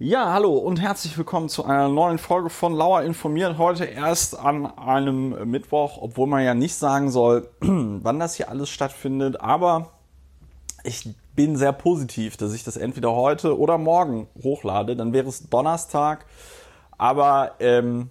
Ja, hallo und herzlich willkommen zu einer neuen Folge von Lauer informiert. Heute erst an einem Mittwoch, obwohl man ja nicht sagen soll, wann das hier alles stattfindet. Aber ich bin sehr positiv, dass ich das entweder heute oder morgen hochlade. Dann wäre es Donnerstag. Aber ähm,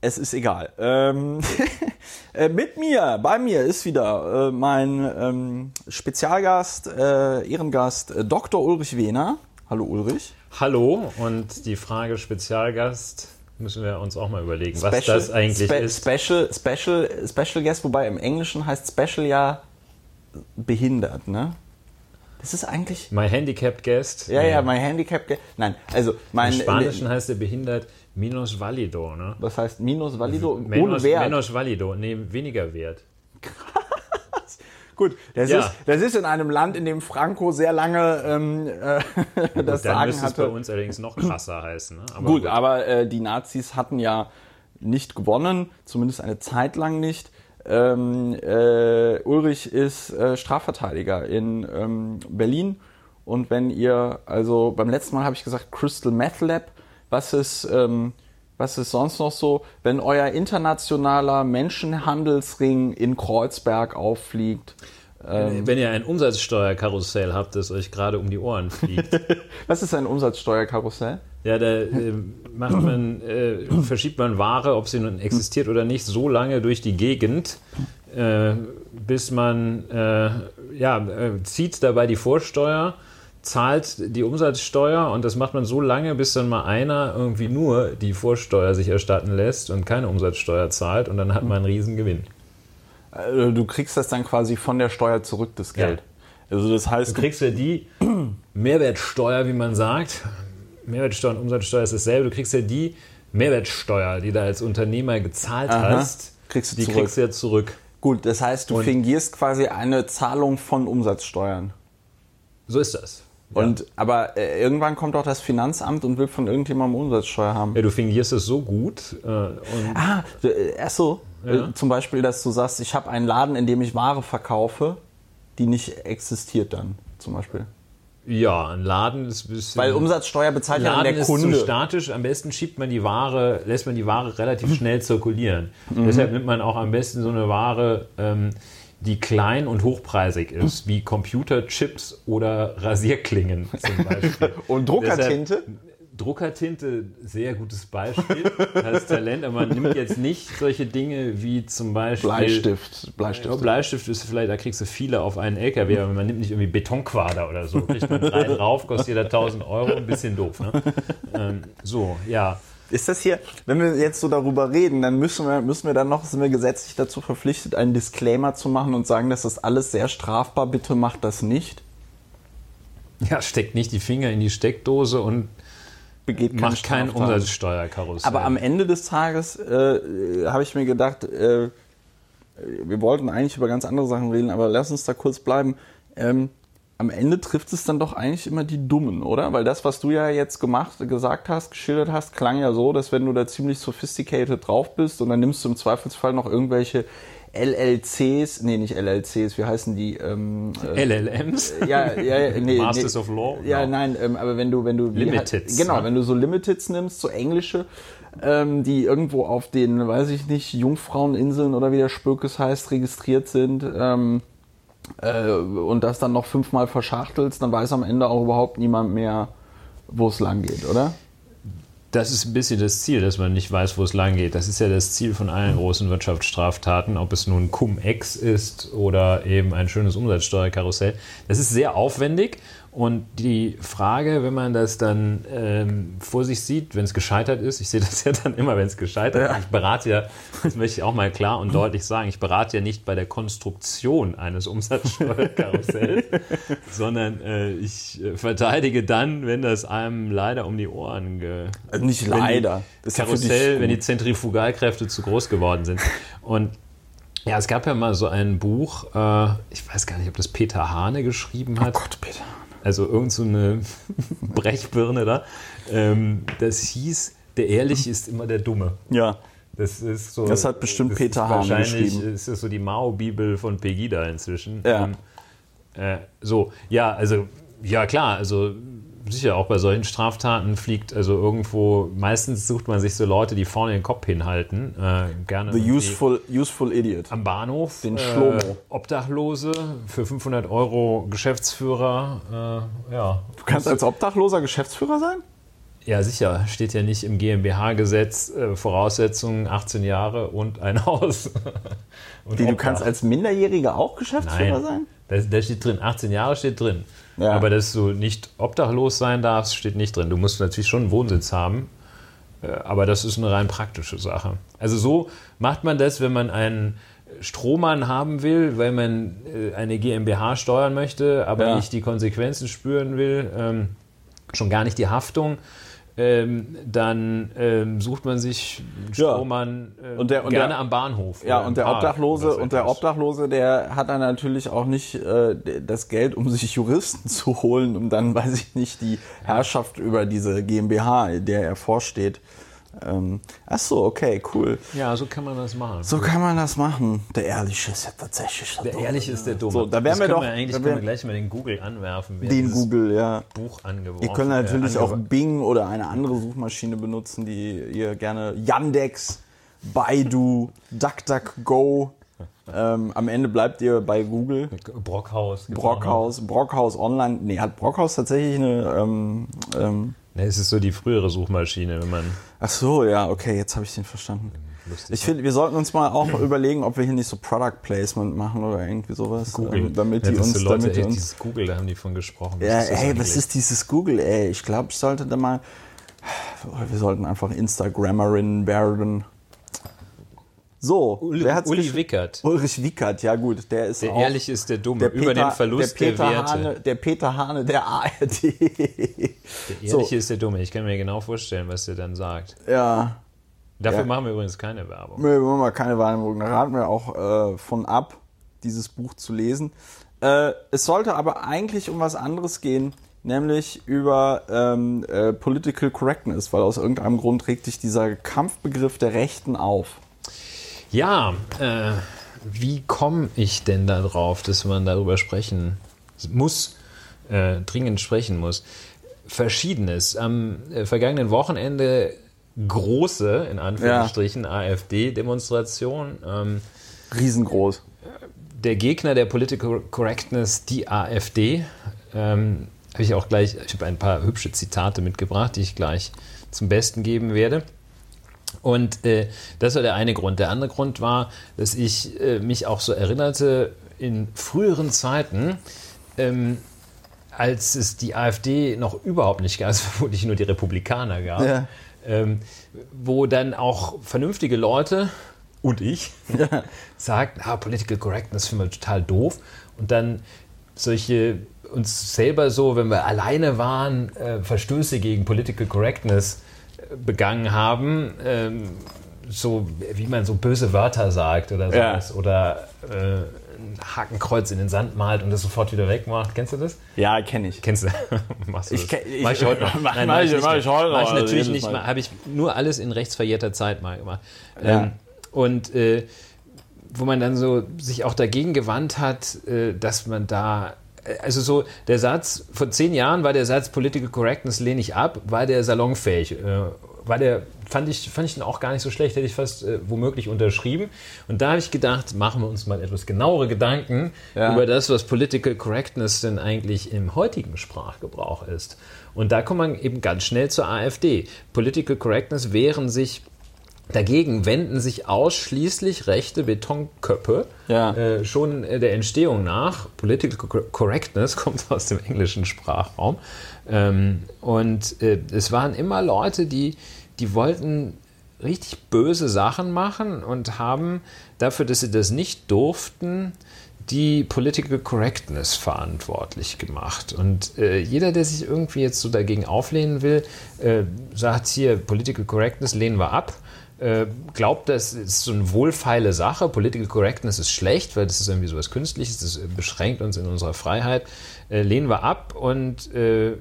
es ist egal. Ähm, äh, mit mir, bei mir ist wieder äh, mein ähm, Spezialgast, äh, Ehrengast äh, Dr. Ulrich Wehner. Hallo Ulrich. Hallo und die Frage Spezialgast müssen wir uns auch mal überlegen, Special, was das eigentlich Spe ist. Special, Special, Special Guest, wobei im Englischen heißt Special ja behindert, ne? Das ist eigentlich. My Handicapped Guest. Ja, ja, my Handicapped Guest. Nein, also mein. Im Spanischen heißt er behindert minus valido, ne? Was heißt minus valido? Menos, menos valido, nee, weniger wert. Gut, das, ja. ist, das ist in einem Land, in dem Franco sehr lange ähm, äh, das dann Sagen müsste hatte. es bei uns allerdings noch krasser heißen. Ne? Aber gut, gut, aber äh, die Nazis hatten ja nicht gewonnen, zumindest eine Zeit lang nicht. Ähm, äh, Ulrich ist äh, Strafverteidiger in ähm, Berlin. Und wenn ihr, also beim letzten Mal habe ich gesagt Crystal Meth Lab, was ist, ähm, was ist sonst noch so? Wenn euer internationaler Menschenhandelsring in Kreuzberg auffliegt. Ähm, wenn ihr ein Umsatzsteuerkarussell habt, das euch gerade um die Ohren fliegt. was ist ein Umsatzsteuerkarussell? Ja, da äh, macht man, äh, verschiebt man Ware, ob sie nun existiert oder nicht, so lange durch die Gegend, äh, bis man äh, ja, äh, zieht dabei die Vorsteuer, zahlt die Umsatzsteuer und das macht man so lange, bis dann mal einer irgendwie nur die Vorsteuer sich erstatten lässt und keine Umsatzsteuer zahlt und dann hat man einen Riesengewinn. Also du kriegst das dann quasi von der Steuer zurück, das Geld. Ja. Also das heißt, du kriegst ja die Mehrwertsteuer, wie man sagt, Mehrwertsteuer und Umsatzsteuer ist dasselbe. Du kriegst ja die Mehrwertsteuer, die du als Unternehmer gezahlt Aha, hast, kriegst die zurück. kriegst du ja zurück. Gut, das heißt, du Und- fingierst quasi eine Zahlung von Umsatzsteuern. So ist das. Und aber äh, irgendwann kommt auch das Finanzamt und will von irgendjemandem Umsatzsteuer haben. Ja, du fingierst es so gut äh, und Ah, äh, ach so. Ja. Äh, zum Beispiel, dass du sagst, ich habe einen Laden, in dem ich Ware verkaufe, die nicht existiert dann, zum Beispiel. ja, ein Laden ist ein bisschen. Weil Umsatzsteuer bezahlt ja dann Laden der ist zu Kunde. statisch. Am besten schiebt man die Ware, lässt man die Ware relativ schnell zirkulieren. Mhm. Deshalb nimmt man auch am besten so eine Ware, ähm, die klein und hochpreisig ist, wie Computerchips oder Rasierklingen zum Beispiel. Und Druckertinte? Deshalb, Druckertinte, sehr gutes Beispiel. Das Talent, aber man nimmt jetzt nicht solche Dinge wie zum Beispiel. Bleistift. Bleistift. Bleistift ist vielleicht, da kriegst du viele auf einen LKW, aber man nimmt nicht irgendwie Betonquader oder so. Kriegt man drei drauf, kostet jeder 1000 Euro, ein bisschen doof. Ne? Ähm, so, ja. Ist das hier, wenn wir jetzt so darüber reden, dann müssen wir, müssen wir dann noch, sind wir gesetzlich dazu verpflichtet, einen Disclaimer zu machen und sagen, dass das alles sehr strafbar, bitte macht das nicht. Ja, steckt nicht die Finger in die Steckdose und Begeht keine macht kein Straftaten. Umsatzsteuerkarussell. Aber am Ende des Tages äh, habe ich mir gedacht, äh, wir wollten eigentlich über ganz andere Sachen reden, aber lass uns da kurz bleiben. Ähm, am Ende trifft es dann doch eigentlich immer die Dummen, oder? Weil das, was du ja jetzt gemacht, gesagt hast, geschildert hast, klang ja so, dass wenn du da ziemlich sophisticated drauf bist und dann nimmst du im Zweifelsfall noch irgendwelche LLCs, nee, nicht LLCs, wie heißen die? Ähm, äh, LLMs? ja, ja, nee, Masters nee, of Law? Ja, No. nein, ähm, aber wenn du, wenn du wie Limiteds, Genau, ne? wenn du so Limiteds nimmst, so englische, ähm, die irgendwo auf den, weiß ich nicht, Jungfraueninseln oder wie der Spökes heißt, registriert sind. Ähm, äh, und das dann noch fünfmal verschachtelst, dann weiß am Ende auch überhaupt niemand mehr, wo es lang geht, oder? Das ist ein bisschen das Ziel, dass man nicht weiß, wo es lang geht. Das ist ja das Ziel von allen großen Wirtschaftsstraftaten, ob es nun Cum-Ex ist oder eben ein schönes Umsatzsteuerkarussell. Das ist sehr aufwendig und die Frage, wenn man das dann ähm, vor sich sieht, wenn es gescheitert ist, ich sehe das ja dann immer, wenn es gescheitert ist. Ich berate ja, das möchte ich auch mal klar und deutlich sagen, ich berate ja nicht bei der Konstruktion eines Umsatzsteuerkarussells, sondern äh, ich äh, verteidige dann, wenn das einem leider um die Ohren ge Also nicht leider. Das ja Karussell, wenn die Zentrifugalkräfte zu groß geworden sind. Und ja, es gab ja mal so ein Buch, äh, ich weiß gar nicht, ob das Peter Hane geschrieben hat. Oh Gott, Peter. Also irgend so eine Brechbirne da. Ähm, das hieß, der Ehrliche ist immer der Dumme. Ja. Das ist so. Das hat bestimmt das Peter Hahn Wahrscheinlich geschrieben. ist das so die Mao-Bibel von Pegida inzwischen. Ja. Ähm, äh, so, ja, also, ja klar, also sicher, auch bei solchen Straftaten fliegt, also irgendwo, meistens sucht man sich so Leute, die vorne den Kopf hinhalten. Äh, gerne The useful, useful Idiot. am Bahnhof. Den äh, Schlomo. Obdachlose für 500 Euro Geschäftsführer. Äh, ja. Du kannst als Obdachloser Geschäftsführer sein? Ja, sicher. Steht ja nicht im GmbH-Gesetz äh, Voraussetzungen 18 Jahre und ein Haus. und Wie, du kannst als Minderjähriger auch Geschäftsführer sein? Nein, da, da steht drin, 18 Jahre steht drin. Ja. Aber dass du nicht obdachlos sein darfst, steht nicht drin. Du musst natürlich schon einen Wohnsitz haben, äh, aber das ist eine rein praktische Sache. Also so macht man das, wenn man einen Strohmann haben will, weil man äh, eine GmbH steuern möchte, aber Ja. nicht die Konsequenzen spüren will, ähm, schon gar nicht die Haftung. Ähm, dann ähm, sucht man sich einen. Strohmann äh, Und der- und gerne der- am Bahnhof. Ja, und der Park Obdachlose und der. Obdachlose, der hat dann natürlich auch nicht äh, das Geld, um sich Juristen zu holen, um dann, weiß ich nicht, die Herrschaft über diese GmbH, der er vorsteht. Ähm, ach so, okay, cool. Ja, so kann man das machen. So kann man das machen. Der Ehrliche ist ja tatsächlich Der Ehrliche ist der Dumme. So, da wären das wir doch- Wir eigentlich da können wir gleich mal den Google anwerfen. wer den Google, ja. Buch angeworfen Ihr könnt natürlich äh, auch Bing oder eine andere Suchmaschine benutzen, die ihr gerne Yandex, Baidu, DuckDuckGo. Ähm, am Ende bleibt ihr bei Google. Brockhaus. Brockhaus, Brockhaus Online. Nee, hat Brockhaus tatsächlich eine. Ähm, ähm. Ne, es ist so die frühere Suchmaschine, wenn man ach so, ja, okay, jetzt habe ich den verstanden. lustig Ich finde, wir sollten uns mal auch überlegen, ob wir hier nicht so Product Placement machen oder irgendwie sowas. Google. ähm, damit die ja, das uns, sind Leute, damit die ey, uns dieses Google, da haben die von gesprochen. Ja, Was ey, was ist dieses Google, ey? Ich glaube, ich sollte da mal. Wir sollten einfach Instagrammerin werden. So, Uli, wer hat's Uli Wickert. Ulrich Wickert, ja gut, der ist Der auch Ehrliche ist der Dumme. der Über den Verlust der, der, Peter Werte. Hane, der Peter Hane der ARD. Der Ehrliche ist der Dumme. Ich kann mir genau vorstellen, was der dann sagt. ja, Dafür Ja. machen wir übrigens keine Werbung. wir wollen mal keine Wahrnehmung. Da raten wir auch äh, von ab, dieses Buch zu lesen. Äh, es sollte aber eigentlich um was anderes gehen, nämlich über ähm, äh, Political Correctness, weil aus irgendeinem Grund regt sich dieser Kampfbegriff der Rechten auf. Ja, äh, wie komme ich denn darauf, dass man darüber sprechen muss, äh, dringend sprechen muss? Verschiedenes. Am äh, vergangenen Wochenende große, in Anführungsstrichen, AfD-Demonstration. Ähm, Riesengroß. der Gegner der Political Correctness, die AfD, ähm, habe ich auch gleich, ich habe ein paar hübsche Zitate mitgebracht, die ich gleich zum Besten geben werde. Und äh, das war der eine Grund. Der andere Grund war, dass ich äh, mich auch so erinnerte, in früheren Zeiten, ähm, als es die AfD noch überhaupt nicht gab, es vermutlich nur die Republikaner gab, Ja. ähm, wo dann auch vernünftige Leute und ich sagten, ah, Political Correctness finden wir total doof. Und dann solche uns selber so, wenn wir alleine waren, äh, Verstöße gegen Political Correctness begangen haben, ähm, so wie man so böse Wörter sagt oder Ja. sowas. Oder äh, ein Hakenkreuz in den Sand malt und das sofort wieder wegmacht. Kennst du das? Ja, kenne ich. Kennst du? Machst du Ich das? kenn- ich- mach ich heute noch. mach- Nein, mach ich- mach ich heute noch, Mach ich natürlich nicht. Habe ich nur alles in rechtsverjährter Zeit mal gemacht. Ja. Ähm, und äh, wo man dann so sich auch dagegen gewandt hat, äh, dass man da also so der Satz, vor zehn Jahren war der Satz Political Correctness lehne ich ab, war der salonfähig. Äh, war der, fand ich, fand ich ihn auch gar nicht so schlecht, hätte ich fast äh, womöglich unterschrieben. Und da habe ich gedacht, machen wir uns mal etwas genauere Gedanken Ja. über das, was Political Correctness denn eigentlich im heutigen Sprachgebrauch ist. Und da kommt man eben ganz schnell zur AfD. Political Correctness wehren sich Dagegen wenden sich ausschließlich rechte Betonköpfe Ja. äh, schon äh, der Entstehung nach. Political Co- Correctness kommt aus dem englischen Sprachraum. Ähm, und äh, es waren immer Leute, die, die wollten richtig böse Sachen machen und haben dafür, dass sie das nicht durften, die Political Correctness verantwortlich gemacht. Und äh, jeder, der sich irgendwie jetzt so dagegen auflehnen will, äh, sagt hier, Political Correctness lehnen wir ab. Äh, glaubt, das ist so eine wohlfeile Sache. Political Correctness ist schlecht, weil das ist irgendwie so was Künstliches, das beschränkt uns in unserer Freiheit. Äh, lehnen wir ab und äh,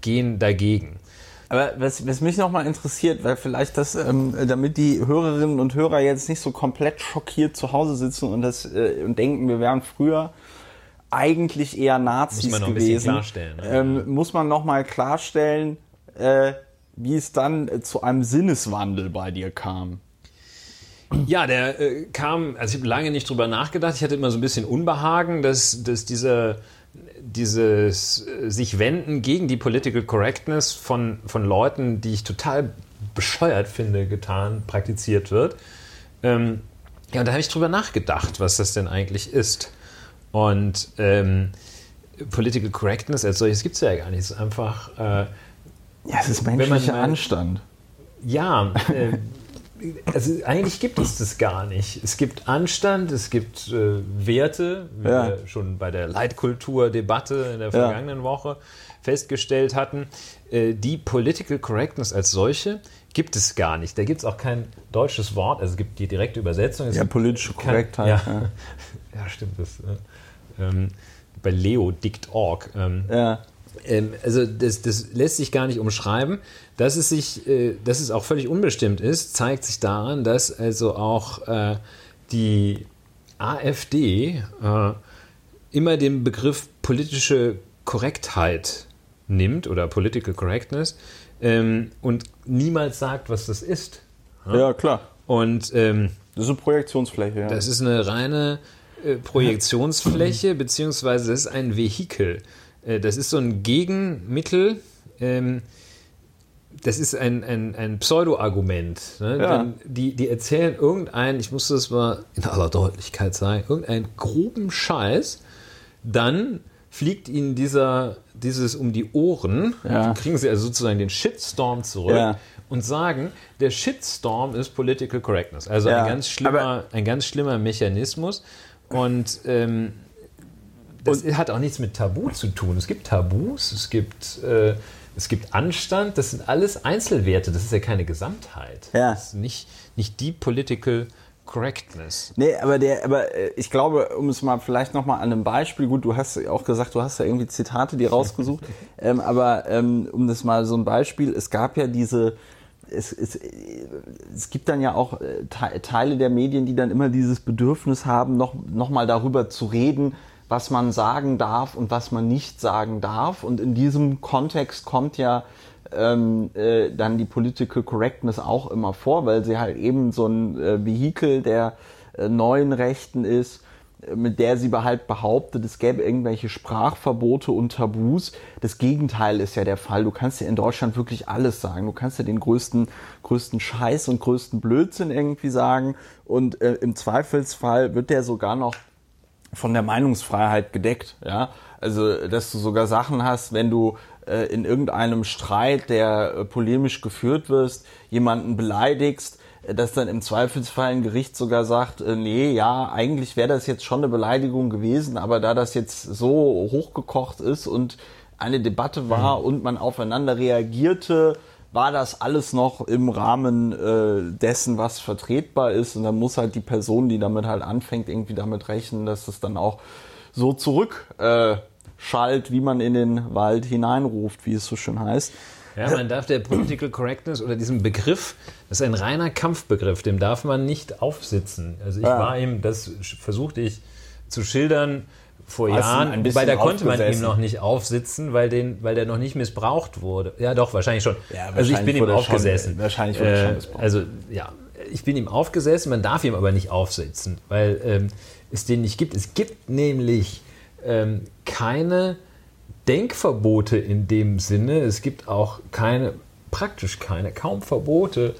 gehen dagegen. Aber was, was mich nochmal interessiert, weil vielleicht das, ähm, damit die Hörerinnen und Hörer jetzt nicht so komplett schockiert zu Hause sitzen und, das, äh, und denken, wir wären früher eigentlich eher Nazis Muss man noch ein gewesen. bisschen klarstellen, ne? Ähm, muss man nochmal klarstellen, äh, wie es dann äh, zu einem Sinneswandel bei dir kam. Ja, der äh, kam, also ich habe lange nicht drüber nachgedacht. Ich hatte immer so ein bisschen Unbehagen, dass, dass diese, dieses äh, sich wenden gegen die Political Correctness von, von Leuten, die ich total bescheuert finde, getan, praktiziert wird. Ähm, ja, und da habe ich drüber nachgedacht, was das denn eigentlich ist. Und ähm, Political Correctness als solches gibt es ja gar nicht. Es ist einfach, äh, Ja, es ist menschlicher mal- Anstand. ja, äh, also eigentlich gibt es das gar nicht. Es gibt Anstand, es gibt äh, Werte, wie Ja. wir schon bei der Leitkultur-Debatte in der Ja. vergangenen Woche festgestellt hatten. Äh, die Political Correctness als solche gibt es gar nicht. Da gibt es auch kein deutsches Wort, also es gibt die direkte Übersetzung. Es Ja, politische Korrektheit. Ja, Ja. ja stimmt. Das, äh, ähm, bei leo.dict.org. Ähm, Ja. Ähm, also das, das lässt sich gar nicht umschreiben. Dass es, sich, äh, dass es auch völlig unbestimmt ist, zeigt sich daran, dass also auch äh, die AfD äh, immer den Begriff politische Korrektheit nimmt oder Political Correctness ähm, und niemals sagt, was das ist. ja, klar. Und ähm, Das ist eine Projektionsfläche. Ja. das ist eine reine äh, Projektionsfläche, beziehungsweise das ist ein Vehikel. Äh, das ist so ein Gegenmittel. Ähm, das ist ein, ein, ein Pseudo-Argument. Ne? Ja. Die, die erzählen irgendeinen, ich muss das mal in aller Deutlichkeit sagen, irgendeinen groben Scheiß, dann fliegt ihnen dieser, dieses um die Ohren, Ja. dann kriegen sie also sozusagen den Shitstorm zurück Ja. und sagen, der Shitstorm ist Political Correctness. Also ein, ganz schlimmer, ein ganz schlimmer Mechanismus. Und ähm, das hat auch nichts mit Tabu zu tun. Es gibt Tabus, es gibt, äh, es gibt Anstand, das sind alles Einzelwerte, das ist ja keine Gesamtheit. Ja. Das ist nicht, nicht die Political Correctness. Nee, aber der, aber äh, ich glaube, um es mal vielleicht nochmal an einem Beispiel, gut, du hast auch gesagt, du hast ja irgendwie Zitate dir rausgesucht, ähm, aber ähm, um das mal so ein Beispiel, es gab ja diese, es, es, es gibt dann ja auch äh, Te- Teile der Medien, die dann immer dieses Bedürfnis haben, noch, noch mal darüber zu reden, was man sagen darf und was man nicht sagen darf. Und in diesem Kontext kommt ja ähm, äh, dann die Political Correctness auch immer vor, weil sie halt eben so ein äh, Vehikel der äh, neuen Rechten ist, äh, mit der sie halt behauptet, es gäbe irgendwelche Sprachverbote und Tabus. Das Gegenteil ist ja der Fall. Du kannst ja in Deutschland wirklich alles sagen. Du kannst ja den größten, größten Scheiß und größten Blödsinn irgendwie sagen. Und äh, im Zweifelsfall wird der sogar noch von der Meinungsfreiheit gedeckt. Ja? Also, dass du sogar Sachen hast, wenn du äh, in irgendeinem Streit, der äh, polemisch geführt wirst, jemanden beleidigst, äh, dass dann im Zweifelsfall ein Gericht sogar sagt, äh, nee, ja, eigentlich wäre das jetzt schon eine Beleidigung gewesen, aber da das jetzt so hochgekocht ist und eine Debatte war und man aufeinander reagierte, war das alles noch im Rahmen äh, dessen, was vertretbar ist. Und dann muss halt die Person, die damit halt anfängt, irgendwie damit rechnen, dass es dann auch so zurück äh, wie man in den Wald hineinruft, wie es so schön heißt. Ja, man darf der Political Correctness oder diesem Begriff, das ist ein reiner Kampfbegriff, dem darf man nicht aufsitzen. Also ich Ja. war ihm, das versuchte ich zu schildern vor Jahren, wobei da konnte man ihm aufgesessen. noch nicht aufsitzen, weil, den, weil der noch nicht missbraucht wurde. Ja, doch, wahrscheinlich schon. Ja, also ich wahrscheinlich bin ihm er schon- aufgesessen. wahrscheinlich wurde er schon äh, missbraucht. Also ja, ich bin ihm aufgesessen, man darf ihm aber nicht aufsitzen, weil ähm, es den nicht gibt. Es gibt nämlich ähm, keine Denkverbote in dem Sinne. Es gibt auch keine, praktisch keine, kaum Verbote,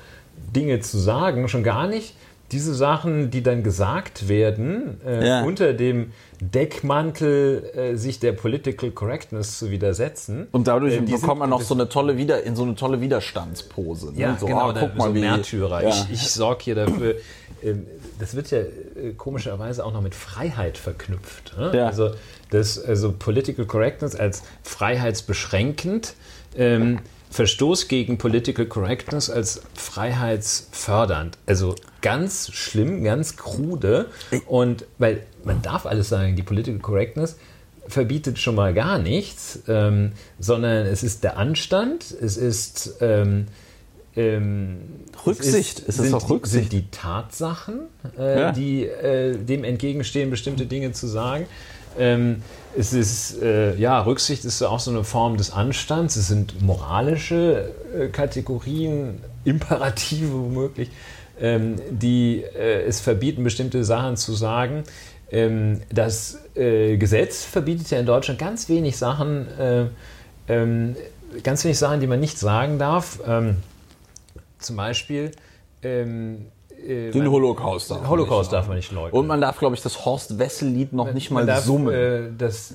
Dinge zu sagen, schon gar nicht diese Sachen, die dann gesagt werden, äh, Ja. unter dem Deckmantel äh, sich der Political Correctness zu widersetzen. Und dadurch Äh, bekommt man noch so eine tolle Wider in so eine tolle Widerstandspose. Ne? ja, so, genau, da, guck mal, so wie Märtyrer. Ja. Ich, ich sorge hier dafür. Ähm, Das wird ja äh, komischerweise auch noch mit Freiheit verknüpft. Ne? Ja. Also, das, also Political Correctness als freiheitsbeschränkend, ähm, Verstoß gegen Political Correctness als freiheitsfördernd. Also ganz schlimm, ganz krude. Und weil man darf alles sagen, die Political Correctness verbietet schon mal gar nichts, ähm, sondern es ist der Anstand, es ist ähm, ähm, Rücksicht. Es ist sind, auch Rücksicht. Sind die Tatsachen, äh, Ja. die äh, dem entgegenstehen, bestimmte Dinge zu sagen. Ähm, es ist, äh, ja, Rücksicht ist auch so eine Form des Anstands. Es sind moralische äh, Kategorien, Imperative womöglich, ähm, die äh, es verbieten, bestimmte Sachen zu sagen. Ähm, das äh, Gesetz verbietet ja in Deutschland ganz wenig Sachen, äh, ähm, ganz wenig Sachen, die man nicht sagen darf. Ähm, zum Beispiel ähm, äh, den Holocaust darf Holocaust man darf man nicht leugnen. Und man darf, glaube ich, das Horst Wessel-Lied noch man, nicht mal darf, summen. Äh, das,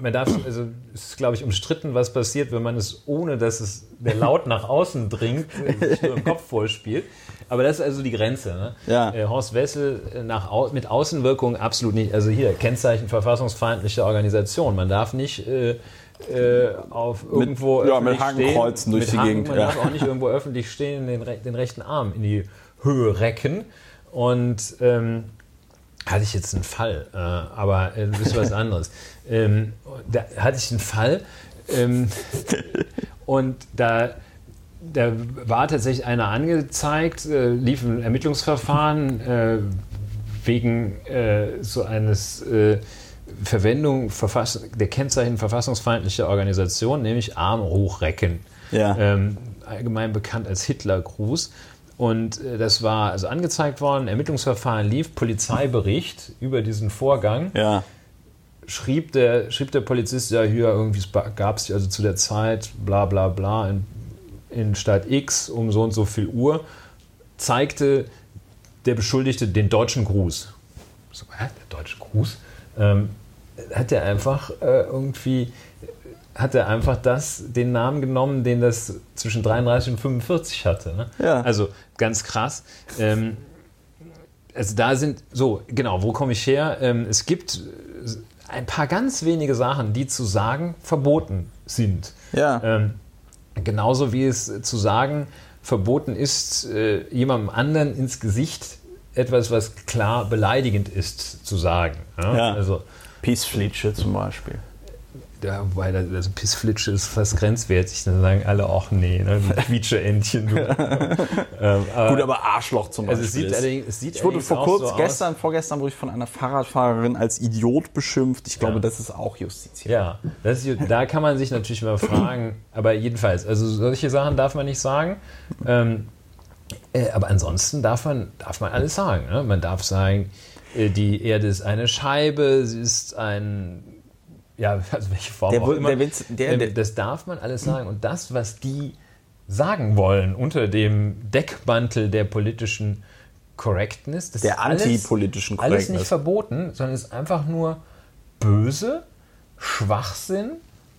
man darf, also es ist, glaube ich, umstritten, was passiert, wenn man es, ohne dass es der Laut nach außen dringt, sich nur im Kopf vorspielt. Aber das ist also die Grenze. Ne? Ja. Äh, Horst Wessel äh, nach, mit Außenwirkung absolut nicht. Also hier, Kennzeichen verfassungsfeindliche Organisation. Man darf nicht äh, äh, auf irgendwo mit, ja, mit Hakenkreuzen durch die Haken, Gegend. Man ja. darf auch nicht irgendwo öffentlich stehen, den, den rechten Arm in die Höhe recken. Und ähm, hatte ich jetzt einen Fall, äh, aber äh, das ist was anderes. ähm, da hatte ich einen Fall ähm, und da, da war tatsächlich einer angezeigt, äh, lief ein Ermittlungsverfahren äh, wegen äh, so eines äh, Verwendung der Kennzeichen verfassungsfeindlicher Organisation, nämlich Arm hochrecken. Ja. Ähm, allgemein bekannt als Hitlergruß. Und äh, das war also angezeigt worden, Ermittlungsverfahren lief, Polizeibericht über diesen Vorgang. Ja. Schrieb der, schrieb der Polizist, ja, hier irgendwie gab es also zu der Zeit, bla bla bla, in, in Stadt X um so und so viel Uhr, zeigte der Beschuldigte den deutschen Gruß. So, hä, der deutsche Gruß? Ähm, hat er einfach äh, irgendwie hat er einfach das, den Namen genommen, den das zwischen 33 und 45 hatte. Ne? Ja. Also ganz krass. Ähm, also da sind, so, genau, wo komme ich her? Ähm, es gibt ein paar ganz wenige Sachen, die zu sagen verboten sind. Ja. Ähm, genauso wie es zu sagen verboten ist, äh, jemandem anderen ins Gesicht etwas, was klar beleidigend ist, zu sagen. Ja? ja. Also, Peace-Flitsche zum Beispiel. Ja, wobei, also Pissflitsche ist fast grenzwertig. Dann sagen alle auch, nee, ne, Quietsche-Entchen. ähm, aber, Gut, aber Arschloch zum Beispiel. Also es sieht, es sieht ich wurde vor kurzem, so gestern, vorgestern wurde ich von einer Fahrradfahrerin als Idiot beschimpft. Ich glaube, ja. das ist auch Justiz. Ja, ist, da kann man sich natürlich mal fragen. Aber jedenfalls, also solche Sachen darf man nicht sagen. Ähm, äh, aber ansonsten darf man, darf man alles sagen. Ne? Man darf sagen, äh, die Erde ist eine Scheibe, sie ist ein ja, also welche Form der, auch immer. Der Witz, der, der, das darf man alles sagen. Und das, was die sagen wollen unter dem Deckmantel der politischen Correctness, das der antipolitischen Correctness. Alles nicht verboten, sondern ist einfach nur böse, Schwachsinn,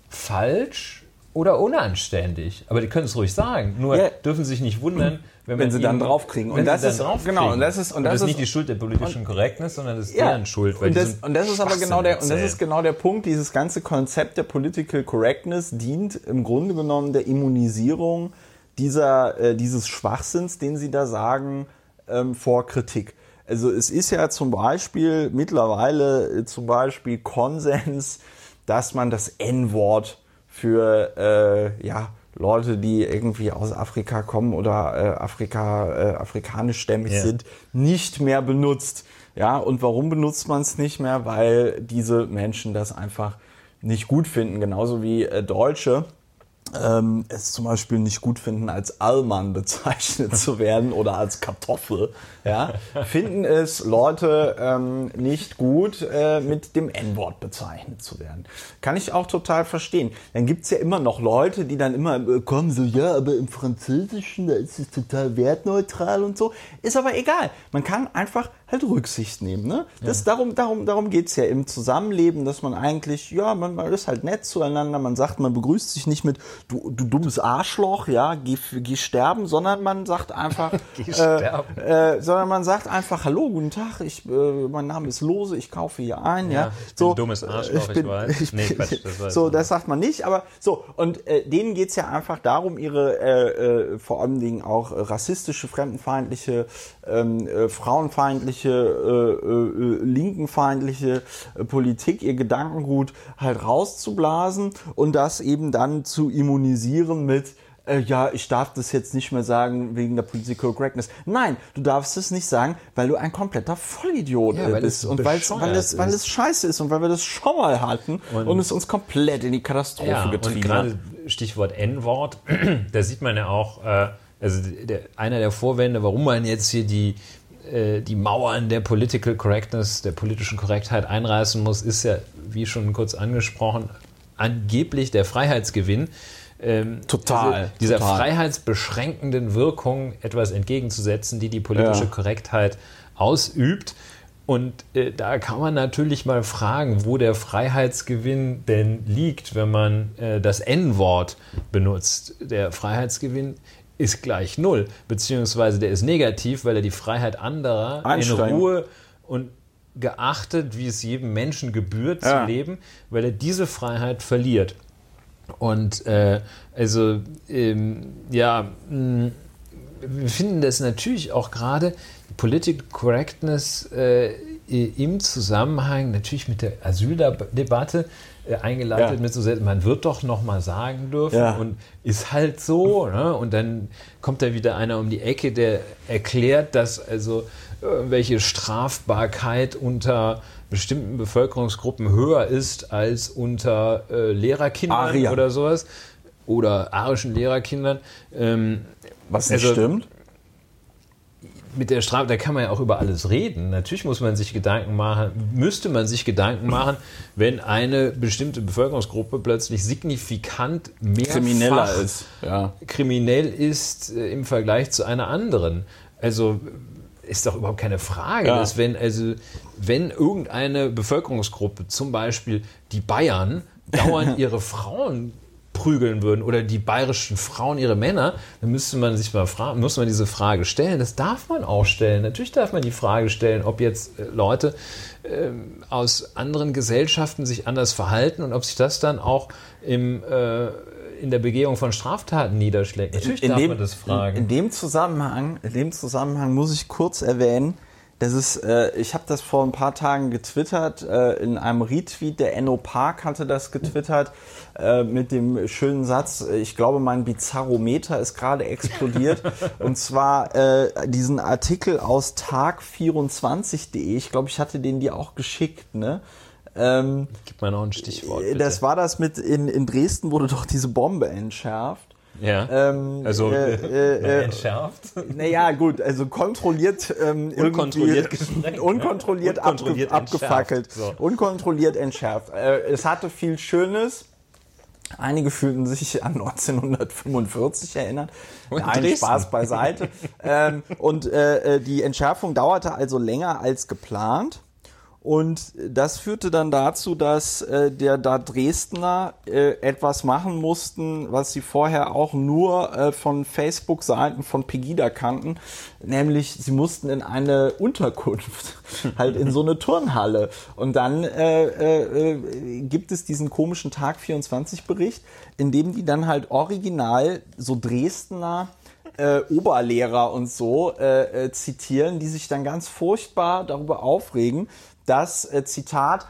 falsch oder unanständig. Aber die können es ruhig sagen. Nur ja. dürfen sich nicht wundern, wenn, wenn sie dann draufkriegen. Und das ist genau. Und das ist und, das, das ist nicht die Schuld der politischen Korrektness, sondern das ist ja, deren Schuld. und, das, und das ist aber genau der und das ist genau der Punkt. Dieses ganze Konzept der Political Correctness dient im Grunde genommen der Immunisierung dieser äh, dieses Schwachsinns, den sie da sagen, ähm, vor Kritik. Also es ist ja zum Beispiel mittlerweile äh, zum Beispiel Konsens, dass man das N-Wort für äh, ja Leute, die irgendwie aus Afrika kommen oder äh, Afrika, äh, afrikanischstämmig yeah. sind, nicht mehr benutzt. Ja, und warum benutzt man es nicht mehr? Weil diese Menschen das einfach nicht gut finden, genauso wie äh, Deutsche ähm, es zum Beispiel nicht gut finden, als Allmann bezeichnet zu werden oder als Kartoffel, ja, finden es Leute ähm, nicht gut, äh, mit dem N-Wort bezeichnet zu werden. Kann ich auch total verstehen. Dann gibt's ja immer noch Leute, die dann immer äh, kommen, so, ja, aber im Französischen, da ist es total wertneutral und so. Ist aber egal. Man kann einfach halt Rücksicht nehmen. Ne? Das, ja. Darum, darum, darum geht es ja im Zusammenleben, dass man eigentlich, ja, man, man, ist halt nett zueinander, man sagt, man begrüßt sich nicht mit du, du dummes Arschloch, ja, geh, geh sterben, sondern man sagt einfach, äh, äh, sondern man sagt einfach, hallo, guten Tag, ich, äh, mein Name ist Lose, ich kaufe hier ein, ja. ja ich so, bin dummes Arschloch, ich, bin, ich weiß. Ich nee, Quatsch, das weiß so, das sagt man nicht, aber so, und äh, denen geht es ja einfach darum, ihre äh, äh, vor allen Dingen auch rassistische, fremdenfeindliche, ähm, äh, frauenfeindliche äh, äh, linkenfeindliche äh, Politik, ihr Gedankengut halt rauszublasen und das eben dann zu immunisieren mit äh, ja, ich darf das jetzt nicht mehr sagen wegen der Political Correctness. Nein, du darfst es nicht sagen, weil du ein kompletter Vollidiot Ja, weil bist und weil es, weil, es, weil es scheiße ist und weil wir das schon mal hatten und, Und- es uns komplett in die Katastrophe Ja, und getrieben hat. gerade Stichwort N-Wort, da sieht man ja auch, äh, also der, einer der Vorwände, warum man jetzt hier die, äh, die Mauern der Political Correctness, der politischen Korrektheit einreißen muss, ist ja, wie schon kurz angesprochen, angeblich der Freiheitsgewinn. Ähm, Total, Diese, dieser total. freiheitsbeschränkenden Wirkung etwas entgegenzusetzen, die die politische Ja. Korrektheit ausübt. Und äh, da kann man natürlich mal fragen, wo der Freiheitsgewinn denn liegt, wenn man äh, das N-Wort benutzt. Der Freiheitsgewinn ist gleich null, beziehungsweise der ist negativ, weil er die Freiheit anderer in Einschränkt. Ruhe und geachtet, wie es jedem Menschen gebührt Ja. zu leben, weil er diese Freiheit verliert. Und äh, also, ähm, ja, mh, wir finden das natürlich auch gerade, Political Correctness äh, im Zusammenhang natürlich mit der Asyldebatte eingeleitet Ja. mit so Sätzen, man wird doch noch mal sagen dürfen Ja. und ist halt so. Ne? Und dann kommt da wieder einer um die Ecke, der erklärt, dass also irgendwelche Strafbarkeit unter bestimmten Bevölkerungsgruppen höher ist als unter äh, Lehrerkindern Ariern. oder sowas oder arischen Lehrerkindern. Ähm, Was nicht also- stimmt. Mit der Strafe, da kann man ja auch über alles reden. Natürlich muss man sich Gedanken machen, müsste man sich Gedanken machen, wenn eine bestimmte Bevölkerungsgruppe plötzlich signifikant mehr Krimineller ist. Ja. kriminell ist äh, im Vergleich zu einer anderen. Also ist doch überhaupt keine Frage, Ja. dass wenn also wenn irgendeine Bevölkerungsgruppe, zum Beispiel die Bayern, dauernd ihre Frauen prügeln würden oder die bayerischen Frauen ihre Männer, dann müsste man sich mal fragen, muss man diese Frage stellen. Das darf man auch stellen. Natürlich darf man die Frage stellen, ob jetzt äh, Leute ähm, aus anderen Gesellschaften sich anders verhalten und ob sich das dann auch im, äh, in der Begehung von Straftaten niederschlägt. Natürlich darf man das fragen. In, in dem Zusammenhang, in dem Zusammenhang muss ich kurz erwähnen, dass es, äh, ich habe das vor ein paar Tagen getwittert, äh, in einem Retweet, der Enno Park hatte das getwittert, äh, mit dem schönen Satz, äh, ich glaube, mein Bizarrometer ist gerade explodiert. und zwar äh, diesen Artikel aus tag24.de, ich glaube, ich hatte den dir auch geschickt, ne? Ähm, Gib mal noch ein Stichwort. Bitte. das war das mit, in, in Dresden wurde doch diese Bombe entschärft. Ja. Ähm, also äh, äh, äh, entschärft. naja, gut, also kontrolliert, ähm, Unkontrolliert gesprengt, unkontrolliert, ja. Unkontrolliert abge abgefackelt, entschärft, so. unkontrolliert entschärft. Äh, es hatte viel Schönes. Einige fühlten sich an 1945 erinnert. Nein, Dresden. Spaß beiseite. ähm, und äh, äh, die Entschärfung dauerte also länger als geplant. Und das führte dann dazu, dass äh, der da Dresdner äh, etwas machen mussten, was sie vorher auch nur äh, von Facebook-Seiten von Pegida kannten, nämlich sie mussten in eine Unterkunft, halt in so eine Turnhalle. Und dann äh, äh, äh, gibt es diesen komischen Tag 24 Bericht, in dem die dann halt original so Dresdner äh, Oberlehrer und so äh, äh, zitieren, die sich dann ganz furchtbar darüber aufregen, dass, äh, Zitat,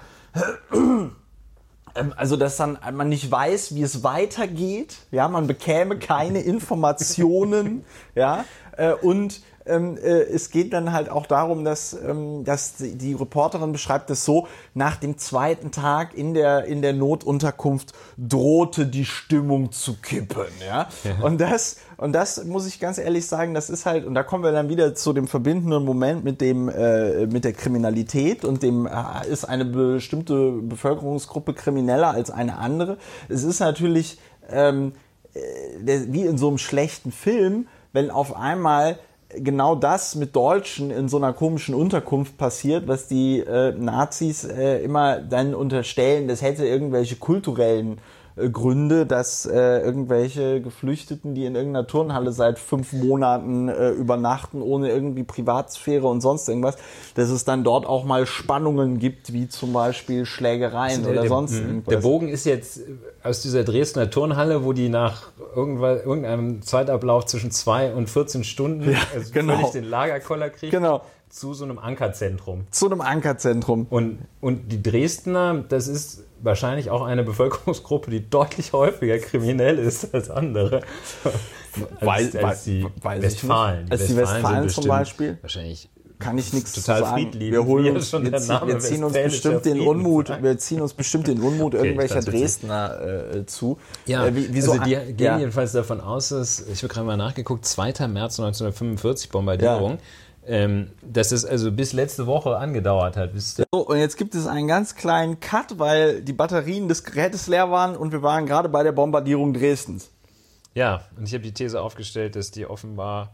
ähm, also dass dann man nicht weiß, wie es weitergeht, ja, man bekäme keine Informationen, ja, äh, und ähm, äh, es geht dann halt auch darum, dass, ähm, dass die, die Reporterin beschreibt es so, nach dem zweiten Tag in der, in der Notunterkunft drohte die Stimmung zu kippen, ja. Und das, und das muss ich ganz ehrlich sagen, das ist halt, und da kommen wir dann wieder zu dem verbindenden Moment mit dem, äh, mit der Kriminalität und dem, äh, ist eine bestimmte Bevölkerungsgruppe krimineller als eine andere. Es ist natürlich, ähm, äh, wie in so einem schlechten Film, wenn auf einmal genau das mit Deutschen in so einer komischen Unterkunft passiert, was die äh, Nazis äh, immer dann unterstellen, das hätte irgendwelche kulturellen Gründe, dass äh, irgendwelche Geflüchteten, die in irgendeiner Turnhalle seit fünf Monaten äh, übernachten, ohne irgendwie Privatsphäre und sonst irgendwas, dass es dann dort auch mal Spannungen gibt, wie zum Beispiel Schlägereien oder der, sonst mh, irgendwas. der Bogen ist jetzt aus dieser Dresdner Turnhalle, wo die nach irgendeinem Zeitablauf zwischen zwei und 14 Stunden also genau. völlig den Lagerkoller kriegt. Genau. zu so einem Ankerzentrum. Zu einem Ankerzentrum. Und, und die Dresdner, das ist wahrscheinlich auch eine Bevölkerungsgruppe, die deutlich häufiger kriminell ist als andere. als, als, als die weiß Westfalen. Die als die Westfalen zum Beispiel. Wahrscheinlich kann ich nichts total zu sagen. Wir holen uns, schon wir, der ziehen, Name wir ziehen uns bestimmt den Unmut, wir ziehen uns bestimmt den Unmut Okay, irgendwelcher. Dresdner äh, zu. Ja, äh, wie, wieso also die an- gehen ja. jedenfalls davon aus, dass, ich habe gerade mal nachgeguckt, 2. März 1945 Bombardierung, ähm, dass es also bis letzte Woche angedauert hat. Bis So, und jetzt gibt es einen ganz kleinen Cut, weil die Batterien des Gerätes leer waren und wir waren gerade bei der Bombardierung Dresdens. ja, und ich habe die These aufgestellt, dass die offenbar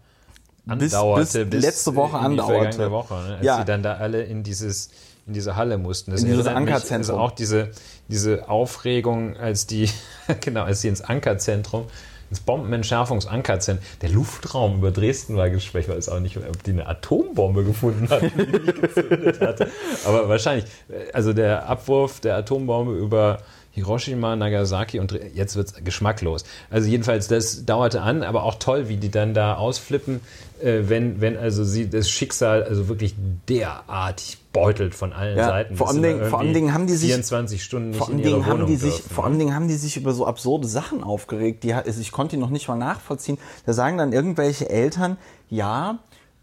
Bis- andauerte bis letzte Woche die andauerte. vergangene Woche, ne? als Ja. sie dann da alle in dieses in diese Halle mussten. Das In dieses erinnert mich Ankerzentrum. Also auch diese, diese Aufregung, als die, genau, als sie ins Ankerzentrum, ins Bombenentschärfungsankerzentrum, der Luftraum über Dresden war gespräch, ich weiß auch nicht, ob die eine Atombombe gefunden hatten, die nicht gezündet hatte. Aber wahrscheinlich, also der Abwurf der Atombombe über Hiroshima, Nagasaki und jetzt wird es geschmacklos. Also jedenfalls, das dauerte an, aber auch toll, wie die dann da ausflippen, äh, wenn, wenn also sie das Schicksal also wirklich derartig beutelt von allen Ja, Seiten. vor allen Dingen- vor allen Dingen haben die sich- 24 Stunden nicht Vor allen, Dingen haben die sich, dürfen, vor ne? allen Dingen haben die sich über so absurde Sachen aufgeregt. Die, also ich konnte die noch nicht mal nachvollziehen. Da sagen dann irgendwelche Eltern, ja,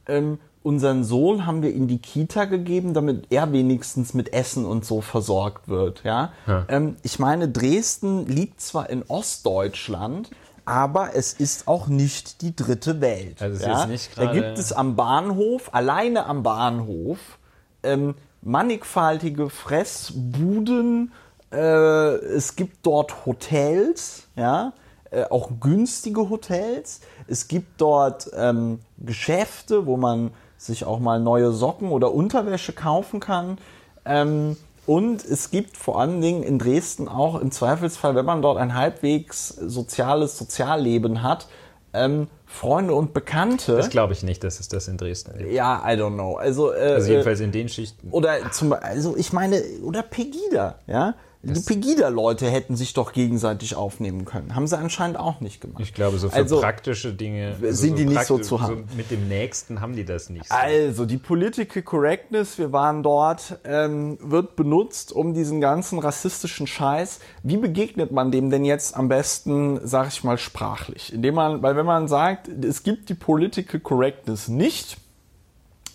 ähm, unseren Sohn haben wir in die Kita gegeben, damit er wenigstens mit Essen und so versorgt wird. Ja? Ähm, ich meine, Dresden liegt zwar in Ostdeutschland, aber es ist auch nicht die dritte Welt. Also es ja? da gibt es am Bahnhof, alleine am Bahnhof, ähm, mannigfaltige Fressbuden. Äh, es gibt dort Hotels, ja, äh, auch günstige Hotels. Es gibt dort ähm, Geschäfte, wo man sich auch mal neue Socken oder Unterwäsche kaufen kann. Ähm, und es gibt vor allen Dingen in Dresden auch im Zweifelsfall, wenn man dort ein halbwegs soziales Sozialleben hat, ähm, Freunde und Bekannte. Das glaube ich nicht, dass es das in Dresden gibt. Ja, I don't know. Also, äh, Also jedenfalls in den Schichten. oder zum also ich meine, oder Pegida, ja? Die Pegida-Leute hätten sich doch gegenseitig aufnehmen können. Haben sie anscheinend auch nicht gemacht. Ich glaube, so für Also- praktische Dinge Sind die nicht so zu haben. mit dem Nächsten haben die das nicht. So. Also, die Political Correctness, wir waren dort, ähm, wird benutzt, um diesen ganzen rassistischen Scheiß. Wie begegnet man dem denn jetzt am besten, sag ich mal, sprachlich? Indem man, weil wenn man sagt, es gibt die Political Correctness nicht,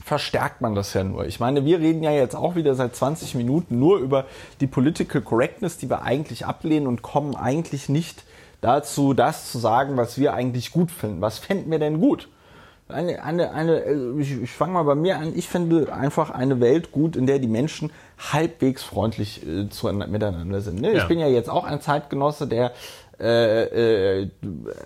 verstärkt man das ja nur. Ich meine, wir reden ja jetzt auch wieder seit 20 Minuten nur über die Political Correctness, die wir eigentlich ablehnen und kommen eigentlich nicht dazu, das zu sagen, was wir eigentlich gut finden. Was fänden wir denn gut? Eine, eine, eine, äh, ich, ich fange mal bei mir an. Ich finde einfach eine Welt gut, in der die Menschen halbwegs freundlich äh, zueinander, miteinander sind. Ne? Ja. Ich bin ja jetzt auch ein Zeitgenosse, der äh, äh,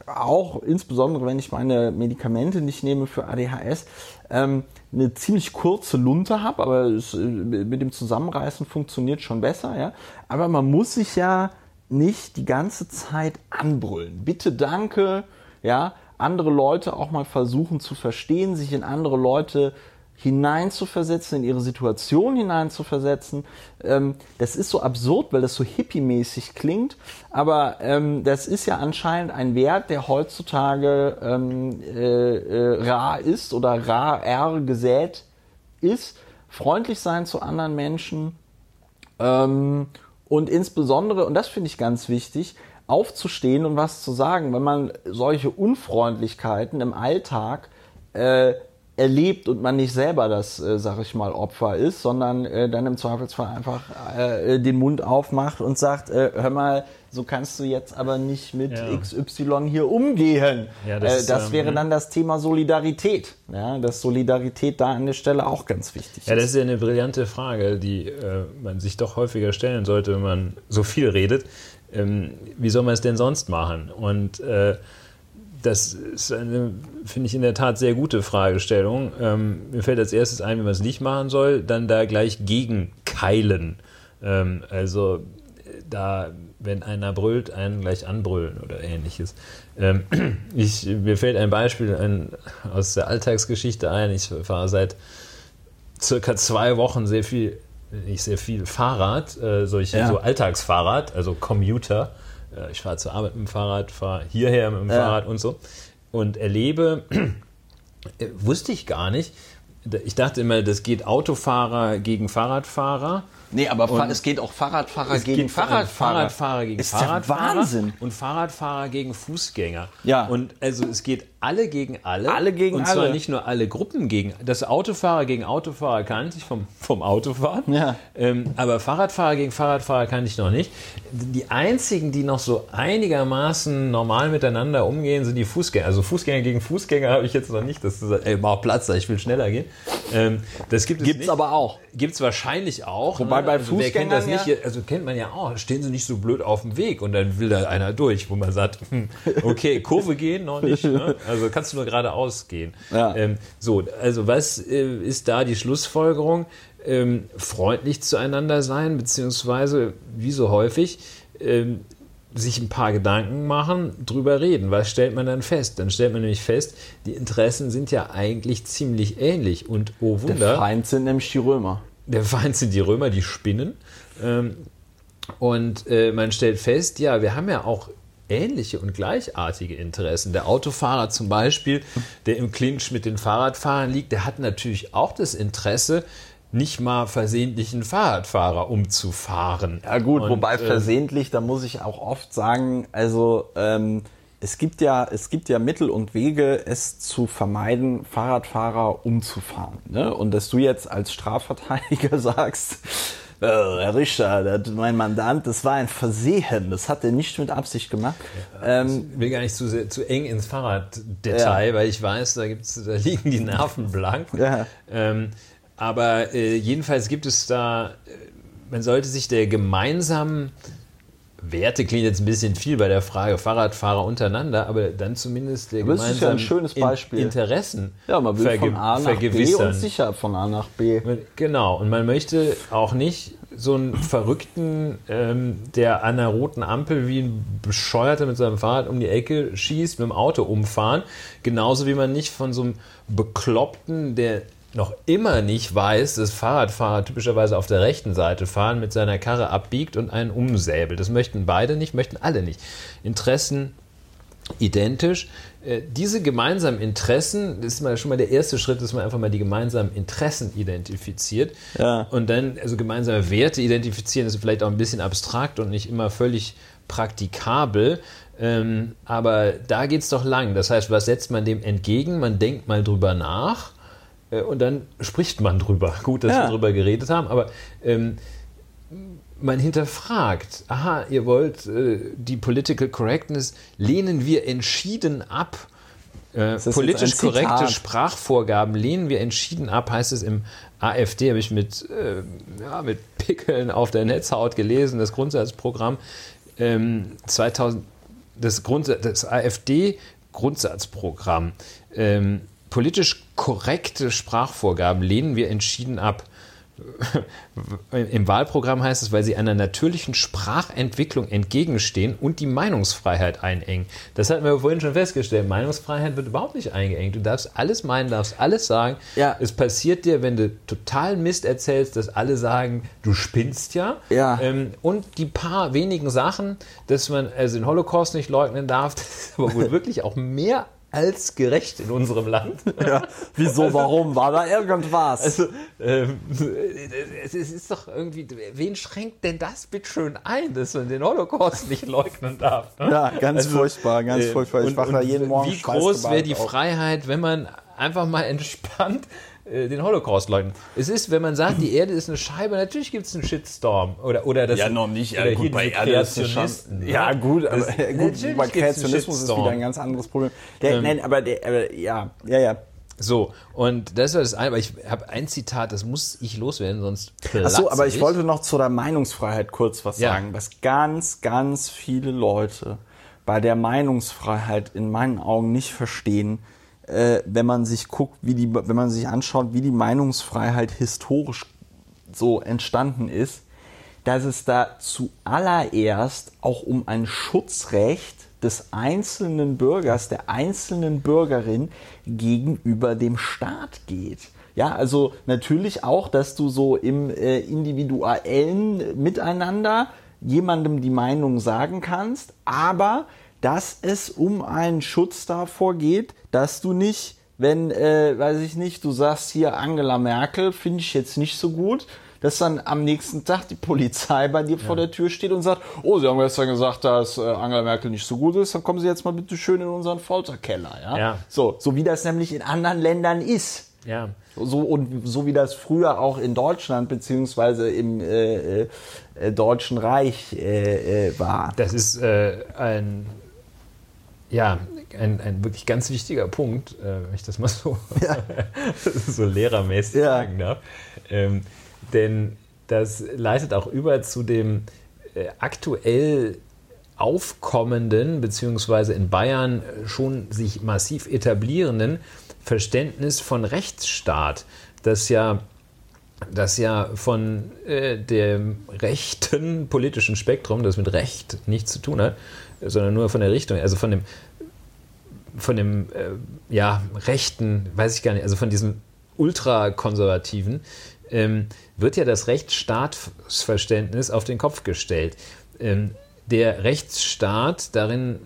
auch insbesondere, wenn ich meine Medikamente nicht nehme für ADHS, ähm, eine ziemlich kurze Lunte habe, aber es, äh, mit dem Zusammenreißen funktioniert schon besser. Ja? Aber man muss sich ja nicht die ganze Zeit anbrüllen. Bitte, danke, ja, andere Leute auch mal versuchen zu verstehen, sich in andere Leute hineinzuversetzen, in ihre Situation hineinzuversetzen. Ähm, das ist so absurd, weil das so hippie-mäßig klingt, aber ähm, das ist ja anscheinend ein Wert, der heutzutage ähm, äh, äh, rar ist oder rar gesät ist. Freundlich sein zu anderen Menschen, ähm, und insbesondere, und das finde ich ganz wichtig, aufzustehen und was zu sagen, wenn man solche Unfreundlichkeiten im Alltag äh, erlebt und man nicht selber das, äh, sag ich mal, Opfer ist, sondern äh, dann im Zweifelsfall einfach äh, den Mund aufmacht und sagt, äh, hör mal, so kannst du jetzt aber nicht mit Ja. XY hier umgehen. Ja, das das ist, das ähm, wäre dann das Thema Solidarität. Ja, dass Solidarität da an der Stelle auch ganz wichtig Ja, ist. das ist ja eine brillante Frage, die äh, man sich doch häufiger stellen sollte, wenn man so viel redet. Ähm, wie soll man es denn sonst machen? Und äh, das ist eine, finde ich, in der Tat sehr gute Fragestellung. Ähm, mir fällt als erstes ein, wie man es nicht machen soll, dann da gleich gegenkeilen. Ähm, also da, wenn einer brüllt, einen gleich anbrüllen oder ähnliches. Ähm, ich, mir fällt ein Beispiel ein, aus der Alltagsgeschichte ein. Ich fahre seit circa zwei Wochen sehr viel, nicht sehr viel Fahrrad, äh, solche Ja. so Alltagsfahrrad, also Commuter. Äh, ich fahre zur Arbeit mit dem Fahrrad, fahre hierher mit dem Ja. Fahrrad und so und erlebe, äh, wusste ich gar nicht, ich dachte immer, das geht Autofahrer gegen Fahrradfahrer. Nee, aber und es geht auch Fahrradfahrer gegen Fahrradfahrer. Fahrradfahrer gegen ist Fahrradfahrer. Wahnsinn. Und Fahrradfahrer gegen Fußgänger. Ja. Und also es geht alle gegen alle. Alle gegen und alle. Und zwar nicht nur alle Gruppen gegen. Das Autofahrer gegen Autofahrer kannte ich vom, vom Autofahren. Ja. Ähm, aber Fahrradfahrer gegen Fahrradfahrer kannte ich noch nicht. Die einzigen, die noch so einigermaßen normal miteinander umgehen, sind die Fußgänger. Also Fußgänger gegen Fußgänger habe ich jetzt noch nicht. Das ist, ey, mach Platz da, ich will schneller gehen. Ähm, das gibt es Gibt's nicht. aber auch. Gibt es wahrscheinlich auch. Wobei bei also wer kennt das Fußgängern nicht? Also kennt man ja auch. Stehen sie nicht so blöd auf dem Weg und dann will da einer durch, wo man sagt, hm, okay, Kurve gehen noch nicht. Ne? Also kannst du nur geradeaus gehen. Ja. Ähm, so, also was äh, ist da die Schlussfolgerung? Ähm, freundlich zueinander sein, beziehungsweise wie so häufig ähm, sich ein paar Gedanken machen, drüber reden. Was stellt man dann fest? Dann stellt man nämlich fest, die Interessen sind ja eigentlich ziemlich ähnlich. Und oh Wunder. Der Feind sind nämlich die Römer. Der Feind sind die Römer, die spinnen. Ähm, und äh, man stellt fest, ja, wir haben ja auch ähnliche und gleichartige Interessen. Der Autofahrer zum Beispiel, der im Clinch mit den Fahrradfahrern liegt, der hat natürlich auch das Interesse, nicht mal versehentlich einen Fahrradfahrer umzufahren. Ja gut, Und, wobei äh, versehentlich, da muss ich auch oft sagen, also ähm, es gibt ja, es gibt ja Mittel und Wege, es zu vermeiden, Fahrradfahrer umzufahren. Ne? Und dass du jetzt als Strafverteidiger sagst, äh, Herr Richter, mein Mandant, das war ein Versehen, das hat er nicht mit Absicht gemacht. Ähm, Ich will gar nicht zu, sehr, zu eng ins Fahrraddetail, weil ich weiß, da, gibt's, da liegen die Nerven blank. Ja. Ähm, aber äh, jedenfalls gibt es da, äh, man sollte sich der gemeinsamen Werte klingt jetzt ein bisschen viel bei der Frage Fahrradfahrer untereinander, aber dann zumindest der es ist ja ein schönes Beispiel. In Interessen ja, man will von A nach B und sicher von A nach B. Genau, und man möchte auch nicht so einen Verrückten, ähm, der an einer roten Ampel wie ein Bescheuerter mit seinem Fahrrad um die Ecke schießt, mit dem Auto umfahren. Genauso wie man nicht von so einem Bekloppten, der noch immer nicht weiß, dass Fahrradfahrer typischerweise auf der rechten Seite fahren, mit seiner Karre abbiegt und einen umsäbelt. Das möchten beide nicht, möchten alle nicht. Interessen identisch. Äh, Diese gemeinsamen Interessen, das ist mal schon mal der erste Schritt, dass man einfach mal die gemeinsamen Interessen identifiziert. Ja. Und dann, also gemeinsame Werte identifizieren, ist vielleicht auch ein bisschen abstrakt und nicht immer völlig praktikabel. Ähm, aber da geht es doch lang. Das heißt, was setzt man dem entgegen? Man denkt mal drüber nach und dann spricht man drüber. Gut, dass Ja. wir drüber geredet haben, aber ähm, man hinterfragt, aha, ihr wollt äh, die Political Correctness, lehnen wir entschieden ab. Äh, politisch korrekte. Sprachvorgaben lehnen wir entschieden ab, heißt es im AfD, habe ich mit, äh, ja, mit Pickeln auf der Netzhaut gelesen, das Grundsatzprogramm ähm, 2000, das, Grund, das AfD-Grundsatzprogramm. Ähm, politisch korrekte Sprachvorgaben lehnen wir entschieden ab. Im Wahlprogramm heißt es, weil sie einer natürlichen Sprachentwicklung entgegenstehen und die Meinungsfreiheit einengen. Das hatten wir vorhin schon festgestellt. Meinungsfreiheit wird überhaupt nicht eingeengt. Du darfst alles meinen, darfst alles sagen. Ja. Es passiert dir, wenn du total Mist erzählst, dass alle sagen, du spinnst ja. Ja. Ähm, und die paar wenigen Sachen, dass man also den Holocaust nicht leugnen darf, das ist aber wohl wirklich auch mehr als gerecht in unserem Land. Ja. Wieso, warum? War da irgendwas? Also, ähm, es ist doch irgendwie, wen schränkt denn das bitteschön ein, dass man den Holocaust nicht leugnen darf? ne? ja, ganz Also, furchtbar, ganz äh, furchtbar. Ich und- wache da jeden Morgen Wie groß wäre die auf. Freiheit, wenn man einfach mal entspannt den Holocaust leugnet? Es ist, wenn man sagt, die Erde ist eine Scheibe, natürlich gibt es einen Shitstorm. Oder, oder das, Ja, noch nicht. Ja, oder gut, bei Erde ist es schon. Kreationisten? Ja, gut, aber Das- äh, gut, bei Kreationismus ist wieder ein ganz anderes Problem. Der, Nein, aber, der, aber ja, ja, ja. So, und das war das eine, aber ich habe ein Zitat, das muss ich loswerden, sonst Achso, aber ich platze wollte noch zu der Meinungsfreiheit kurz was Ja. sagen, was ganz, ganz viele Leute bei der Meinungsfreiheit in meinen Augen nicht verstehen, äh, wenn man sich guckt, wie die, wenn man sich anschaut, wie die Meinungsfreiheit historisch so entstanden ist, dass es da zuallererst auch um ein Schutzrecht des einzelnen Bürgers, der einzelnen Bürgerin gegenüber dem Staat geht. Ja, also natürlich auch, dass du so im äh, individuellen Miteinander jemandem die Meinung sagen kannst, aber dass es um einen Schutz davor geht, dass du nicht wenn, äh, weiß ich nicht, du sagst hier Angela Merkel, finde ich jetzt nicht so gut, dass dann am nächsten Tag die Polizei bei dir ja. vor der Tür steht und sagt, oh, Sie haben gestern gesagt, dass äh, Angela Merkel nicht so gut ist, dann kommen Sie jetzt mal bitte schön in unseren Folterkeller. Ja? ja. So, so wie das nämlich in anderen Ländern ist. Ja. So, und so wie das früher auch in Deutschland beziehungsweise im äh, äh, Deutschen Reich äh, äh, war. Das ist äh, ein, ja, ein, ein wirklich ganz wichtiger Punkt, äh, wenn ich das mal so, ja. so lehrermäßig ja. sagen darf. Ähm, denn das leitet auch über zu dem äh, aktuell aufkommenden, beziehungsweise in Bayern schon sich massiv etablierenden Verständnis von Rechtsstaat, das ja, das ja von äh, dem rechten politischen Spektrum, das mit Recht nichts zu tun hat, sondern nur von der Richtung, also von dem, von dem äh, ja, rechten, weiß ich gar nicht, also von diesem ultrakonservativen, ähm, wird ja das Rechtsstaatsverständnis auf den Kopf gestellt. Ähm, der Rechtsstaat, darin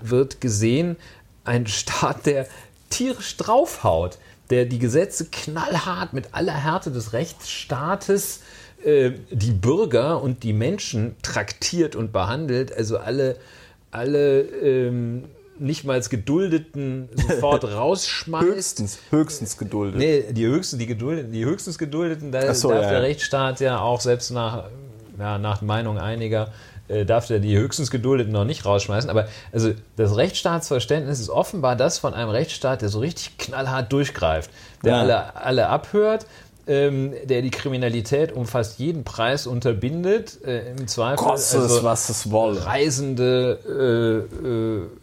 wird gesehen, ein Staat, der tierisch draufhaut, der die Gesetze knallhart mit aller Härte des Rechtsstaates äh, die Bürger und die Menschen traktiert und behandelt, also alle, alle ähm, nicht mal Geduldeten sofort rausschmeißt. höchstens, höchstens geduldet. Nee, die höchsten, die Geduldeten, die höchstens Geduldeten, da so, darf ja, der ja. Rechtsstaat ja auch selbst nach, ja, nach Meinung einiger äh, darf der die höchstens Geduldeten noch nicht rausschmeißen. Aber also das Rechtsstaatsverständnis ist offenbar das von einem Rechtsstaat, der so richtig knallhart durchgreift, der ja. alle, alle abhört ähm, der die Kriminalität um fast jeden Preis unterbindet. Äh, Im Zweifel Kostet also was es wolle. Reisende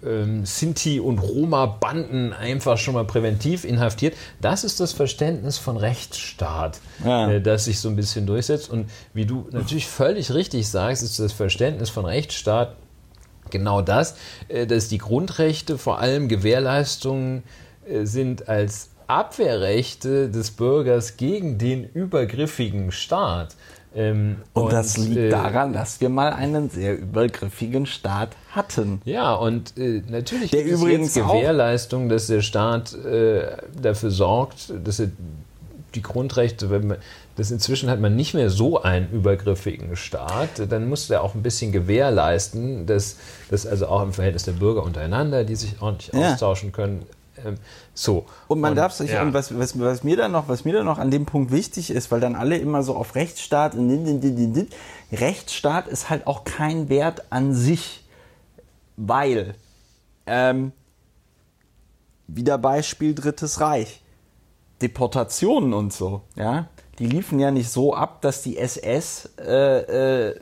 äh, äh, ähm, Sinti und Roma-Banden einfach schon mal präventiv inhaftiert. Das ist das Verständnis von Rechtsstaat, ja. Äh, das sich so ein bisschen durchsetzt. Und wie du natürlich völlig richtig sagst, ist das Verständnis von Rechtsstaat genau das, äh, dass die Grundrechte vor allem Gewährleistungen äh, sind als Abwehrrechte des Bürgers gegen den übergriffigen Staat. Ähm, und, und, das liegt äh, daran, dass wir mal einen sehr übergriffigen Staat hatten. Ja, und äh, natürlich der übrigens jetzt Gewährleistung, dass der Staat äh, dafür sorgt, dass er die Grundrechte, wenn man, das inzwischen hat man nicht mehr so einen übergriffigen Staat, dann muss er auch ein bisschen gewährleisten, dass, dass also auch im Verhältnis der Bürger untereinander, die sich ordentlich ja. austauschen können, ähm, so. Und man und, darf sich, ja. und was, was, was, mir dann noch, was mir dann noch an dem Punkt wichtig ist, weil dann alle immer so auf Rechtsstaat, Rechtsstaat ist halt auch kein Wert an sich, weil, ähm, wieder Beispiel Drittes Reich, Deportationen und so, ja, die liefen ja nicht so ab, dass die SS äh, äh,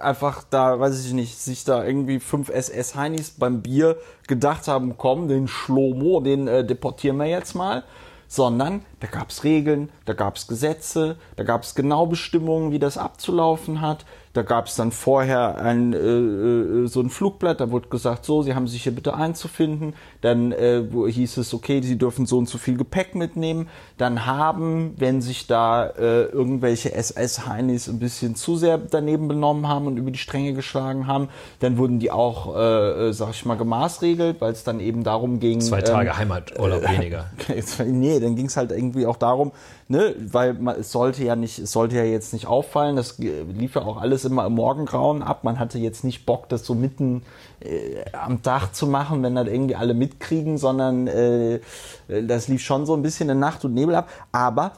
einfach da, weiß ich nicht, sich da irgendwie fünf SS-Heinis beim Bier gedacht haben, komm, den Schlomo, den äh, deportieren wir jetzt mal. Sondern da gab es Regeln, da gab es Gesetze, da gab es genau Bestimmungen, wie das abzulaufen hat. Da gab es dann vorher ein, äh, äh, so ein Flugblatt, da wurde gesagt, so, Sie haben sich hier bitte einzufinden. Dann äh, hieß es, okay, Sie dürfen so und so viel Gepäck mitnehmen. Dann haben, wenn sich da äh, irgendwelche SS-Heinis ein bisschen zu sehr daneben benommen haben und über die Stränge geschlagen haben, dann wurden die auch, äh, äh sag ich mal, gemaßregelt, weil es dann eben darum ging. Zwei Tage ähm, Heimaturlaub weniger. nee, dann ging es halt irgendwie auch darum, ne, weil man, es sollte ja nicht, es sollte ja jetzt nicht auffallen, das lief ja auch alles immer im Morgengrauen ab. Man hatte jetzt nicht Bock, das so mitten äh, am Tag zu machen, wenn das irgendwie alle mitkriegen, sondern äh, das lief schon so ein bisschen in Nacht und Nebel ab. Aber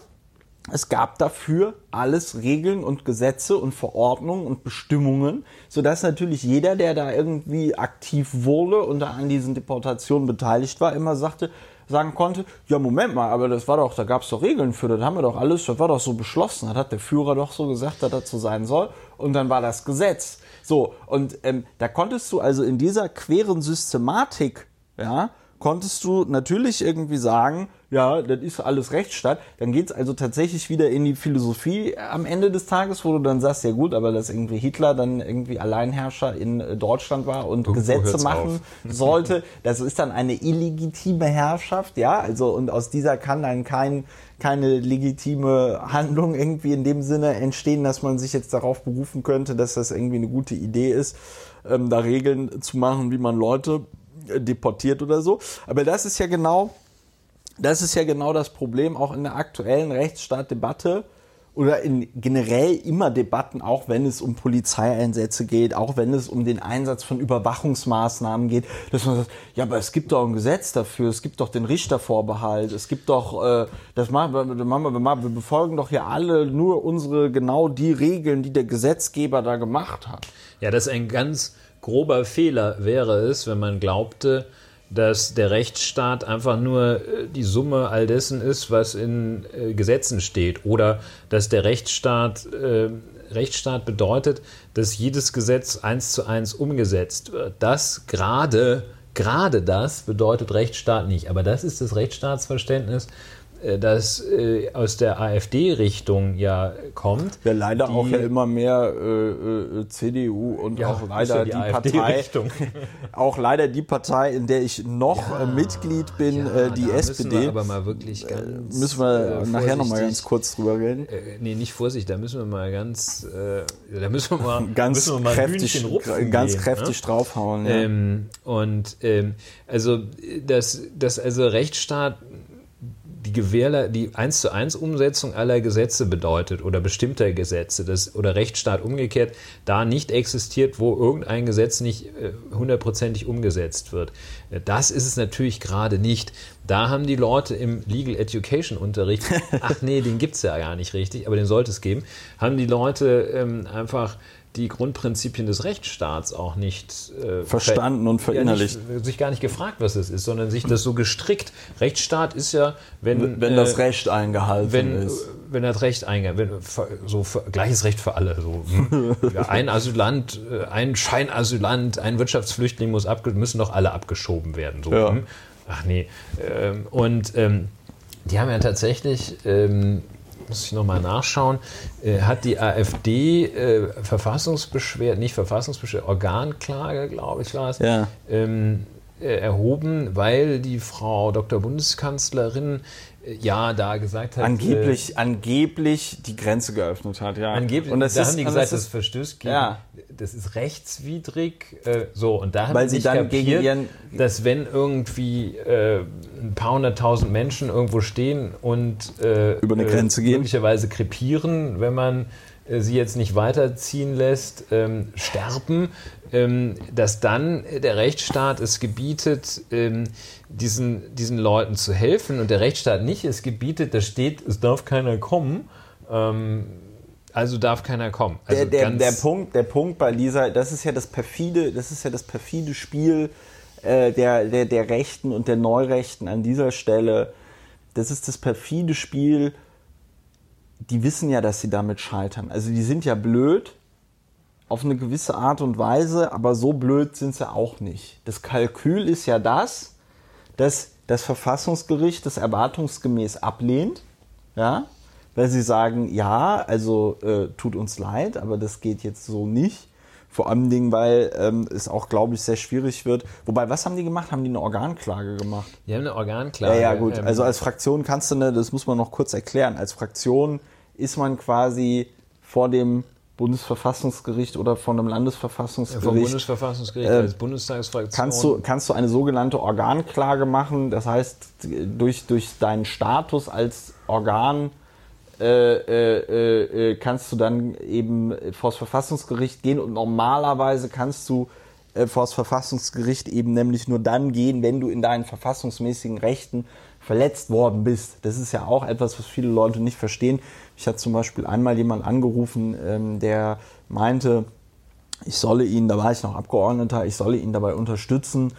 es gab dafür alles Regeln und Gesetze und Verordnungen und Bestimmungen, sodass natürlich jeder, der da irgendwie aktiv wurde und da an diesen Deportationen beteiligt war, immer sagte, sagen konnte, ja Moment mal, aber das war doch, da gab es doch Regeln für, das haben wir doch alles, das war doch so beschlossen, das hat der Führer doch so gesagt, dass das so sein soll und dann war das Gesetz. So, und ähm, da konntest du also in dieser queren Systematik, ja, konntest du natürlich irgendwie sagen, ja, das ist alles Rechtsstaat, dann geht's also tatsächlich wieder in die Philosophie am Ende des Tages, wo du dann sagst, ja gut, aber dass irgendwie Hitler dann irgendwie Alleinherrscher in äh, Deutschland war und Irgendwo Gesetze machen auf. sollte, das ist dann eine illegitime Herrschaft, ja, also und aus dieser kann dann kein, keine legitime Handlung irgendwie in dem Sinne entstehen, dass man sich jetzt darauf berufen könnte, dass das irgendwie eine gute Idee ist, ähm, da Regeln zu machen, wie man Leute äh, deportiert oder so. Aber das ist ja genau das ist ja genau das Problem auch in der aktuellen Rechtsstaatdebatte oder in generell immer Debatten, auch wenn es um Polizeieinsätze geht, auch wenn es um den Einsatz von Überwachungsmaßnahmen geht, dass man sagt, ja, aber es gibt doch ein Gesetz dafür, es gibt doch den Richtervorbehalt, es gibt doch, äh, das machen wir, machen wir, wir befolgen doch hier alle nur unsere, genau die Regeln, die der Gesetzgeber da gemacht hat. Ja, das ist ein ganz grober Fehler wäre es, wenn man glaubte, dass der Rechtsstaat einfach nur äh, die Summe all dessen ist, was in äh, Gesetzen steht. Oder dass der Rechtsstaat, äh, Rechtsstaat bedeutet, dass jedes Gesetz eins zu eins umgesetzt wird. Das gerade, gerade das bedeutet Rechtsstaat nicht. Aber das ist das Rechtsstaatsverständnis, das äh, aus der AfD-Richtung ja kommt. Ja, leider die, auch ja immer mehr äh, äh CDU und ja, auch leider die, die Partei, auch leider die Partei, in der ich noch ja, Mitglied bin, die SPD. Müssen wir aber mal wirklich ganz, müssen wir nachher noch mal ganz kurz drüber reden. Äh, nee, nicht Vorsicht, da müssen wir mal ganz, äh, da müssen wir mal ganz wir mal kräftig, ganz gehen, kräftig ne? draufhauen. Ähm, und ähm, also das, das also Rechtsstaat die Gewährle die 1 zu 1 Umsetzung aller Gesetze bedeutet oder bestimmter Gesetze das, oder Rechtsstaat umgekehrt da nicht existiert, wo irgendein Gesetz nicht äh, hundertprozentig umgesetzt wird. Äh, das ist es natürlich gerade nicht. Da haben die Leute im Legal Education Unterricht, ach nee, den gibt es ja gar nicht richtig, aber den sollte es geben, haben die Leute ähm, einfach die Grundprinzipien des Rechtsstaats auch nicht äh, verstanden und verinnerlicht. Ja, nicht, sich gar nicht gefragt, was es ist, sondern sich das so gestrickt. Rechtsstaat ist ja, wenn. Wenn äh, das Recht eingehalten wenn, ist. Wenn das Recht eingehalten wird, so für, gleiches Recht für alle. So. ja, ein Asylant, äh, ein Scheinasylant, ein Wirtschaftsflüchtling muss abge müssen doch alle abgeschoben werden. So. Ja. Hm? Ach nee. Ähm, und ähm, die haben ja tatsächlich. Ähm, muss ich nochmal nachschauen, äh, hat die AfD äh, Verfassungsbeschwerde, nicht Verfassungsbeschwerde, Organklage, glaube ich, war es, ja. ähm, äh, erhoben, weil die Frau Dr. Bundeskanzlerin ja da gesagt hat. Angeblich, äh, angeblich die Grenze geöffnet hat, ja. Angeblich, und das da ist, haben die gesagt, das, das verstößt gegen, ja. das ist rechtswidrig. Äh, so, und da haben Weil sie dann kapiert, gegen ihren dass wenn irgendwie äh, ein paar hunderttausend Menschen irgendwo stehen und äh, über eine Grenze gehen, möglicherweise krepieren, wenn man äh, sie jetzt nicht weiterziehen lässt, ähm, sterben, ähm, dass dann der Rechtsstaat es gebietet, ähm, diesen, diesen Leuten zu helfen und der Rechtsstaat nicht es gebietet, da steht, es darf keiner kommen. Ähm, also darf keiner kommen. Also der, der, der, Punkt, der Punkt bei Lisa, das ist ja das perfide, das ist ja das perfide Spiel äh, der, der, der Rechten und der Neurechten an dieser Stelle. Das ist das perfide Spiel. Die wissen ja, dass sie damit scheitern. Also die sind ja blöd, auf eine gewisse Art und Weise, aber so blöd sind sie auch nicht. Das Kalkül ist ja das, dass das Verfassungsgericht das erwartungsgemäß ablehnt, ja, weil sie sagen, ja, also äh, tut uns leid, aber das geht jetzt so nicht. Vor allem Dingen, weil ähm, es auch, glaube ich, sehr schwierig wird. Wobei, was haben die gemacht? Haben die eine Organklage gemacht? Die haben eine Organklage. Ja, ja, gut. Ähm, also als Fraktion kannst du, ne, das muss man noch kurz erklären. Als Fraktion ist man quasi vor dem Bundesverfassungsgericht oder von einem Landesverfassungsgericht. Ja, vom Bundesverfassungsgericht äh, als Bundestagsfraktion. Kannst du, kannst du eine sogenannte Organklage machen. Das heißt, durch, durch deinen Status als Organ äh, äh, äh, kannst du dann eben vor das Verfassungsgericht gehen und normalerweise kannst du äh, vor das Verfassungsgericht eben nämlich nur dann gehen, wenn du in deinen verfassungsmäßigen Rechten verletzt worden bist. Das ist ja auch etwas, was viele Leute nicht verstehen. Ich hatte zum Beispiel einmal jemand angerufen, ähm, der meinte, ich solle ihn, da war ich noch Abgeordneter, ich solle ihn dabei unterstützen,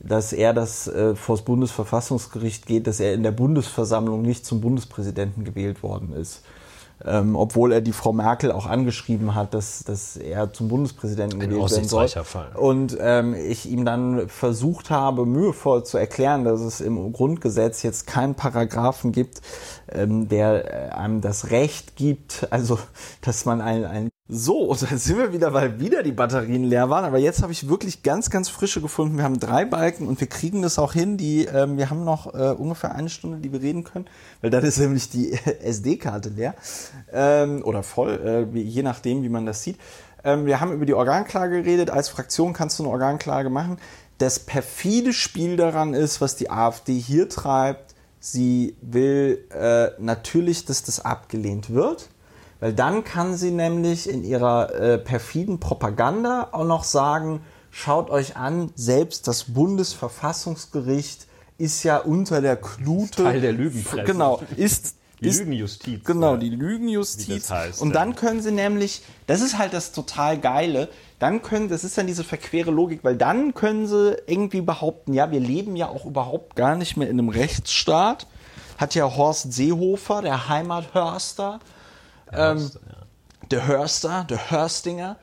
dass er das äh, vor das Bundesverfassungsgericht geht, dass er in der Bundesversammlung nicht zum Bundespräsidenten gewählt worden ist ähm, obwohl er die Frau Merkel auch angeschrieben hat, dass, dass er zum Bundespräsidenten Ein gewählt werden soll. Fall. Und ähm, ich ihm dann versucht habe, mühevoll zu erklären, dass es im Grundgesetz jetzt keinen Paragraphen gibt, ähm, der äh, einem das Recht gibt, also dass man ein, ein so, und dann sind wir wieder, weil wieder die Batterien leer waren. Aber jetzt habe ich wirklich ganz, ganz frische gefunden. Wir haben drei Balken und wir kriegen das auch hin. Die, ähm, wir haben noch äh, ungefähr eine Stunde, die wir reden können, weil dann ist nämlich die SD-Karte leer ähm, oder voll, äh, je nachdem, wie man das sieht. Ähm, wir haben über die Organklage geredet. Als Fraktion kannst du eine Organklage machen. Das perfide Spiel daran ist, was die AfD hier treibt. sie will äh, natürlich, dass das abgelehnt wird, weil dann kann sie nämlich in ihrer äh, perfiden Propaganda auch noch sagen, schaut euch an, selbst das Bundesverfassungsgericht ist ja unter der Klute. Teil der Lügenpresse. Genau, ist Die ist, Lügenjustiz. Genau, ja. die Lügenjustiz. Heißt, und ja. dann können sie nämlich, das ist halt das total Geile, dann können, das ist dann diese verquere Logik, weil dann können sie irgendwie behaupten, ja, wir leben ja auch überhaupt gar nicht mehr in einem Rechtsstaat. Hat ja Horst Seehofer, der Heimathörster, ähm, der Hörster, der Hörstinger,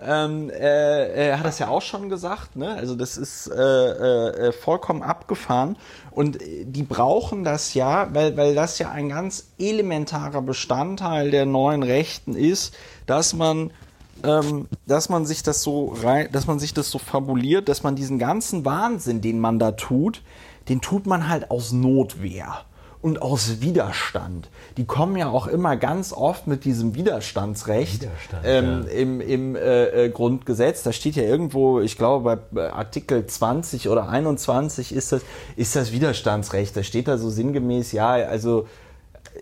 ähm, äh, er hat das ja auch schon gesagt, ne? Also das ist äh, äh, vollkommen abgefahren. Und äh, die brauchen das ja, weil, weil das ja ein ganz elementarer Bestandteil der neuen Rechten ist, dass man ähm, dass man sich das so rein, dass man sich das so fabuliert, dass man diesen ganzen Wahnsinn, den man da tut, den tut man halt aus Notwehr und aus Widerstand. Die kommen ja auch immer ganz oft mit diesem Widerstandsrecht Widerstand, ähm, im, im äh, äh, Grundgesetz. Da steht ja irgendwo, ich glaube bei Artikel 20 oder 21 ist das, ist das Widerstandsrecht. Da steht da so sinngemäß, ja, also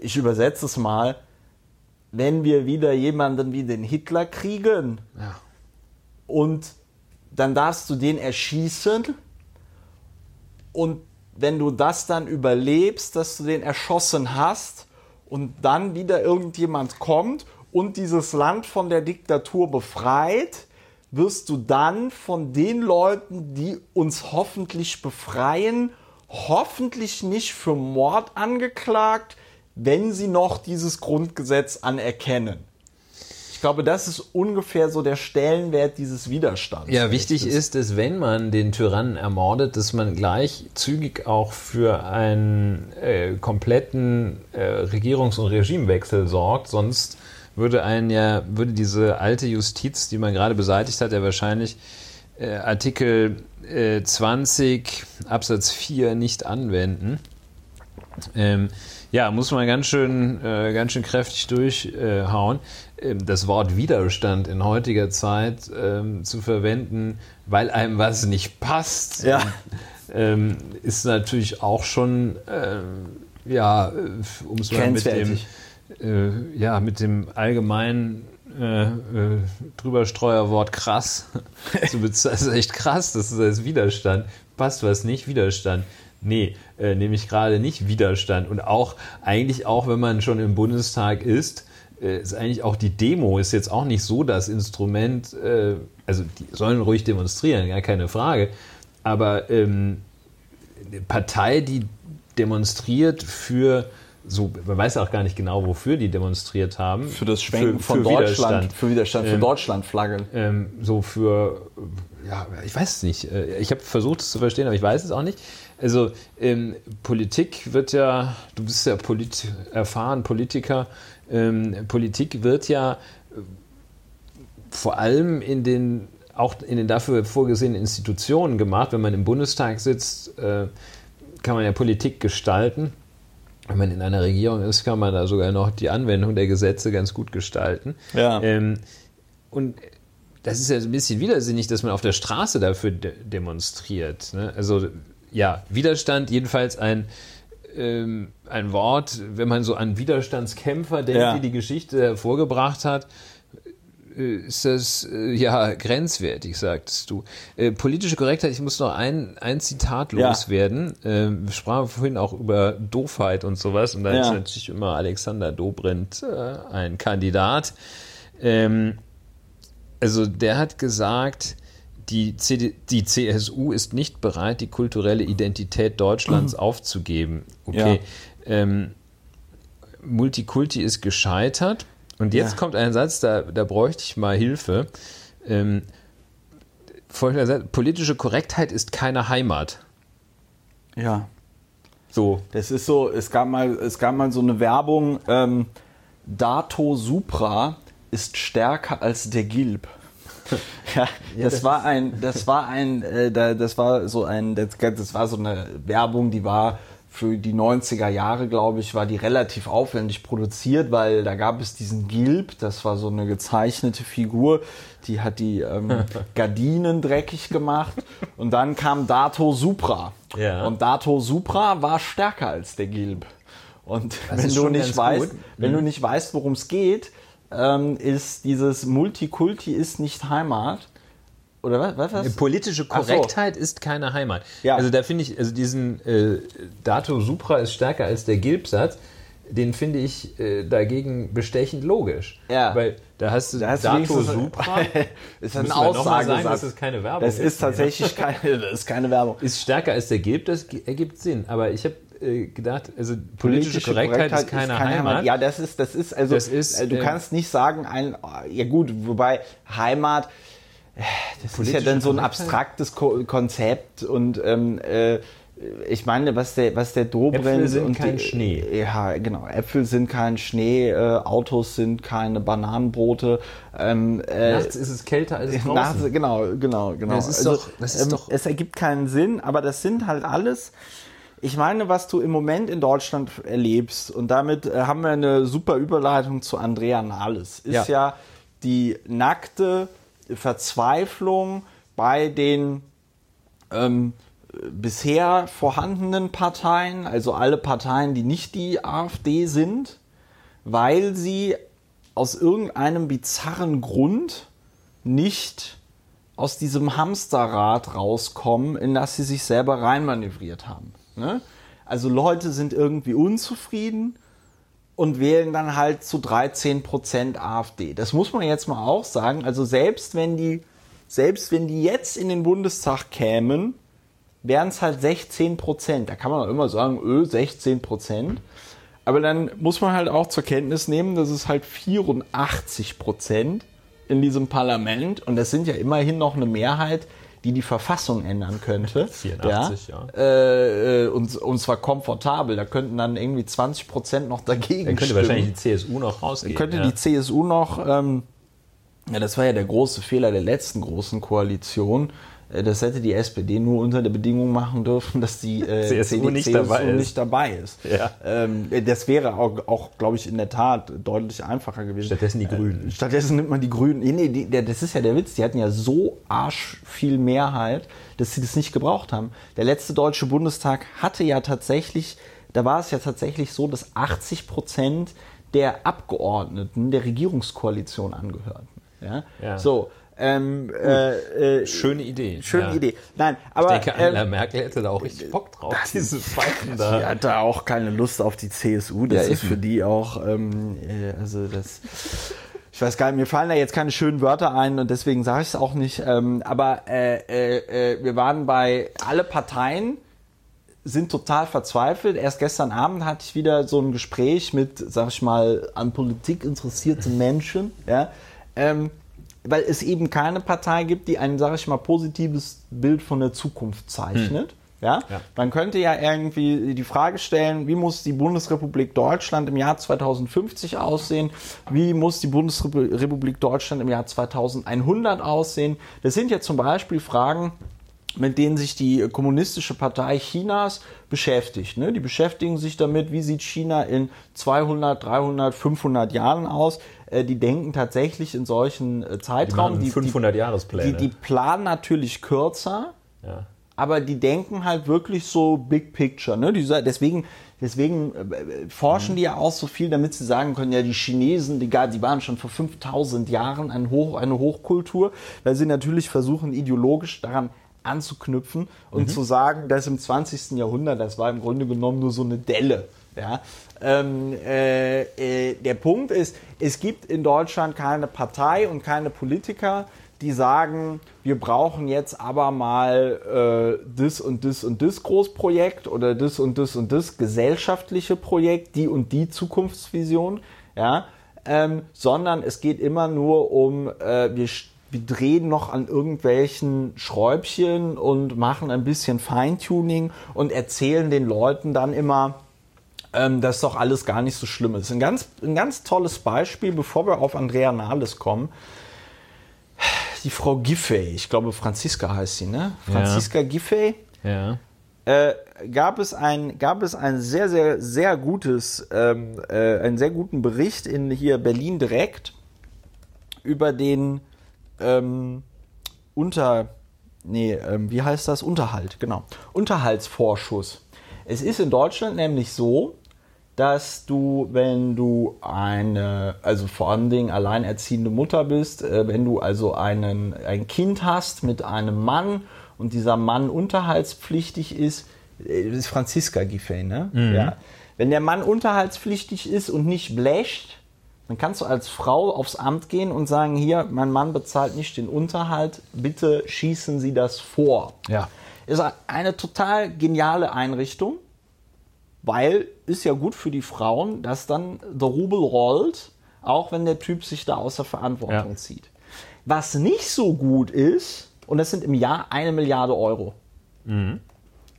ich übersetze es mal, wenn wir wieder jemanden wie den Hitler kriegen Ja. und dann darfst du den erschießen und wenn du das dann überlebst, dass du den erschossen hast und dann wieder irgendjemand kommt und dieses Land von der Diktatur befreit, wirst du dann von den Leuten, die uns hoffentlich befreien, hoffentlich nicht für Mord angeklagt, wenn sie noch dieses Grundgesetz anerkennen. Ich glaube, das ist ungefähr so der Stellenwert dieses Widerstands. Ja, wichtig ist es, wenn man den Tyrannen ermordet, dass man gleich zügig auch für einen äh, kompletten äh, Regierungs- und Regimewechsel sorgt, sonst würde einen ja, würde diese alte Justiz, die man gerade beseitigt hat, ja wahrscheinlich äh, Artikel äh, 20 Absatz 4 nicht anwenden. Ähm, ja, muss man ganz schön, äh, ganz schön kräftig durchhauen. Ähm, das Wort Widerstand in heutiger Zeit ähm, zu verwenden, weil einem was nicht passt, Ja. ähm, ist natürlich auch schon, ähm, ja, äh, um es mal mit dem, äh, ja, mit dem allgemeinen äh, äh, Drüberstreuerwort krass zu bezeichnen. Das ist echt krass, das ist als Widerstand. Passt was nicht? Widerstand. Nee, äh, nämlich gerade nicht Widerstand. Und auch, eigentlich auch, wenn man schon im Bundestag ist, ist eigentlich auch die Demo ist jetzt auch nicht so das Instrument, äh, also die sollen ruhig demonstrieren, gar keine Frage. Aber ähm, eine Partei, die demonstriert für so, man weiß auch gar nicht genau, wofür die demonstriert haben. für das Schwenken Für- von für Deutschland, Widerstand. für Widerstand, für Ähm, Deutschlandflaggen. ähm, so für, äh, ja, ich weiß es nicht. Äh, Ich habe versucht es zu verstehen, aber ich weiß es auch nicht. Also ähm, Politik wird ja, du bist ja polit erfahren Politiker, ähm, Politik wird ja äh, vor allem in den auch in den dafür vorgesehenen Institutionen gemacht. Wenn man im Bundestag sitzt, äh, kann man ja Politik gestalten. Wenn man in einer Regierung ist, kann man da sogar noch die Anwendung der Gesetze ganz gut gestalten. Ja. Ähm, und das ist ja ein bisschen widersinnig, dass man auf der Straße dafür de demonstriert. Ne? Also ja, Widerstand jedenfalls ein, ähm, ein Wort, wenn man so an Widerstandskämpfer denkt, Ja. die die Geschichte hervorgebracht hat, äh, ist das äh, ja grenzwertig, sagtest du. Äh, politische Korrektheit, ich muss noch ein, ein Zitat Ja. loswerden. Ähm, wir sprachen vorhin auch über Doofheit und sowas und da Ja. ist natürlich immer Alexander Dobrindt äh, ein Kandidat. Ähm, also der hat gesagt, die, CD, die CSU ist nicht bereit, die kulturelle Identität Deutschlands aufzugeben. Okay. Ähm, Multikulti ist gescheitert. Und jetzt Ja. kommt ein Satz, da, da bräuchte ich mal Hilfe. Ähm, folgender Satz, politische Korrektheit ist keine Heimat. Ja. So. Das ist so, es gab mal, es gab mal so eine Werbung, ähm, Dato Supra ist stärker als der Gilb. ja, das, war ein, das war ein, äh, da- das war so ein, das, das war so eine Werbung, die war für die 90er Jahre, glaube ich, war die relativ aufwendig produziert, weil da gab es diesen Gilb, das war so eine gezeichnete Figur, die hat die ähm, Gardinen dreckig gemacht. Und dann kam Dato Supra. Ja. Und Dato Supra war stärker als der Gilb. Und Das wenn du nicht weißt, gut. wenn Mhm. du nicht weißt, worum es geht, ähm, ist dieses Multikulti ist nicht Heimat. Oder was? was, was? Politische Ach so. Korrektheit ist keine Heimat. Ja. Also da finde ich, also diesen äh, Dato Supra ist stärker als der Gilbsatz, den finde ich äh, dagegen bestechend logisch. Ja. Weil da hast du Da hast Dato Supra. ist ein sagen, Aussagesatz. dass es keine Werbung Das ist ist, tatsächlich keine, das ist keine Werbung. Ist stärker als der Gilb, das ergibt Sinn. Aber ich habe gedacht, also politische, Korrektheit, ist keine, Heimat. Ja, das ist, das ist, also, Das ist, äh, du ähm, kannst nicht sagen, ein, ja gut, wobei Heimat, äh, das ist ja Politische dann so ein Korrektheit? abstraktes Ko Konzept und, ähm, äh, ich meine, was der, was der Dobrindt Äpfel sind und kein die, Schnee. Ja, genau. Äpfel sind kein Schnee, äh, Autos sind keine Bananenbrote. Ähm, äh, Nachts ist es kälter als draußen. Nachts, genau, genau, genau. Das ist doch- das ist ähm, doch- Es ergibt keinen Sinn, aber das sind halt alles. Ich meine, was du im Moment in Deutschland erlebst, und damit äh, haben wir eine super Überleitung zu Andrea Nahles, ist Ja. ja, die nackte Verzweiflung bei den ähm, bisher vorhandenen Parteien, also alle Parteien, die nicht die AfD sind, weil sie aus irgendeinem bizarren Grund nicht aus diesem Hamsterrad rauskommen, in das sie sich selber reinmanövriert haben. Ne? Also Leute sind irgendwie unzufrieden und wählen dann halt zu 13% AfD. Das muss man jetzt mal auch sagen. Also selbst wenn die, selbst wenn die jetzt in den Bundestag kämen, wären es halt 16 Prozent. Da kann man auch immer sagen, öh, 16 Prozent. Aber dann muss man halt auch zur Kenntnis nehmen, dass es halt 84 Prozent in diesem Parlament und das sind ja immerhin noch eine Mehrheit, die die Verfassung ändern könnte. 84, ja. Äh, äh, und, und zwar komfortabel. Da könnten dann irgendwie 20 Prozent noch dagegen Dann könnte stimmen wahrscheinlich die CSU noch rausgehen. könnte ja. die CSU noch, ähm, ja, das war ja der große Fehler der letzten großen Koalition. Äh, Das hätte die SPD nur unter der Bedingung machen dürfen, dass die äh, CSU CD nicht dabei ist. nicht dabei ist. Ja. Ähm, das wäre auch, auch glaube ich, in der Tat deutlich einfacher gewesen. Stattdessen die Grünen. Äh, stattdessen nimmt man die Grünen. Nee, nee, die, der, das ist ja der Witz. Die hatten ja so arsch viel Mehrheit, dass sie das nicht gebraucht haben. Der letzte deutsche Bundestag hatte ja tatsächlich, da war es ja tatsächlich so, dass 80 Prozent der Abgeordneten der Regierungskoalition angehörten. Ja? Ja. So. Ähm, äh, äh, Schöne Idee. schöne ja. Idee. Nein, aber Ich denke, Angela ähm, Merkel hätte da auch richtig Bock drauf, diese Pfeifen da. die hatte auch keine Lust auf die CSU. Das Ja, ist eben. für die auch, ähm, äh, also das. Ich weiß gar nicht, mir fallen da jetzt keine schönen Wörter ein und deswegen sage ich es auch nicht. Ähm, aber äh, äh, äh, wir waren bei alle Parteien sind total verzweifelt. Erst gestern Abend hatte ich wieder so ein Gespräch mit, sag ich mal, an Politik interessierten Menschen, ja, ähm, weil es eben keine Partei gibt, die ein, sag ich mal, positives Bild von der Zukunft zeichnet. Ja? Ja. Man könnte ja irgendwie die Frage stellen, wie muss die Bundesrepublik Deutschland im Jahr 2050 aussehen? Wie muss die Bundesrepublik Deutschland im Jahr 2100 aussehen? Das sind ja zum Beispiel Fragen, mit denen sich die Kommunistische Partei Chinas beschäftigt. Ne? Die beschäftigen sich damit, wie sieht China in 200, 300, 500 Jahren aus. Äh, die denken tatsächlich in solchen äh, Zeitraum. Die machen 500-Jahrespläne. Die, die planen natürlich kürzer, Ja. aber die denken halt wirklich so Big Picture. Ne? Die, deswegen deswegen äh, forschen die ja auch so viel, damit sie sagen können, ja, die Chinesen, die, die waren schon vor 5000 Jahren ein Hoch, eine Hochkultur, weil sie natürlich versuchen, ideologisch daran anzuknüpfen und zu sagen, dass im 20. Jahrhundert, das war im Grunde genommen nur so eine Delle. Ja? Ähm, äh, äh, der Punkt ist, es gibt in Deutschland keine Partei und keine Politiker, die sagen, wir brauchen jetzt aber mal äh, das und das und das Großprojekt oder das und das und das gesellschaftliche Projekt, die und die Zukunftsvision, ja, ähm, sondern es geht immer nur um, äh, wir, wir drehen noch an irgendwelchen Schräubchen und machen ein bisschen Feintuning und erzählen den Leuten dann immer, ähm, dass doch alles gar nicht so schlimm ist. Ein ganz, ein ganz tolles Beispiel, bevor wir auf Andrea Nahles kommen. Die Frau Giffey, ich glaube Franziska heißt sie, ne? Franziska Giffey, Ja. äh, gab es ein gab es ein sehr sehr sehr gutes ähm, äh, einen sehr guten Bericht in hier Berlin direkt über den ähm, unter nee ähm, wie heißt das Unterhalt genau Unterhaltsvorschuss. Es ist in Deutschland nämlich so, dass du, wenn du eine, also vor allen Dingen alleinerziehende Mutter bist, äh, wenn du also einen, ein Kind hast mit einem Mann und dieser Mann unterhaltspflichtig ist, äh, das ist Franziska Giffey, ne? Ja. Wenn der Mann unterhaltspflichtig ist und nicht bläst, dann kannst du als Frau aufs Amt gehen und sagen, hier, mein Mann bezahlt nicht den Unterhalt, bitte schießen Sie das vor. Ja. Ist eine total geniale Einrichtung, weil ist ja gut für die Frauen, dass dann der Rubel rollt, auch wenn der Typ sich da außer Verantwortung Ja. zieht. Was nicht so gut ist, und das sind im Jahr eine Milliarde Euro.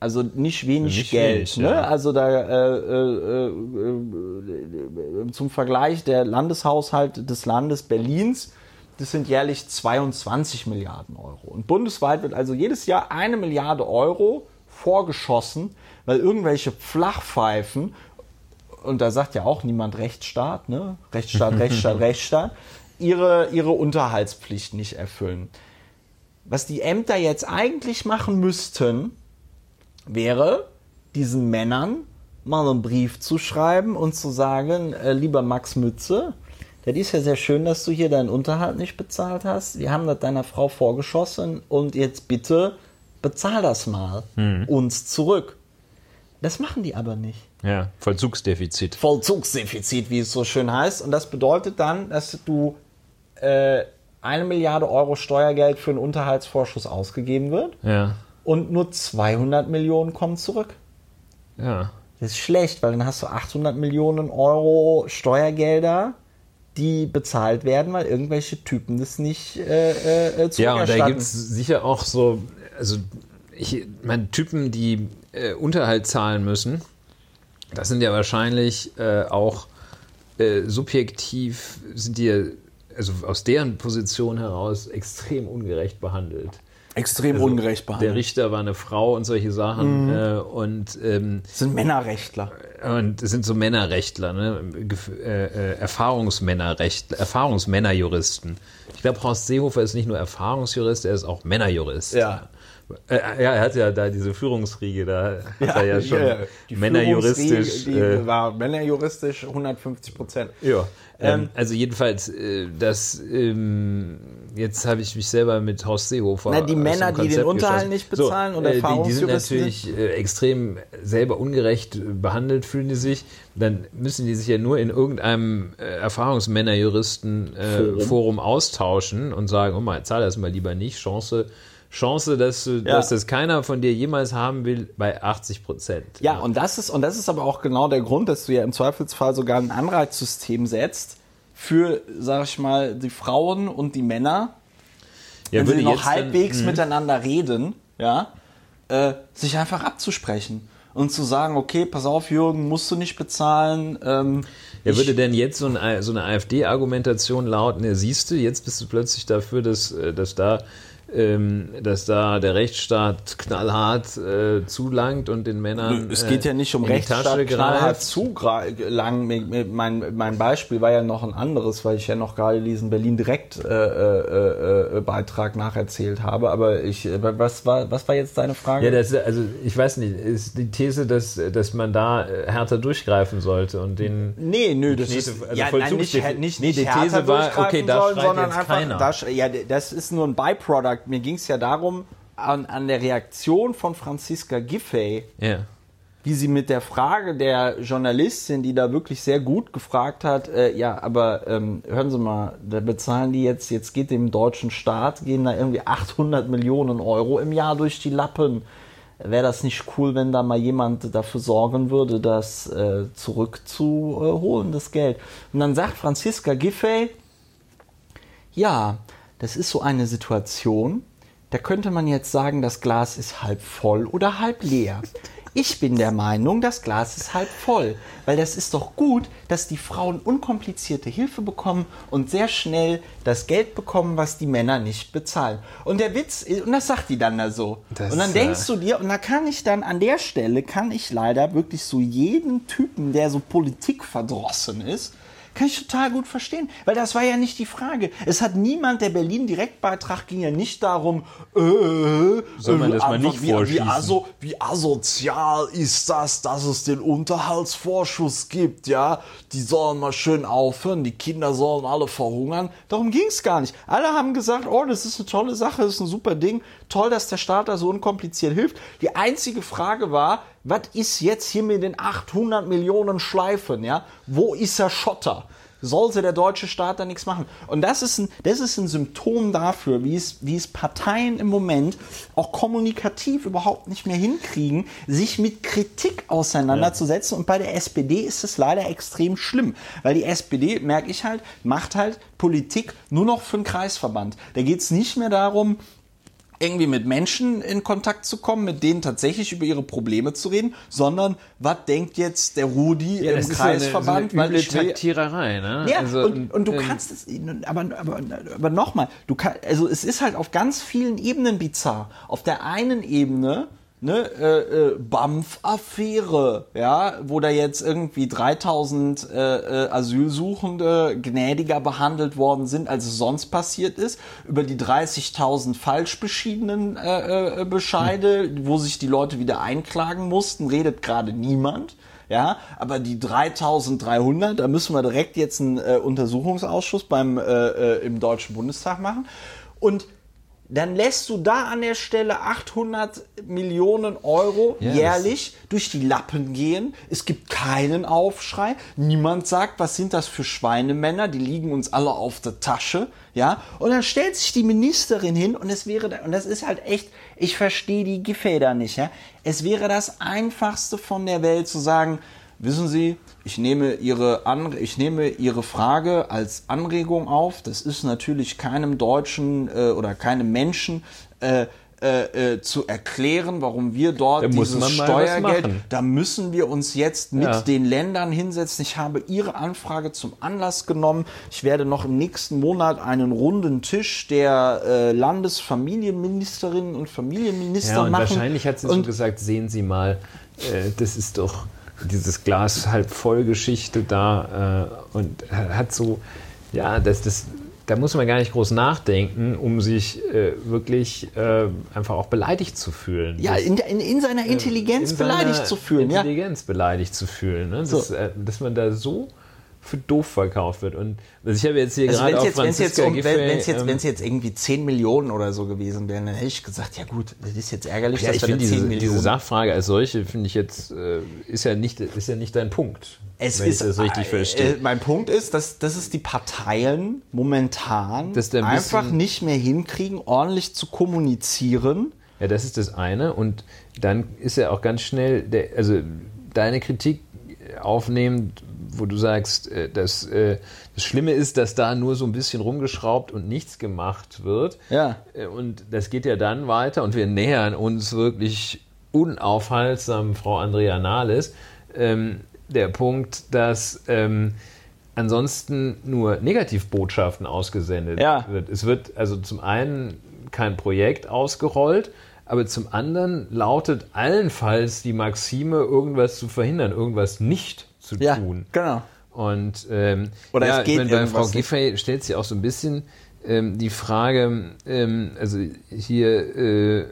Also nicht wenig Nicht Geld. wenig, ne? ja. Also da äh, äh, äh, zum Vergleich der Landeshaushalt des Landes Berlins, das sind jährlich 22 Milliarden Euro. Und bundesweit wird also jedes Jahr eine Milliarde Euro vorgeschossen, weil irgendwelche Flachpfeifen, und da sagt ja auch niemand Rechtsstaat, ne? Rechtsstaat, Rechtsstaat, Rechtsstaat, ihre, ihre Unterhaltspflicht nicht erfüllen. Was die Ämter jetzt eigentlich machen müssten, wäre, diesen Männern mal einen Brief zu schreiben und zu sagen, äh, lieber Max Mütze, das ist ja sehr schön, dass du hier deinen Unterhalt nicht bezahlt hast. Wir haben das deiner Frau vorgeschossen und jetzt bitte bezahl das mal uns zurück. Das machen die aber nicht. Ja, Vollzugsdefizit. Vollzugsdefizit, wie es so schön heißt. Und das bedeutet dann, dass du äh, eine Milliarde Euro Steuergeld für einen Unterhaltsvorschuss ausgegeben wird Ja. und nur 200 Millionen kommen zurück. Ja. Das ist schlecht, weil dann hast du 800 Millionen Euro Steuergelder, die bezahlt werden, weil irgendwelche Typen das nicht äh, äh, Ja, und da gibt es sicher auch so, also ich meine, Typen, die äh, Unterhalt zahlen müssen, das sind ja wahrscheinlich äh, auch äh, subjektiv, sind die, ja, also aus deren Position heraus extrem ungerecht behandelt. Extrem Also, ungerecht Der behandelt. Richter war eine Frau und solche Sachen. Äh, und ähm, Das sind Männerrechtler. und es sind so Männerrechtler, ne? Äh, äh, Erfahrungsmännerrechtler, Erfahrungsmännerjuristen. Ich glaube, Horst Seehofer ist nicht nur Erfahrungsjurist, er ist auch Männerjurist. Ja. Äh, ja, er hat ja da diese Führungsriege, da hat er ja schon die männerjuristisch. Die Äh, war männerjuristisch 150 Prozent. ja. Ähm, Ähm, also jedenfalls, äh, das ähm, jetzt habe ich mich selber mit Horst Seehofer. Na, die Männer, die den Unterhalt nicht bezahlen und äh, die, die sind natürlich äh, extrem selber ungerecht äh, behandelt, fühlen die sich. Dann müssen die sich ja nur in irgendeinem äh, Erfahrungsmännerjuristen-Forum äh, Forum austauschen und sagen, oh mal, zahl das mal lieber nicht. Chance, Chance dass, du- Ja. dass das keiner von dir jemals haben will, bei 80 Prozent. Ja, und das ist, und das ist aber auch genau der Grund, dass du ja im Zweifelsfall sogar ein Anreizsystem setzt für, sag ich mal, die Frauen und die Männer, ja, wenn sie noch jetzt dann- Mhm. halbwegs miteinander reden, ja, äh, sich einfach abzusprechen und zu sagen, okay, pass auf, Jürgen, musst du nicht bezahlen. Ähm, Ja, würde denn jetzt so, ein, so eine AfD-Argumentation lauten, ja, siehst du, jetzt bist du plötzlich dafür, dass, äh, dass, da, ähm, dass da der Rechtsstaat knallhart äh, zulangt und den Männern Es äh, geht ja nicht um in die Rechtsstaat knallhart greift. zu gra- lang. Mir- mir- Mein, mein Beispiel war ja noch ein anderes, weil ich ja noch gerade diesen Berlin direkt äh, äh, äh, Beitrag nacherzählt habe. Aber ich, äh, was war, was war jetzt deine Frage? Ja, das, also ich weiß nicht, ist die These, dass, dass man da äh, härter durchgreifen sollte und den Nee, nö, das Knete- ist also ja, nein, nicht, nicht, Nee, die These war, okay, da sollen, schreit jetzt einfach, keiner. Da, ja, das ist nur ein Byproduct. Mir ging es ja darum, an, an der Reaktion von Franziska Giffey, ja. wie sie mit der Frage der Journalistin, die da wirklich sehr gut gefragt hat, äh, ja, aber ähm, hören Sie mal, da bezahlen die jetzt, jetzt geht dem deutschen Staat, gehen da irgendwie 800 Millionen Euro im Jahr durch die Lappen. Wäre das nicht cool, wenn da mal jemand dafür sorgen würde, das äh, zurückzuholen, das Geld? Und dann sagt Franziska Giffey, ja, das ist so eine Situation, da könnte man jetzt sagen, das Glas ist halb voll oder halb leer. Ich bin der Meinung, das Glas ist halb voll. Weil das ist doch gut, dass die Frauen unkomplizierte Hilfe bekommen und sehr schnell das Geld bekommen, was die Männer nicht bezahlen. Und der Witz, und das sagt die dann da so. Das, und dann äh, denkst du dir, und da kann ich dann an der Stelle, kann ich leider wirklich so jeden Typen, der so politikverdrossen ist, kann ich total gut verstehen, weil das war ja nicht die Frage. Es hat niemand, der Berlin-Direktbeitrag ging ja nicht darum, äh, Soll man äh, das mal einfach nicht wie, wie, vorschießen? aso, wie asozial ist das, dass es den Unterhaltsvorschuss gibt, ja? Die sollen mal schön aufhören, die Kinder sollen alle verhungern. Darum ging es gar nicht. Alle haben gesagt, oh, das ist eine tolle Sache, das ist ein super Ding. Toll, dass der Staat da so unkompliziert hilft. Die einzige Frage war, was ist jetzt hier mit den 800 Millionen Schleifen, ja? Wo ist der Schotter? Sollte der deutsche Staat da nichts machen? Und das ist ein, das ist ein Symptom dafür, wie es, wie es Parteien im Moment auch kommunikativ überhaupt nicht mehr hinkriegen, sich mit Kritik auseinanderzusetzen. Und bei der SPD ist es leider extrem schlimm, weil die SPD, merke ich halt, macht halt Politik nur noch für den Kreisverband. Da geht es nicht mehr darum, irgendwie mit Menschen in Kontakt zu kommen, mit denen tatsächlich über ihre Probleme zu reden, sondern was denkt jetzt der Rudi im Kreisverband? so eine, so eine Taktiererei, ne? ja, Also, und, und du ähm, kannst es, aber, aber, aber nochmal, du kannst, also es ist halt auf ganz vielen Ebenen bizarr. Auf der einen Ebene, ne, äh, äh, BAMF-Affäre, ja, wo da jetzt irgendwie 3000 äh, äh, Asylsuchende gnädiger behandelt worden sind, als es sonst passiert ist, über die 30.000 falsch beschiedenen äh, äh, Bescheide, wo sich die Leute wieder einklagen mussten, redet gerade niemand. Ja, aber die 3300, da müssen wir direkt jetzt einen äh, Untersuchungsausschuss beim, äh, äh, im Deutschen Bundestag machen. Und dann lässt du da an der Stelle 800 Millionen Euro Ja, jährlich durch die Lappen gehen. Es gibt keinen Aufschrei. Niemand sagt, was sind das für Schweinemänner? Die liegen uns alle auf der Tasche. Ja, und dann stellt sich die Ministerin hin und es wäre, und das ist halt echt, ich verstehe die Gefäder nicht. Ja, es wäre das einfachste von der Welt zu sagen, wissen Sie, ich nehme Ihre, ich nehme Ihre Frage als Anregung auf. Das ist natürlich keinem Deutschen äh, oder keinem Menschen äh, äh, äh, zu erklären, warum wir dort Da dieses Steuergeld, da müssen wir uns jetzt mit Ja. den Ländern hinsetzen. Ich habe Ihre Anfrage zum Anlass genommen. Ich werde noch im nächsten Monat einen runden Tisch der äh, Landesfamilienministerinnen und Familienminister Ja, und machen. wahrscheinlich hat sie so Und- gesagt, sehen Sie mal, äh, das ist doch dieses Glas halb voll Geschichte da äh, und hat so, ja, das, das, da muss man gar nicht groß nachdenken, um sich äh, wirklich äh, einfach auch beleidigt zu fühlen. ja, Das- in, in, in seiner Intelligenz in seiner beleidigt zu fühlen. Ja. Intelligenz beleidigt zu fühlen. Ne? So. Das, äh, dass man da so für doof verkauft wird. Und also ich habe jetzt hier Also gerade wenn auf es jetzt, jetzt, Franziska wenn, Giffey, wenn's jetzt, ähm, wenn's jetzt irgendwie 10 Millionen oder so gewesen wären, dann hätte ich gesagt, ja gut, das ist jetzt ärgerlich, ja, ich dass finde da 10 diese, Millionen... diese Sachfrage als solche finde ich jetzt äh, ist ja nicht ist ja nicht dein Punkt, es wenn ist, ich das richtig äh, verstehe. Äh, mein Punkt ist, dass, dass es die Parteien momentan ein einfach nicht mehr hinkriegen, ordentlich zu kommunizieren. Ja, das ist das eine. Und dann ist ja auch ganz schnell, der, also deine Kritik aufnehmend, wo du sagst, äh, dass äh, das Schlimme ist, dass da nur so ein bisschen rumgeschraubt und nichts gemacht wird. Ja. Äh, Und das geht ja dann weiter und wir nähern uns wirklich unaufhaltsam Frau Andrea Nahles. Ähm, der Punkt, dass ähm, ansonsten nur Negativbotschaften ausgesendet Ja. wird. Es wird also zum einen kein Projekt ausgerollt, aber zum anderen lautet allenfalls die Maxime, irgendwas zu verhindern, irgendwas nicht zu Ja, tun. genau. Und ähm, Oder ja, es geht ich meine, bei Frau Giffey stellt sich auch so ein bisschen ähm, die Frage, ähm, also hier, äh,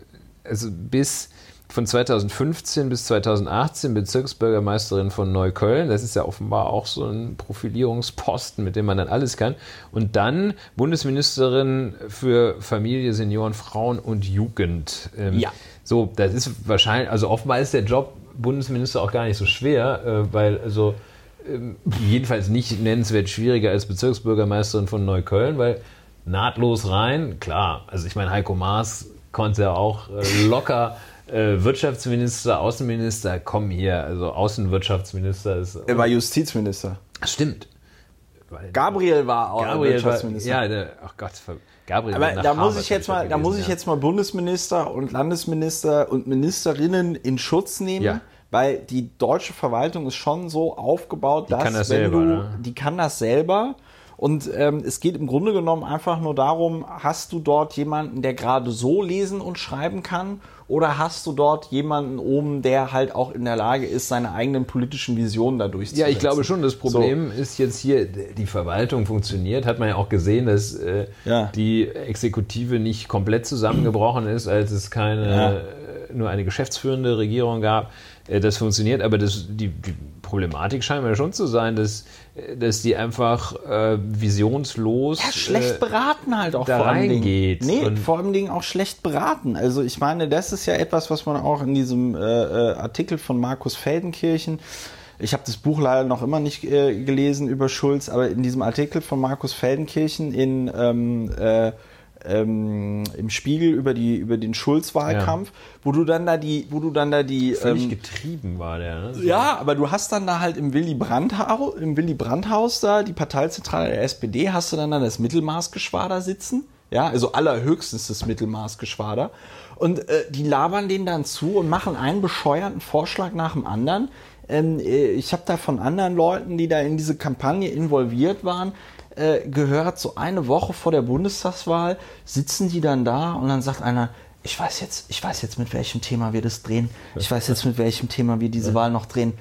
also bis von 2015 bis 2018 Bezirksbürgermeisterin von Neukölln. Das ist ja offenbar auch so ein Profilierungsposten, mit dem man dann alles kann. Und dann Bundesministerin für Familie, Senioren, Frauen und Jugend. Ähm, Ja. So, das ist wahrscheinlich, also offenbar ist der Job Bundesminister auch gar nicht so schwer, äh, weil also ähm, jedenfalls nicht nennenswert schwieriger als Bezirksbürgermeisterin von Neukölln, weil nahtlos rein, klar, also ich meine, Heiko Maas konnte ja auch äh, locker äh, Wirtschaftsminister, Außenminister, komm hier, also Außenwirtschaftsminister ist. Er war Justizminister. Stimmt. Gabriel war auch Gabriel war, Wirtschaftsminister. ja, der, ach Gott, Gabriel Aber da muss Harvard, ich jetzt mal, da gelesen, muss ich ja. jetzt mal Bundesminister und Landesminister und Ministerinnen in Schutz nehmen, Ja. weil die deutsche Verwaltung ist schon so aufgebaut, dass kann das wenn selber, du, ne? die kann das selber. Und ähm, es geht im Grunde genommen einfach nur darum, hast du dort jemanden, der gerade so lesen und schreiben kann, oder hast du dort jemanden oben, der halt auch in der Lage ist, seine eigenen politischen Visionen dadurch zu Ja, ich glaube schon, das Problem ist jetzt hier, die Verwaltung funktioniert, hat man ja auch gesehen, dass äh, Ja. die Exekutive nicht komplett zusammengebrochen ist, als es keine, Ja. äh, nur eine geschäftsführende Regierung gab. Äh, das funktioniert, aber das, die, die Problematik scheint mir schon zu sein, dass, dass die einfach äh, visionslos Ja, schlecht äh, beraten halt auch da vor allem reingeht. Dingen. Nee, Und- vor allem Dingen auch schlecht beraten. Also ich meine, das ist ja etwas, was man auch in diesem äh, äh, Artikel von Markus Feldenkirchen, ich habe das Buch leider noch immer nicht äh, gelesen über Schulz, aber in diesem Artikel von Markus Feldenkirchen in ähm, äh, ähm, im Spiegel über die über den Schulz-Wahlkampf, wo du dann da die, wo du dann da die völlig ähm, getrieben war der. Ne? ja, aber du hast dann da halt im Willy Brandt-Haus, im Willy Brandt-Haus da, die Parteizentrale der SPD, hast du dann da das Mittelmaßgeschwader sitzen. Ja, also allerhöchstens das Mittelmaßgeschwader. Und äh, die labern den dann zu und machen einen bescheuerten Vorschlag nach dem anderen. Ähm, äh, ich habe da von anderen Leuten, die da in diese Kampagne involviert waren, äh, gehört, so eine Woche vor der Bundestagswahl sitzen die dann da und dann sagt einer, ich weiß jetzt, ich weiß jetzt, mit welchem Thema wir das drehen. Ich weiß jetzt, mit welchem Thema wir diese Wahl noch drehen.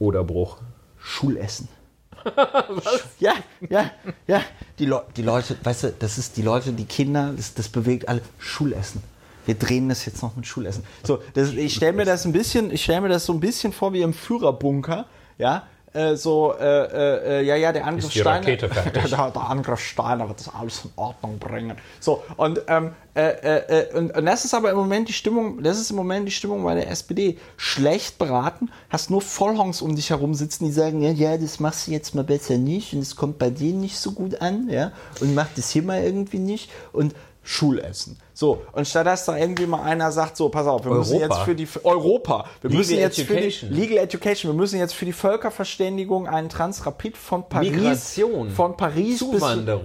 Oder Bruch. Schulessen. Was? Ja, ja, ja. Die, Leu die Leute, weißt du, das ist die Leute, die Kinder, das, das bewegt alle. Schulessen. Wir drehen das jetzt noch mit Schulessen. So, das, ich stelle mir das ein bisschen, ich stelle mir das so ein bisschen vor wie im Führerbunker, ja. Äh, so, äh, äh, ja, ja, der Angriff Ist die Steiner. Der, der Angriff Steiner wird das alles in Ordnung bringen. So, und, ähm, äh, äh, äh, und, und das ist aber im Moment die Stimmung, das ist im Moment die Stimmung bei der SPD. Schlecht beraten, hast nur Vollhongs um dich herum sitzen, die sagen, ja, ja, das machst du jetzt mal besser nicht und es kommt bei denen nicht so gut an, ja, und mach das hier mal irgendwie nicht und Schulessen. So, und statt dass da irgendwie mal einer sagt, so, pass auf, wir müssen Europa. jetzt für die Europa, wir Legal müssen jetzt Education. für die Legal Education, wir müssen jetzt für die Völkerverständigung einen Transrapid von Paris, Migration. von Paris bis,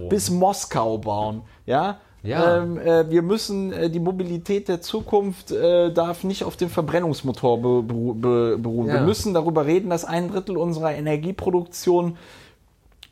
bis Moskau bauen. Ja. Ja. Ähm, äh, wir müssen äh, die Mobilität der Zukunft äh, darf nicht auf dem Verbrennungsmotor be be beruhen. Wir Ja. müssen darüber reden, dass ein Drittel unserer Energieproduktion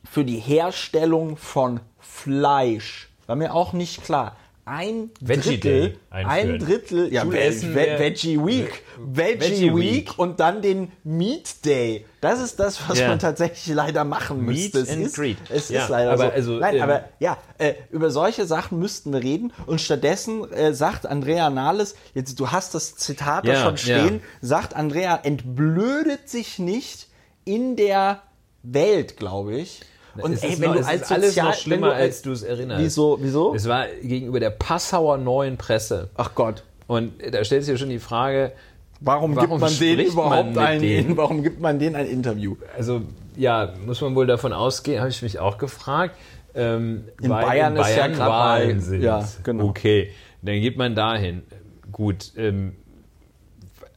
für die Herstellung von Fleisch war mir auch nicht klar. Ein Veggie Drittel, Day ein. Drittel, ja, Ve wär- Veggie Week, Veggie, Veggie Week, Week. und dann den Meat Day. Das ist das, was Ja. man tatsächlich leider machen Meat müsste. Es and ist, greed. Es Ja, ist leider aber so. also, Nein, ähm, aber ja, äh, über solche Sachen müssten wir reden. Und stattdessen äh, sagt Andrea Nahles, jetzt du hast das Zitat da Ja, schon stehen, sagt Andrea, entblödet sich nicht in der Welt, glaube ich. Und es ey, ist wenn noch, du als alles Sozial- noch schlimmer, du, als du es erinnerst. Wieso? Wieso? Es war gegenüber der Passauer neuen Presse. Ach Gott. Und da stellt sich ja schon die Frage, Warum, Warum gibt man denen man überhaupt mit ein, denen? warum gibt man denen ein Interview? also ja, muss man wohl davon ausgehen, habe ich mich auch gefragt. Ähm, In weil Bayern ist ja Wahlen Wahl. sind. Ja, genau. Okay, dann geht man dahin. Gut, ähm,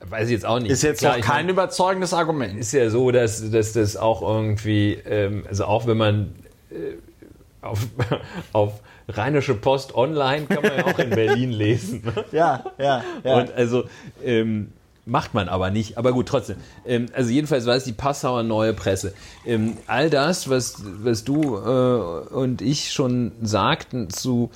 weiß ich jetzt auch nicht. Ist jetzt Klar, ich kein mein, überzeugendes Argument. ist ja so, dass, dass das auch irgendwie, ähm, also auch wenn man äh, auf, auf Rheinische Post online kann man ja auch in Berlin lesen. Ne? Ja, ja, ja. Und also ähm, macht man aber nicht. Aber gut, trotzdem. Ähm, also jedenfalls war es die Passauer Neue Presse. Ähm, all das, was, was du äh, und ich schon sagten zu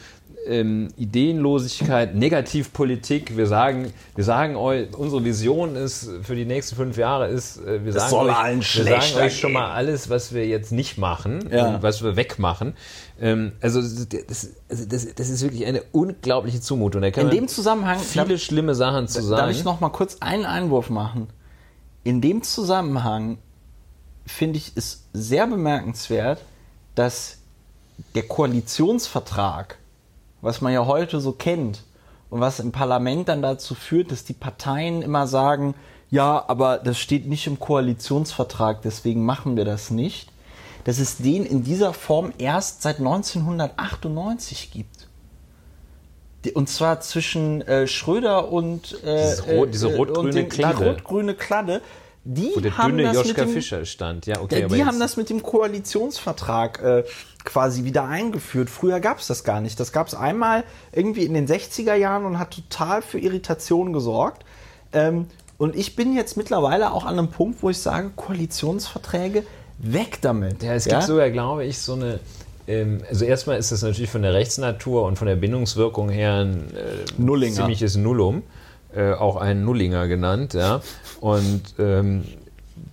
ähm, Ideenlosigkeit, Negativpolitik. Wir sagen, wir sagen euch, unsere Vision ist für die nächsten fünf Jahre ist, äh, wir sagen, soll euch, allen wir sagen euch schon mal alles, was wir jetzt nicht machen Ja. was wir wegmachen. Ähm, also das, also das, das ist wirklich eine unglaubliche Zumutung. In dem Zusammenhang viele schlimme Sachen zu sagen. Darf ich noch mal kurz einen Einwurf machen? In dem Zusammenhang finde ich es sehr bemerkenswert, dass der Koalitionsvertrag, was man ja heute so kennt und was im Parlament dann dazu führt, dass die Parteien immer sagen, ja, aber das steht nicht im Koalitionsvertrag, deswegen machen wir das nicht, dass es den in dieser Form erst seit 1998 gibt. Und zwar zwischen äh, Schröder und äh, rot- diese äh, rot-grüne Kladde. Die rot-grüne Kladde. Die wo der haben dünne das mit Joschka dem, Fischer stand. Ja, okay, die haben das mit dem Koalitionsvertrag äh, quasi wieder eingeführt. Früher gab es das gar nicht. Das gab es einmal irgendwie in den 60er Jahren und hat total für Irritation gesorgt. Ähm, Und ich bin jetzt mittlerweile auch an einem Punkt, wo ich sage, Koalitionsverträge, weg damit. Ja, es gibt sogar, glaube ich, so eine. ähm, Also erstmal ist das natürlich von der Rechtsnatur und von der Bindungswirkung her ein äh, ziemliches Nullum, äh, auch ein Nullinger genannt, ja. Und ähm,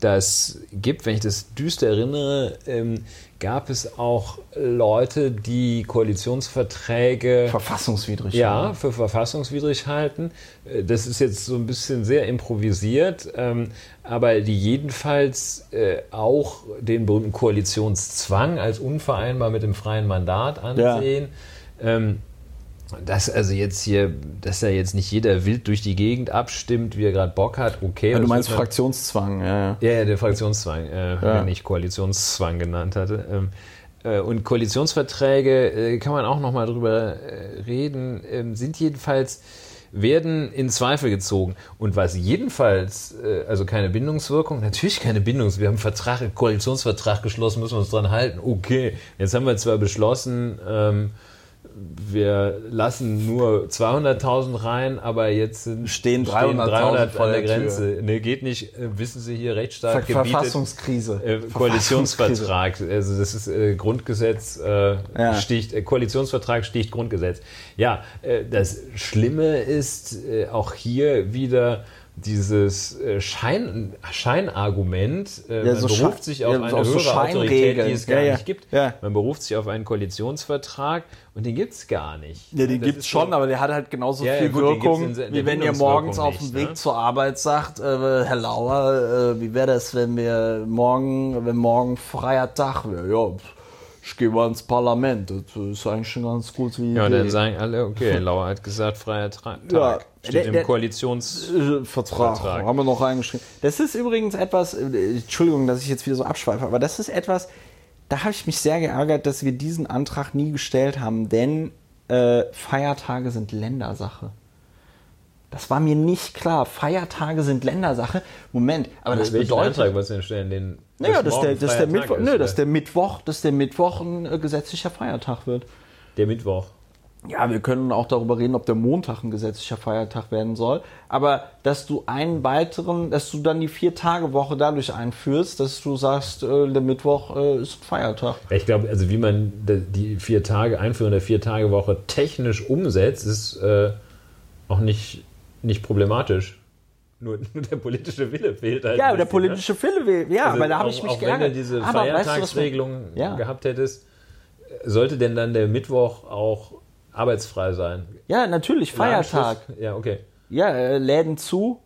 das gibt, wenn ich das düster erinnere, ähm, gab es auch Leute, die Koalitionsverträge verfassungswidrig. ja, für verfassungswidrig halten. Äh, Das ist jetzt so ein bisschen sehr improvisiert, ähm, aber die jedenfalls äh, auch den berühmten Koalitionszwang als unvereinbar mit dem freien Mandat ansehen. Ähm, dass also jetzt hier, dass da jetzt nicht jeder wild durch die Gegend abstimmt, wie er gerade Bock hat, okay. Ja, du meinst man- Fraktionszwang, ja, ja. ja, ja, der Fraktionszwang, äh, Ja. wenn ich Koalitionszwang genannt hatte. Ähm, äh, und Koalitionsverträge, äh, kann man auch nochmal drüber äh, reden, ähm, sind jedenfalls, werden in Zweifel gezogen. Und was jedenfalls, äh, also keine Bindungswirkung, natürlich keine Bindungs, wir haben einen Vertrag, einen Koalitionsvertrag geschlossen, müssen wir uns dran halten. Okay, jetzt haben wir zwar beschlossen, ähm, wir lassen nur 200.000 rein, aber jetzt sind, Stehen 300.000 300 vor an der der Tür. Grenze. Ne, geht nicht. Äh, Wissen Sie hier, Rechtsstaat Ver gebietet Verfassungskrise. äh, Koalitionsvertrag. Also das ist äh, Grundgesetz äh, Ja. sticht, äh, Koalitionsvertrag sticht Grundgesetz. Ja, äh, das Schlimme ist auch hier wieder dieses äh, Schein, Scheinargument. Äh, Ja, man so beruft sich auf ja, eine so höhere Autorität, die es gar Ja, nicht gibt. Man beruft sich auf einen Koalitionsvertrag und den gibt es gar nicht. Ja, den gibt's ist schon, so- aber der hat halt genauso viel gut, Wirkung, in wie wenn ihr morgens auf dem nicht, Weg ne? zur Arbeit sagt, äh, Herr Lauer, äh, wie wäre das, wenn wir morgen, wenn morgen freier Tag wäre? Ja, pf, ich gehe mal ins Parlament. Das ist eigentlich schon ganz gut wie Ja, dann sagen alle, okay, Lauer hat gesagt, freier Tra Tag. Ja, Steht der- im der- Koalitions... Äh. Haben wir noch reingeschrieben. Das ist übrigens etwas, äh, Entschuldigung, dass ich jetzt wieder so abschweife, aber das ist etwas, da habe ich mich sehr geärgert, dass wir diesen Antrag nie gestellt haben, denn äh, Feiertage sind Ländersache. Das war mir nicht klar. Feiertage sind Ländersache. Moment, aber das Welchen bedeutet. Antrag du denn stellen? Den, Naja, dass der, dass, der Mittwoch, ist, nö, oder? dass der Mittwoch, dass der Mittwoch ein äh, gesetzlicher Feiertag wird. der Mittwoch. Ja, wir können auch darüber reden, ob der Montag ein gesetzlicher Feiertag werden soll. Aber dass du einen weiteren, dass du dann die Vier-Tage-Woche dadurch einführst, dass du sagst, äh, der Mittwoch äh, ist ein Feiertag. Ja, Ich glaube, also wie man die vier Tage, Einführung der Vier-Tage-Woche technisch umsetzt, ist äh, auch nicht, nicht problematisch. Nur, nur der politische Wille fehlt halt. Ja, der ne? politische Wille will. Ja, Also aber da habe ich mich auch geärgert. Wenn du diese aber weißt du, Feiertagsregelung Ja. gehabt hättest, sollte denn dann der Mittwoch auch arbeitsfrei sein? Ja, natürlich, Feiertag. Ja, okay. Ja, äh, Läden zu.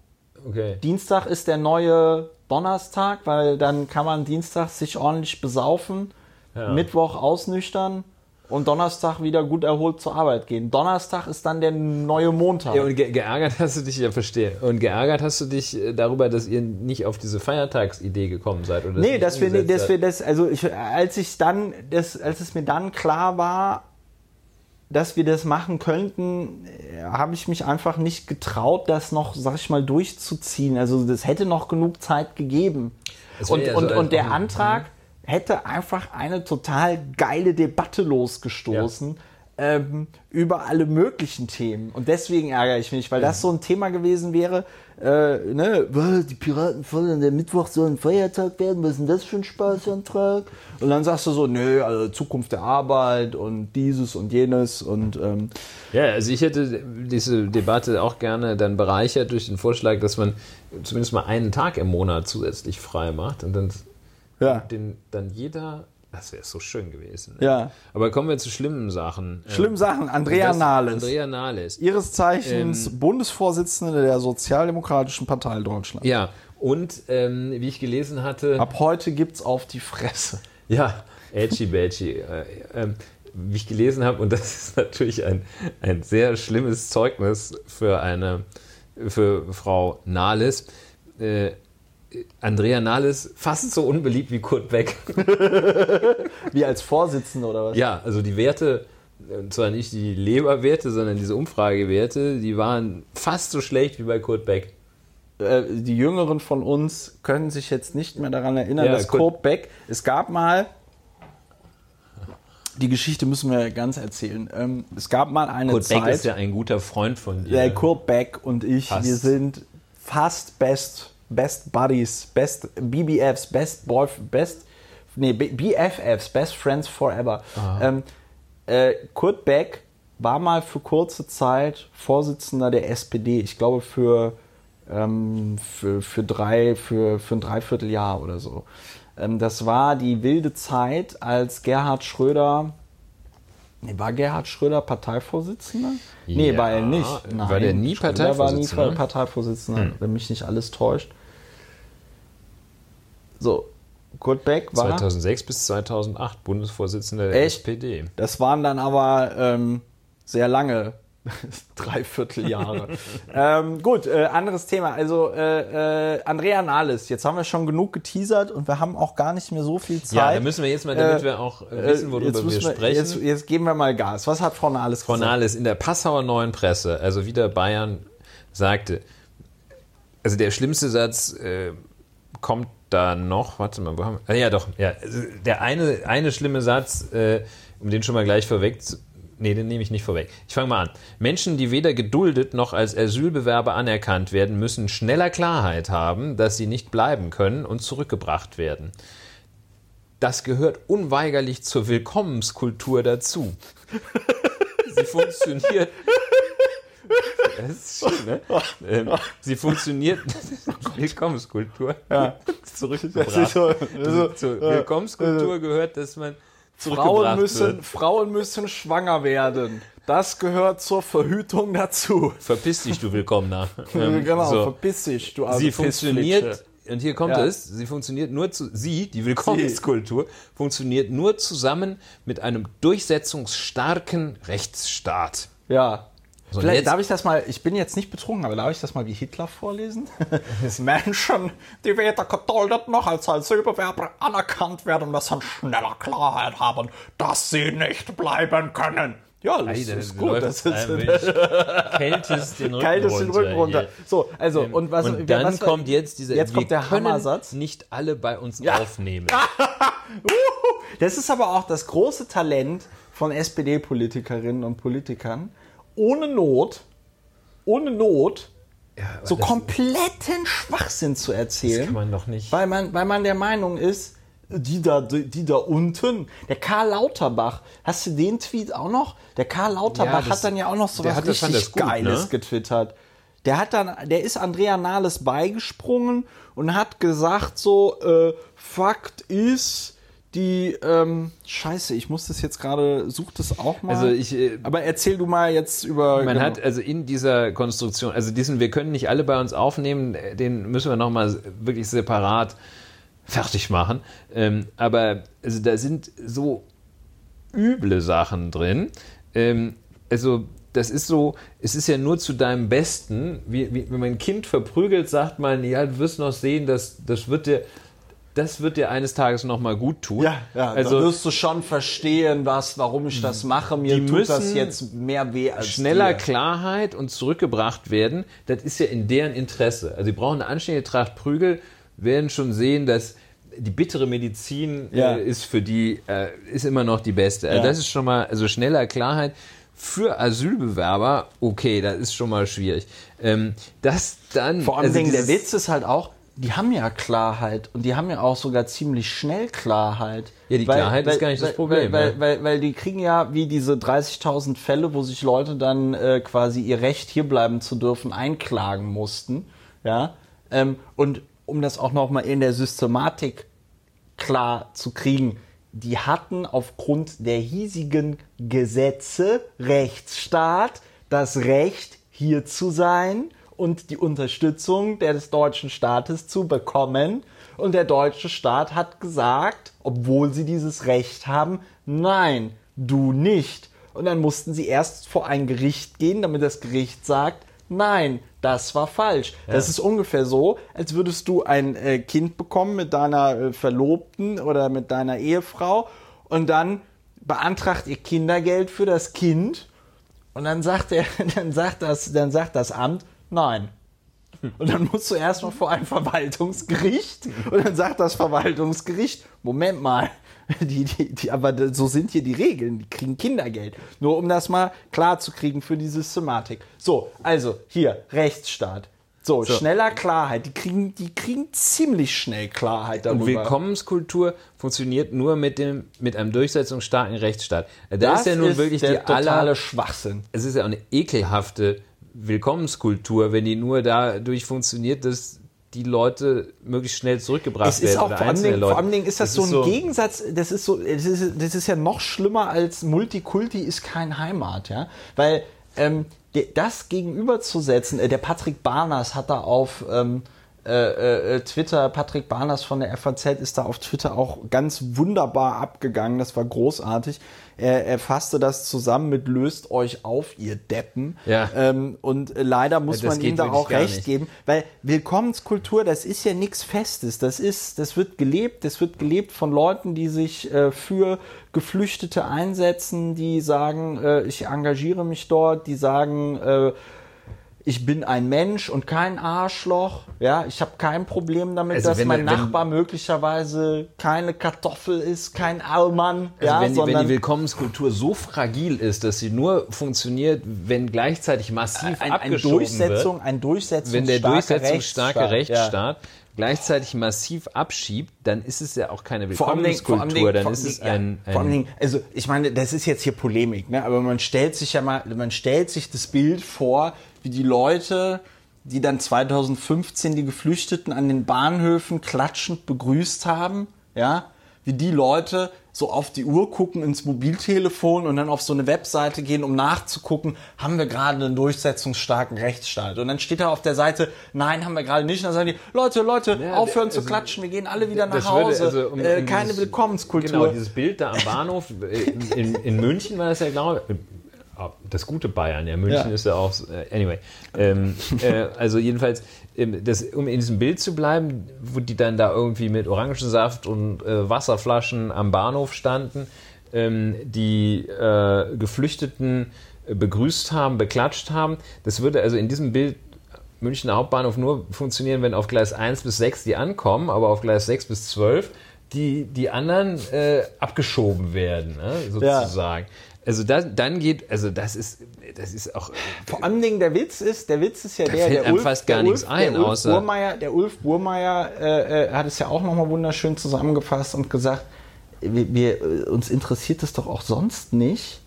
Okay. Dienstag ist der neue Donnerstag, weil dann kann man Dienstag sich ordentlich besaufen, Ja. Mittwoch ausnüchtern und Donnerstag wieder gut erholt zur Arbeit gehen. Donnerstag ist dann der neue Montag. Ja, und ge geärgert hast du dich, ja, verstehe. Und geärgert hast du dich äh, darüber, dass ihr nicht auf diese Feiertagsidee gekommen seid? Oder Nee, dass wir, dass wir das, also ich, als ich dann, das, als es mir dann klar war, dass wir das machen könnten, äh, habe ich mich einfach nicht getraut, das noch, sag ich mal, durchzuziehen. Also das hätte noch genug Zeit gegeben. Und, ja so und, und der Antrag hätte einfach eine total geile Debatte losgestoßen. Ähm, über alle möglichen Themen. Und deswegen ärgere ich mich, weil das so ein Thema gewesen wäre, äh, ne, "Was, die Piraten fordern, der Mittwoch soll ein Feiertag werden, was ist denn das für ein Spaßantrag? Und dann sagst du so, nö, also Zukunft der Arbeit und dieses und jenes und ähm, Ja, also ich hätte diese Debatte auch gerne dann bereichert durch den Vorschlag, dass man zumindest mal einen Tag im Monat zusätzlich frei macht und dann ja. den dann jeder. Das wäre so schön gewesen. Ja. Aber kommen wir zu schlimmen Sachen. Schlimme Sachen, Andrea Das- Nahles. Andrea Nahles. Ihres Zeichens Bundesvorsitzende der Sozialdemokratischen Partei Deutschland. Ja, und ähm, wie ich gelesen hatte. Ab heute gibt's auf die Fresse. Ja, Edgy Badgy. Äh, ähm, wie ich gelesen habe, und das ist natürlich ein, ein sehr schlimmes Zeugnis für eine für Frau Nahles. Äh, Andrea Nahles fast so unbeliebt wie Kurt Beck. Wie als Vorsitzende oder was? Ja, also die Werte, äh, zwar nicht die Leberwerte, sondern diese Umfragewerte, die waren fast so schlecht wie bei Kurt Beck. Äh, die Jüngeren von uns können sich jetzt nicht mehr daran erinnern, Ja, dass Kurt- Kurt Beck, es gab mal, die Geschichte müssen wir ganz erzählen. Ähm, es gab mal eine Kurt Zeit, Beck ist ja ein guter Freund von dir. Kurt Beck und ich, Passt. wir sind fast best, best buddies, best BBFs, best boy, best, nee, BFFs, best friends forever. Ähm, äh, Kurt Beck war mal für kurze Zeit Vorsitzender der SPD. Ich glaube für, ähm, für, für, drei, für, für ein Dreivierteljahr oder so. Ähm, das war die wilde Zeit, als Gerhard Schröder Nee, war Gerhard Schröder Parteivorsitzender? Nee, Ja, war er nicht. war der nie Schröder war nie Parteivorsitzender? Parteivorsitzender, wenn mich nicht alles täuscht. So, Kurt Beck war. 2006 bis 2008 Bundesvorsitzender der Echt? SPD. Das waren dann aber ähm, sehr lange Dreivierteljahre. ähm, gut, äh, anderes Thema. Also äh, äh, Andrea Nahles, jetzt haben wir schon genug geteasert und wir haben auch gar nicht mehr so viel Zeit. Ja, da müssen wir jetzt mal, damit Äh, wir auch äh, Äh, wissen, worüber wir sprechen. Jetzt, jetzt geben wir mal Gas. Was hat Frau Nahles Frau gesagt? Nahles in der Passauer Neuen Presse, also wieder Bayern, sagte, also der schlimmste Satz kommt da noch, warte mal, wo haben wir, ah, ja doch, ja, also der eine, eine schlimme Satz, äh, um den schon mal gleich vorweg zu, nee, den nehme ich nicht vorweg. Ich fange mal an. Menschen, die weder geduldet noch als Asylbewerber anerkannt werden, müssen schneller Klarheit haben, dass sie nicht bleiben können und zurückgebracht werden. Das gehört unweigerlich zur Willkommenskultur dazu. Sie funktioniert. Das ist schön, ne? Ähm, sie funktioniert. Willkommenskultur. Ja. Zurückgebracht. Das so- so- Zur Willkommenskultur gehört, dass man Frauen müssen, wird. Frauen müssen schwanger werden. Das gehört zur Verhütung dazu. Verpiss dich, du Willkommener. Ähm, genau, so. verpiss dich, du Sie funktioniert, und hier kommt Ja. es, sie funktioniert nur zu, sie, die Willkommenskultur, funktioniert nur zusammen mit einem durchsetzungsstarken Rechtsstaat. Ja. So, Vielleicht jetzt- darf ich das mal, ich bin jetzt nicht betrunken, aber darf ich das mal wie Hitler vorlesen? Menschen, die weder geduldet noch als Asylbewerber anerkannt werden, müssen schneller Klarheit haben, dass sie nicht bleiben können. Ja, das Alter, ist gut. Das ist kältest den Rücken kalt ist den runter. Rücken runter. So, also, und was, und dann was, kommt jetzt dieser, jetzt kommt der Hammersatz. nicht alle bei uns Ja. aufnehmen. Das ist aber auch das große Talent von SPD-Politikerinnen und Politikern. Ohne Not, ohne Not, so das- kompletten Schwachsinn zu erzählen. kann man doch nicht. Weil man, weil man der Meinung ist, die da, die, die da unten, der Karl Lauterbach, hast du den Tweet auch noch? Der Karl Lauterbach Ja, das- hat dann ja auch noch so was das richtig das gut, Geiles ne? getwittert. Der hat dann, der ist Andrea Nahles beigesprungen und hat gesagt so, äh, Fakt ist, die, ähm, scheiße, ich muss das jetzt gerade, such das auch mal. Also ich, äh, Aber erzähl du mal jetzt über. Man genau. hat also in dieser Konstruktion, also diesen, wir können nicht alle bei uns aufnehmen, den müssen wir nochmal wirklich separat fertig machen. Ähm, aber also da sind so üble Sachen drin. Ähm, also das ist so, es ist ja nur zu deinem Besten. Wie, wie, wenn man ein Kind verprügelt, sagt man, ja, du wirst noch sehen, dass das wird dir, das wird dir eines Tages nochmal gut tun. Ja, ja, also da wirst du schon verstehen, was, warum ich das mache. Mir Die tut das jetzt mehr weh als schneller dir. Klarheit und zurückgebracht werden, das ist ja in deren Interesse. Also sie brauchen eine anständige Tracht Prügel, werden schon sehen, dass die bittere Medizin Ja. äh, ist für die, äh, ist immer noch die beste. Also Ja. das ist schon mal, also schneller Klarheit. Für Asylbewerber, okay, das ist schon mal schwierig. Ähm, das dann. Vor allem also der dieses- Witz ist halt auch, die haben ja Klarheit und die haben ja auch sogar ziemlich schnell Klarheit. Ja, die Klarheit ist gar nicht das weil, Problem, Weil, ja. weil, weil, weil die kriegen ja wie diese 30.000 Fälle, wo sich Leute dann äh, quasi ihr Recht hierbleiben zu dürfen einklagen mussten. Ja, ähm, und um das auch nochmal in der Systematik klar zu kriegen, die hatten aufgrund der hiesigen Gesetze Rechtsstaat das Recht, hier zu sein und die Unterstützung des deutschen Staates zu bekommen. Und der deutsche Staat hat gesagt, obwohl sie dieses Recht haben, nein, du nicht. Und dann mussten sie erst vor ein Gericht gehen, damit das Gericht sagt, nein, das war falsch. Das ist ungefähr so, als würdest du ein äh, Kind bekommen mit deiner äh, Verlobten oder mit deiner Ehefrau und dann beantragt ihr Kindergeld für das Kind und dann sagt er, dann sagt das, dann sagt das Amt, nein. Und dann musst du erstmal vor ein Verwaltungsgericht und dann sagt das Verwaltungsgericht, Moment mal, die, die, die, aber so sind hier die Regeln, die kriegen Kindergeld. Nur um das mal klar zu kriegen für die Systematik. So, also hier, Rechtsstaat. So, schneller Klarheit. Die kriegen, die kriegen ziemlich schnell Klarheit darüber. Und Willkommenskultur funktioniert nur mit, dem, mit einem durchsetzungsstarken Rechtsstaat. Da das ist ja nun wirklich der die totale aller, Schwachsinn. es ist ja auch eine ekelhafte Willkommenskultur, wenn die nur dadurch funktioniert, dass die Leute möglichst schnell zurückgebracht Es ist werden. auch oder vor einzelne Dingen, vor allem Dingen ist das, so ein Gegensatz, das ist so, das ist, das ist ja noch schlimmer als Multikulti ist kein Heimat, ja, weil ähm, das gegenüberzusetzen, äh, der Patrick Barners hat da auf ähm, äh, äh, Twitter, Patrick Barners von der FAZ ist da auf Twitter auch ganz wunderbar abgegangen, das war großartig. Er, er fasste das zusammen mit löst euch auf, ihr Deppen. Ja. Ähm, und leider muss Ja, man ihm da auch recht nicht. geben, weil Willkommenskultur, das ist ja nichts Festes. Das ist, das wird gelebt, das wird gelebt von Leuten, die sich äh, für Geflüchtete einsetzen, die sagen, äh, ich engagiere mich dort, die sagen, äh, ich bin ein Mensch und kein Arschloch. Ja, ich habe kein Problem damit, Also dass wenn- mein wenn- Nachbar möglicherweise keine Kartoffel ist, kein Allmann. Also ja, wenn, die, wenn sondern die Willkommenskultur so fragil ist, dass sie nur funktioniert, wenn gleichzeitig massiv ein, ein Durchsetzung, wird, ein Durchsetzungsstarker wenn der durchsetzungsstarke Rechtsstaat, ja. Gleichzeitig massiv abschiebt, dann ist es ja auch keine Willkommenskultur, dann ist es ein, vor Dingen, also ich meine, das ist jetzt hier Polemik, ne? aber man stellt sich ja mal, man stellt sich das Bild vor, wie die Leute, die dann 2015 die Geflüchteten an den Bahnhöfen klatschend begrüßt haben, ja, wie die Leute so auf die Uhr gucken ins Mobiltelefon und dann auf so eine Webseite gehen, um nachzugucken, haben wir gerade einen durchsetzungsstarken Rechtsstaat. Und dann steht da auf der Seite, nein, haben wir gerade nicht. Und dann sagen die, Leute, Leute, Ja, aufhören also, zu klatschen, wir gehen alle wieder nach Hause. also um- äh, keine dieses- Willkommenskultur. Genau, dieses Bild da am Bahnhof äh, in, in München war das ja, ich. Das gute Bayern, ja, München Ja. ist ja auch, äh, anyway. Ähm, äh, also jedenfalls, ähm, das, um in diesem Bild zu bleiben, wo die dann da irgendwie mit Orangensaft und äh, Wasserflaschen am Bahnhof standen, ähm, die äh, Geflüchteten äh, begrüßt haben, beklatscht haben, das würde also in diesem Bild Münchner Hauptbahnhof nur funktionieren, wenn auf Gleis 1 bis 6 die ankommen, aber auf Gleis 6 bis 12 die, die anderen äh, abgeschoben werden, ne, sozusagen. Also das, dann geht, also das ist, das ist auch. Vor allen Dingen der Witz ist, der Witz ist ja der, fällt der einem Ulf, fast gar der nichts Ulf, ein, Ulf außer- Burmeier, der Ulf Burmeier äh, äh, hat es ja auch nochmal wunderschön zusammengefasst und gesagt, wir, wir, äh, uns interessiert es doch auch sonst nicht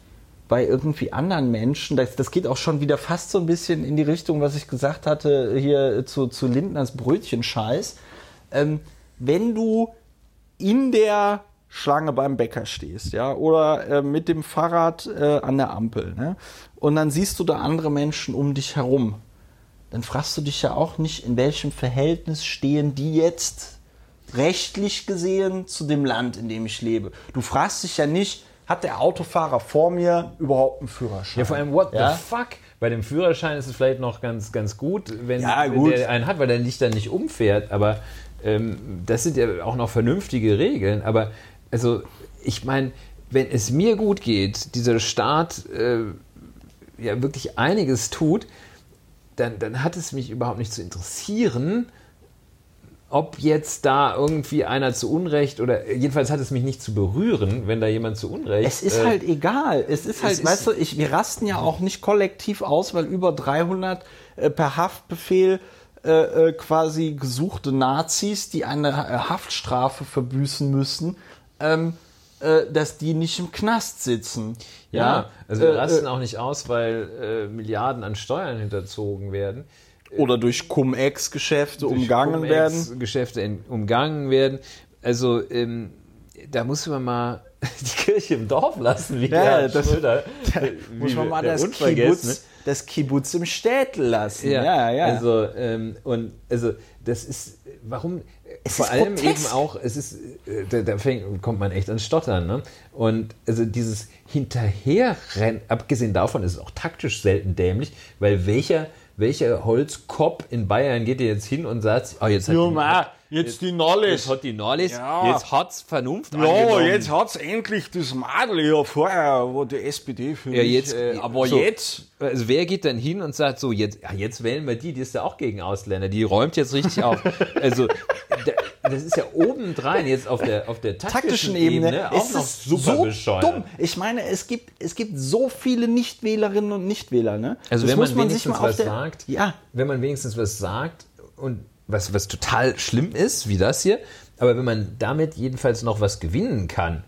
bei irgendwie anderen Menschen. Das, das geht auch schon wieder fast so ein bisschen in die Richtung, was ich gesagt hatte hier zu, zu Lindners Brötchenscheiß. Ähm, wenn du in der Schlange beim Bäcker stehst, ja, oder äh, mit dem Fahrrad äh, an der Ampel, ne? Und dann siehst du da andere Menschen um dich herum. Dann fragst du dich ja auch nicht, in welchem Verhältnis stehen die jetzt rechtlich gesehen zu dem Land, in dem ich lebe. Du fragst dich ja nicht, hat der Autofahrer vor mir überhaupt einen Führerschein? Ja, vor allem, what Ja? the fuck? Bei dem Führerschein ist es vielleicht noch ganz, ganz gut, wenn, Ja, wenn gut. der einen hat, weil der nicht dann nicht umfährt. Aber ähm, das sind ja auch noch vernünftige Regeln. Aber also, ich meine, wenn es mir gut geht, dieser Staat äh, ja wirklich einiges tut, dann, dann hat es mich überhaupt nicht zu interessieren, ob jetzt da irgendwie einer zu Unrecht oder jedenfalls hat es mich nicht zu berühren, wenn da jemand zu Unrecht. Es ist äh, halt egal. Es ist halt, ist- weißt du, ich, wir rasten ja auch nicht kollektiv aus, weil über 300 äh, per Haftbefehl äh, äh, quasi gesuchte Nazis, die eine Haftstrafe verbüßen müssen, ähm, äh, dass die nicht im Knast sitzen. Ja, also wir Äh, rasten äh, auch nicht aus, weil äh, Milliarden an Steuern hinterzogen werden. oder durch Cum-Ex-Geschäfte umgangen werden. Geschäfte in, umgangen werden. Also ähm, da muss man mal die Kirche im Dorf lassen, wie Ja, der das- Schröder. Muss wie man mal das. Kibbutz, das Kibbutz im Städtel lassen. Ja, Ja, ja. Also, ähm, und also das ist, warum, Es vor ist allem grotesk. eben auch, es ist, äh, da, da fängt, kommt man echt ans Stottern, ne? Und also dieses Hinterherrennen, abgesehen davon ist es auch taktisch selten dämlich, weil welcher, welcher Holzkopf in Bayern geht dir jetzt hin und sagt, oh, jetzt hat Ja, jetzt die Nolles. jetzt hat die Nollis, Ja. jetzt hat's Vernunft Ja, angenommen. jetzt hat's endlich das Madel ja vorher, wo die SPD für Ja, mich, jetzt, äh, aber so. jetzt, Also wer geht dann hin und sagt so, jetzt, ja, jetzt wählen wir die, die ist ja auch gegen Ausländer, die räumt jetzt richtig auf. Also, da, das ist ja obendrein jetzt auf der, auf der taktischen, taktischen Ebene, Ebene auch ist noch super so bescheuert. dumm. Ich meine, es gibt, es gibt so viele Nichtwählerinnen und Nichtwähler. Ne? Also Das wenn man, wenigstens was der- sagt, Ja, wenn man wenigstens was sagt und was, was total schlimm ist, wie das hier, aber wenn man damit jedenfalls noch was gewinnen kann,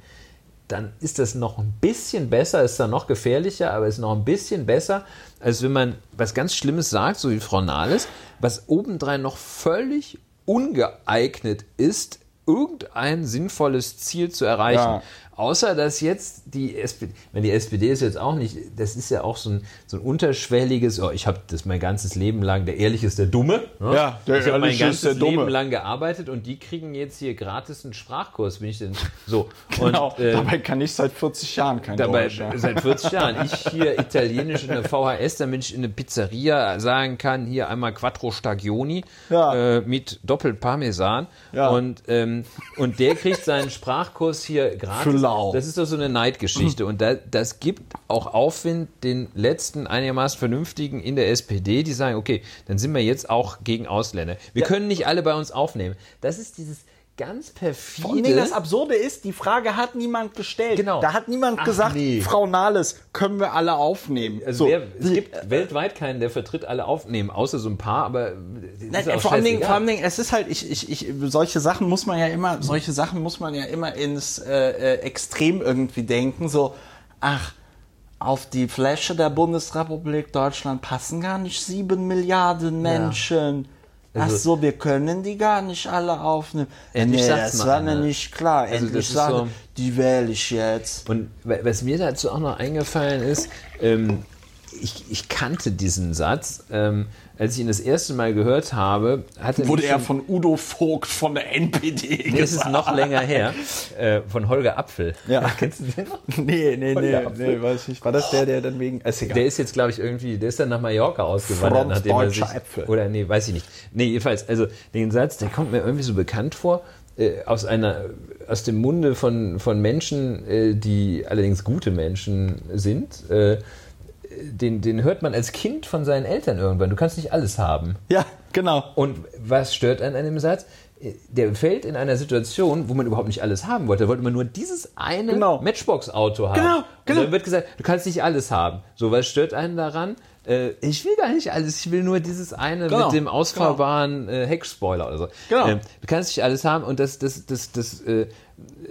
dann ist das noch ein bisschen besser, ist dann noch gefährlicher, aber ist noch ein bisschen besser, als wenn man was ganz Schlimmes sagt, so wie Frau Nahles, was obendrein noch völlig ungeeignet ist, irgendein sinnvolles Ziel zu erreichen. Ja. Außer dass jetzt die SPD, wenn die SPD ist jetzt auch nicht, das ist ja auch so ein, so ein unterschwelliges, oh, ich habe das mein ganzes Leben lang, der Ehrliche ist der Dumme. Ne? Ja, der ich habe mein Ehrliche ist ganzes der Dumme. Leben lang gearbeitet und die kriegen jetzt hier gratis einen Sprachkurs, bin ich denn so. genau. Und, äh, dabei kann ich seit 40 Jahren kein Dabei, Deutsch. Ja. seit 40 Jahren. Ich hier Italienisch in der VHS, damit ich in eine Pizzeria sagen kann, hier einmal Quattro Stagioni Ja. äh, mit Doppelparmesan. Ja. Und, ähm, und der kriegt seinen Sprachkurs hier gratis. Lau. Das ist doch so eine Neidgeschichte. Und da, das gibt auch Aufwind den letzten einigermaßen Vernünftigen in der SPD, die sagen, okay, dann sind wir jetzt auch gegen Ausländer. Wir können nicht alle bei uns aufnehmen. Das ist dieses ganz perfide. Vor das Absurde ist, die Frage hat niemand gestellt. Genau. Da hat niemand Ach, gesagt, nee. Frau Nahles, können wir alle aufnehmen. Also So, wer, es die- gibt weltweit keinen, der vertritt alle aufnehmen, außer so ein paar, aber Nein, ist auch vor, allen Dingen, scheißegal. vor allen Dingen, es ist halt, ich, ich, ich, solche Sachen muss man ja immer, solche Sachen muss man ja immer ins äh, äh, Extrem irgendwie denken. So, ach, auf die Fläche der Bundesrepublik Deutschland passen gar nicht sieben Milliarden Menschen. Ach Also- so, wir können die gar nicht alle aufnehmen. Endlich nee, sagt's das war mir nicht klar. Also Endlich sagen, so- die wähle ich jetzt. Und wa- was mir dazu auch noch eingefallen ist, ähm, ich, ich kannte diesen Satz, ähm, als ich ihn das erste Mal gehört habe, hatte Wurde er von Udo Vogt von der NPD Nee, es ist noch länger her, äh, von Holger Apfel. Ja. Kennst du den noch? Nee, nee, nee, nee, weiß ich nicht. War das der, der dann wegen. Ist. Der ist jetzt, glaube ich, irgendwie, der ist dann nach Mallorca ausgewandert, Front nachdem er sich, Äpfel. oder nee, weiß ich nicht. Nee, jedenfalls, also den Satz, der kommt mir irgendwie so bekannt vor, äh, aus einer, aus dem Munde von, von Menschen, äh, die allerdings gute Menschen sind, äh, den, den hört man als Kind von seinen Eltern irgendwann. Du kannst nicht alles haben. ja, genau. Und was stört an einem Satz? Der fällt in einer Situation, wo man überhaupt nicht alles haben wollte. Da wollte man nur dieses eine Genau. Matchbox-Auto haben. Genau, genau. Und dann wird gesagt, du kannst nicht alles haben. So, was stört einen daran? Äh, ich will gar nicht alles, ich will nur dieses eine Genau, mit dem ausfahrbaren äh, Heckspoiler oder so. Genau. Ähm, du kannst nicht alles haben und das, das, das, das, äh,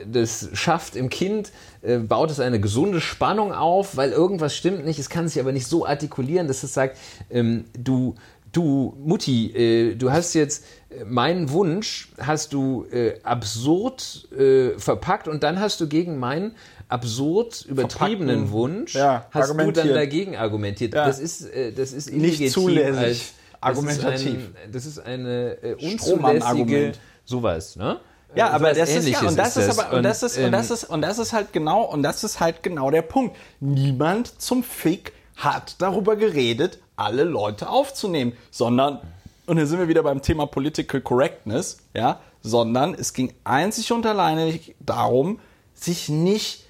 das schafft im Kind, äh, baut es eine gesunde Spannung auf, weil irgendwas stimmt nicht. Es kann sich aber nicht so artikulieren, dass es sagt, ähm, du, du Mutti, äh, du hast jetzt äh, meinen Wunsch, hast du äh, absurd äh, verpackt und dann hast du gegen meinen absurd übertriebenen Verpackten, Wunsch, ja, hast du dann argumentiert. dagegen argumentiert. Ja. Das ist, äh, das ist Nicht zulässig, als- argumentativ. Das ist, ein, das ist eine äh, unzulässige sowas, ne? Ja, Äh, aber das ist ja, und das ist, aber, und das ist, und ähm, das ist, und das ist halt genau, und das ist halt genau der Punkt. Niemand zum Fick hat darüber geredet, alle Leute aufzunehmen, sondern, und hier sind wir wieder beim Thema Political Correctness, ja, sondern es ging einzig und alleine darum, sich nicht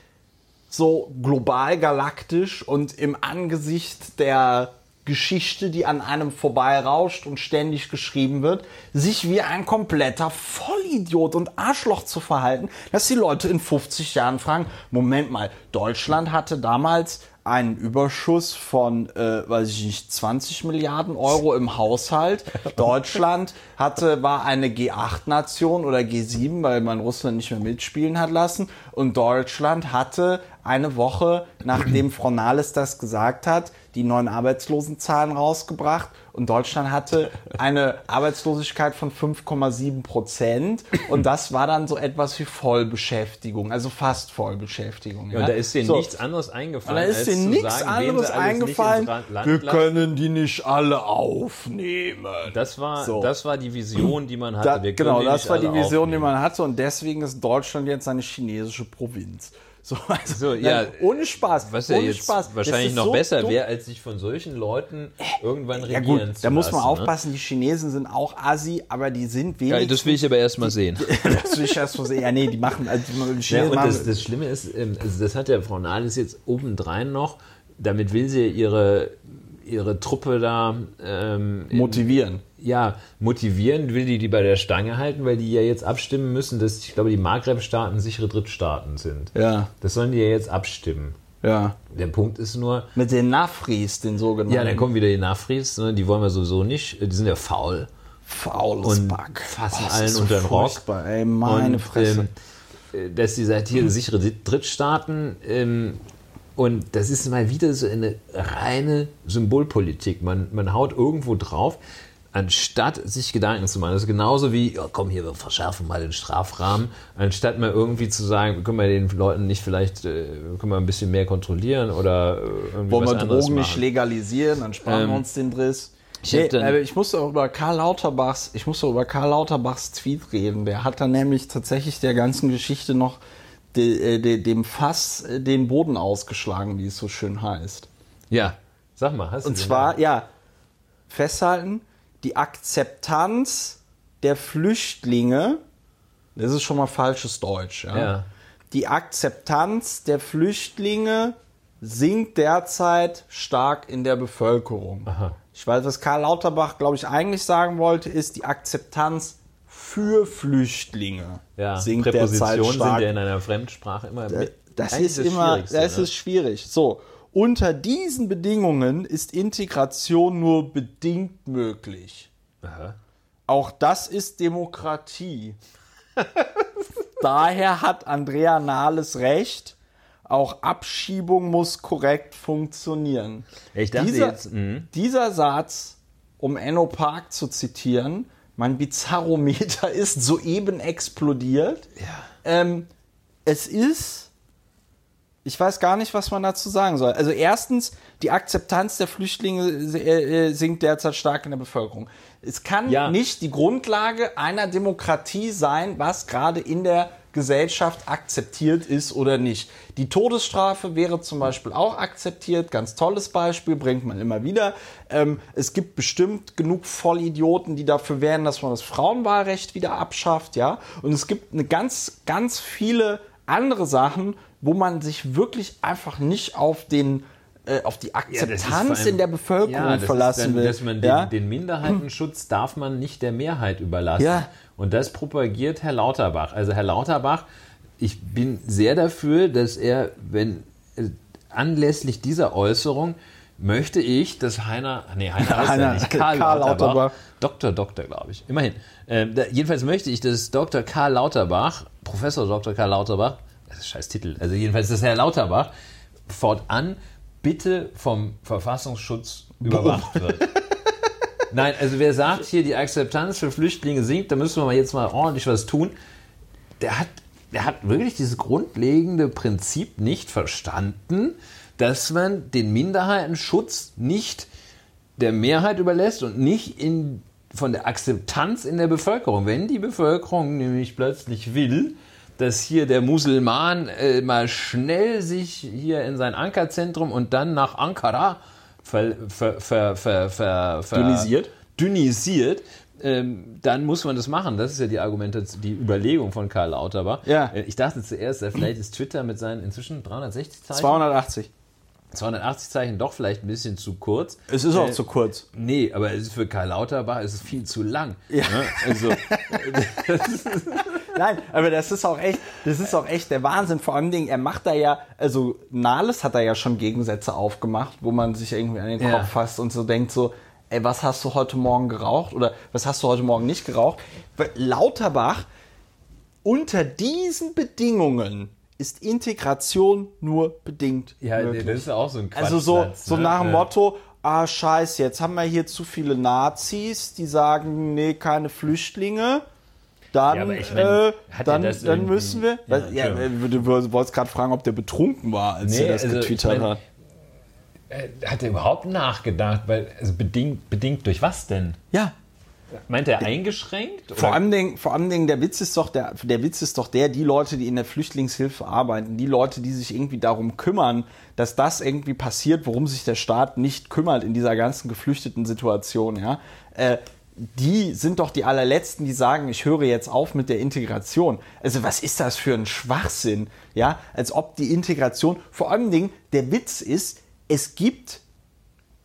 so global galaktisch und im Angesicht der Geschichte, die an einem vorbeirauscht und ständig geschrieben wird, sich wie ein kompletter Vollidiot und Arschloch zu verhalten, dass die Leute in 50 Jahren fragen, Moment mal, Deutschland hatte damals einen Überschuss von, äh, weiß ich nicht, 20 Milliarden Euro im Haushalt. Deutschland hatte, war eine G8-Nation oder G7, weil man Russland nicht mehr mitspielen hat lassen. Und Deutschland hatte eine Woche, nachdem Frau Nahles das gesagt hat, die neuen Arbeitslosenzahlen rausgebracht. Und Deutschland hatte eine Arbeitslosigkeit von 5,7 Prozent. Und das war dann so etwas wie Vollbeschäftigung, also fast Vollbeschäftigung. Ja, und da ist dir So. nichts anderes Und eingefallen. da ist zu nichts sagen, anderes eingefallen. Wir lassen. können die nicht alle aufnehmen. Das war, So. das war die Vision, die man hatte. Da, genau, die das war die Vision, die aufnehmen. man hatte. Und deswegen ist Deutschland jetzt eine chinesische Provinz. So, also, So, ja, nein, ohne Spaß. Was ja ohne jetzt Spaß. wahrscheinlich noch so besser wäre, als sich von solchen Leuten irgendwann Ja regieren gut, zu da muss man ne? aufpassen, die Chinesen sind auch Assi, aber die sind Ja, wenigstens... das will ich aber erst mal sehen. das will ich erst mal sehen. Ja, nee, die machen... Also, die Ja, und das, das Schlimme ist, ähm, also das hat ja Frau Nahles jetzt obendrein noch, damit will sie ihre, ihre Truppe da ähm, in- motivieren. Ja, motivieren will die die bei der Stange halten, weil die ja jetzt abstimmen müssen, dass ich glaube, die Maghreb-Staaten sichere Drittstaaten sind. Ja, Das sollen die ja jetzt abstimmen. ja. Der Punkt ist nur, Mit den Nafris, den sogenannten. ja, dann kommen wieder die Nafris, ne, die wollen wir sowieso nicht, die sind ja faul faules und Back. fassen ist allen so unter den Rock. Ey, meine und, Fresse. Ähm, dass die seit hier sichere Drittstaaten ähm, und das ist mal wieder so eine reine Symbolpolitik. Man, man haut irgendwo drauf, anstatt sich Gedanken zu machen. Das ist genauso wie, ja, komm hier, wir verschärfen mal den Strafrahmen, anstatt mal irgendwie zu sagen, können wir den Leuten nicht vielleicht, äh, können wir ein bisschen mehr kontrollieren oder äh, irgendwie Wollen was wir Drogen nicht machen. legalisieren, dann sparen Ähm, wir uns den Driss. ich Nee, dann- ich musste auch über Karl Lauterbachs, ich musste über Karl Lauterbachs Tweet reden. Der hat dann nämlich tatsächlich der ganzen Geschichte noch de, äh, de, dem Fass den Boden ausgeschlagen, wie es so schön heißt. Ja, sag mal, hast du Und zwar, ja, festhalten, die Akzeptanz der Flüchtlinge, das ist schon mal falsches Deutsch, ja. Ja. Die Akzeptanz der Flüchtlinge sinkt derzeit stark in der Bevölkerung. Aha. Ich weiß, was Karl Lauterbach, glaube ich, eigentlich sagen wollte, ist die Akzeptanz für Flüchtlinge ja, sinkt derzeit stark. sind ja in einer Fremdsprache immer mit. Das ist immer, das ne? ist schwierig. So, unter diesen Bedingungen ist Integration nur bedingt möglich. Aha. Auch das ist Demokratie. Daher hat Andrea Nahles recht. Auch Abschiebung muss korrekt funktionieren. Ja, ich dachte dieser, jetzt, mhm. dieser Satz, um Enno Park zu zitieren, mein Bizarrometer ist soeben explodiert. Ähm, es ist, ich weiß gar nicht, was man dazu sagen soll. Also erstens, die Akzeptanz der Flüchtlinge äh, äh, sinkt derzeit stark in der Bevölkerung. Es kann Ja. nicht die Grundlage einer Demokratie sein, was gerade in der Gesellschaft akzeptiert ist oder nicht. Die Todesstrafe wäre zum Beispiel auch akzeptiert, ganz tolles Beispiel, bringt man immer wieder. Ähm, es gibt bestimmt genug Vollidioten, die dafür wären, dass man das Frauenwahlrecht wieder abschafft, ja. Und es gibt eine ganz, ganz viele andere Sachen, wo man sich wirklich einfach nicht auf den äh, auf die Ja, Akzeptanz allem- in der Bevölkerung Ja, verlassen dann, will. Dass man den, ja? den Minderheitenschutz darf man nicht der Mehrheit überlassen. Ja. Und das propagiert Herr Lauterbach. Also Herr Lauterbach, ich bin sehr dafür, dass er, wenn äh, anlässlich dieser Äußerung möchte ich, dass Heiner, nee, Heiner heißt Heiner- er nicht, Karl, Karl Lauterbach, Lauterbach. Dr. Doktor, glaube ich, immerhin. Ähm, da, jedenfalls möchte ich, dass Dr. Karl Lauterbach, Professor Dr. Karl Lauterbach, das ist ein scheiß Titel, also jedenfalls, dass Herr Lauterbach fortan bitte vom Verfassungsschutz überwacht wird. Nein, also wer sagt hier, die Akzeptanz für Flüchtlinge sinkt, da müssen wir mal jetzt mal ordentlich was tun, der hat, der hat wirklich dieses grundlegende Prinzip nicht verstanden, dass man den Minderheitenschutz nicht der Mehrheit überlässt und nicht in, von der Akzeptanz in der Bevölkerung. Wenn die Bevölkerung nämlich plötzlich will, dass hier der Musulman äh, mal schnell sich hier in sein Ankerzentrum und dann nach Ankara ver, ver, ver, ver, Dünisiert? dünisiert, ähm, dann muss man das machen. Das ist ja die Argumentation, die Überlegung von Karl Lauterbach. Ja. Äh, Ich dachte zuerst, vielleicht ist Twitter mit seinen inzwischen 360 Zeichen, 280. 280 Zeichen doch vielleicht ein bisschen zu kurz. Es ist auch Äh, zu kurz. Nee, aber es ist für Karl Lauterbach ist es viel zu lang. Ja. Ne? Also, Nein, aber das ist auch echt, das ist auch echt der Wahnsinn. Vor allem Dingen, er macht da ja, also Nahles hat da ja schon Gegensätze aufgemacht, wo man sich irgendwie an den Kopf Ja. fasst und so denkt so, ey, was hast du heute Morgen geraucht oder was hast du heute Morgen nicht geraucht? Weil Lauterbach unter diesen Bedingungen ist Integration nur bedingt ja, möglich. das ist auch so ein Also so, so ne? nach dem Äh, Motto, ah scheiße, jetzt haben wir hier zu viele Nazis, die sagen, nee, keine Flüchtlinge. Dann, Ja, aber ich mein, äh, dann, dann müssen wir. Ja, Ja, ja, du, du wolltest gerade fragen, ob der betrunken war, als Nee, er das also, getwittert ich mein, hat. äh, Hat er überhaupt nachgedacht? Weil, also bedingt, bedingt durch was denn? Ja. Meint er eingeschränkt? Vor allem, Dingen, vor allem Dingen, der Witz ist doch der, der Witz ist doch der, die Leute, die in der Flüchtlingshilfe arbeiten, die Leute, die sich irgendwie darum kümmern, dass das irgendwie passiert, worum sich der Staat nicht kümmert in dieser ganzen geflüchteten Situation, ja, äh, die sind doch die allerletzten, die sagen, ich höre jetzt auf mit der Integration. Also was ist das für ein Schwachsinn, ja? Als ob die Integration, vor allem Dingen, der Witz ist, es gibt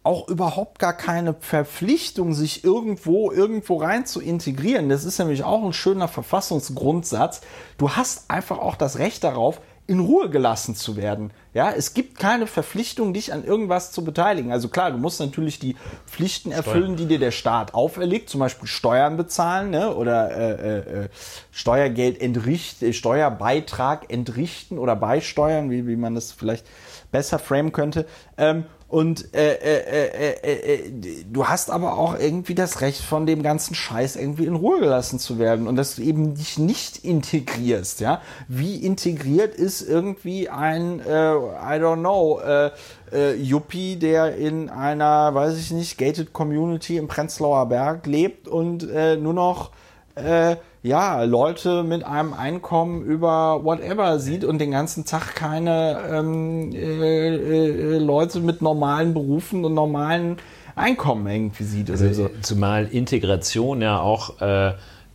auch überhaupt gar keine Verpflichtung, sich irgendwo, irgendwo rein zu integrieren. Das ist nämlich auch ein schöner Verfassungsgrundsatz. Du hast einfach auch das Recht darauf, in Ruhe gelassen zu werden. Ja, es gibt keine Verpflichtung, dich an irgendwas zu beteiligen. Also klar, du musst natürlich die Pflichten erfüllen, die dir der Staat auferlegt, zum Beispiel Steuern bezahlen ne? oder äh, äh, Steuergeld entrichten, Steuerbeitrag entrichten oder beisteuern, wie, wie man das vielleicht besser framen könnte. Ähm, und äh, äh, äh, äh, du hast aber auch irgendwie das Recht, von dem ganzen Scheiß irgendwie in Ruhe gelassen zu werden und dass du eben dich nicht integrierst. Ja, wie integriert ist irgendwie ein, äh, I don't know, äh, äh, Yuppie, der in einer, weiß ich nicht, gated Community im Prenzlauer Berg lebt und äh, nur noch äh, ja, Leute mit einem Einkommen über whatever sieht und den ganzen Tag keine ähm, äh, äh, Leute mit normalen Berufen und normalen Einkommen irgendwie sieht. Also, so. Zumal Integration ja auch äh,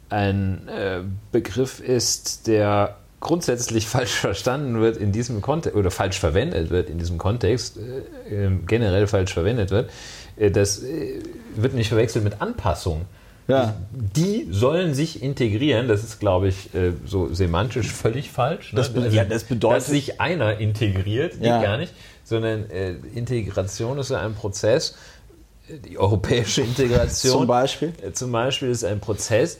ein äh, Begriff ist, der grundsätzlich falsch verstanden wird in diesem Kontext oder falsch verwendet wird in diesem Kontext, äh, generell falsch verwendet wird. Äh, das wird nicht verwechselt mit Anpassung. Ja. Die sollen sich integrieren. Das ist, glaube ich, äh, so semantisch völlig falsch. Ne? Das, also, ja, das bedeutet, dass sich einer integriert, ja. gar nicht, sondern äh, Integration ist ja ein Prozess. Die europäische Integration zum Beispiel, äh, zum Beispiel ist ein Prozess,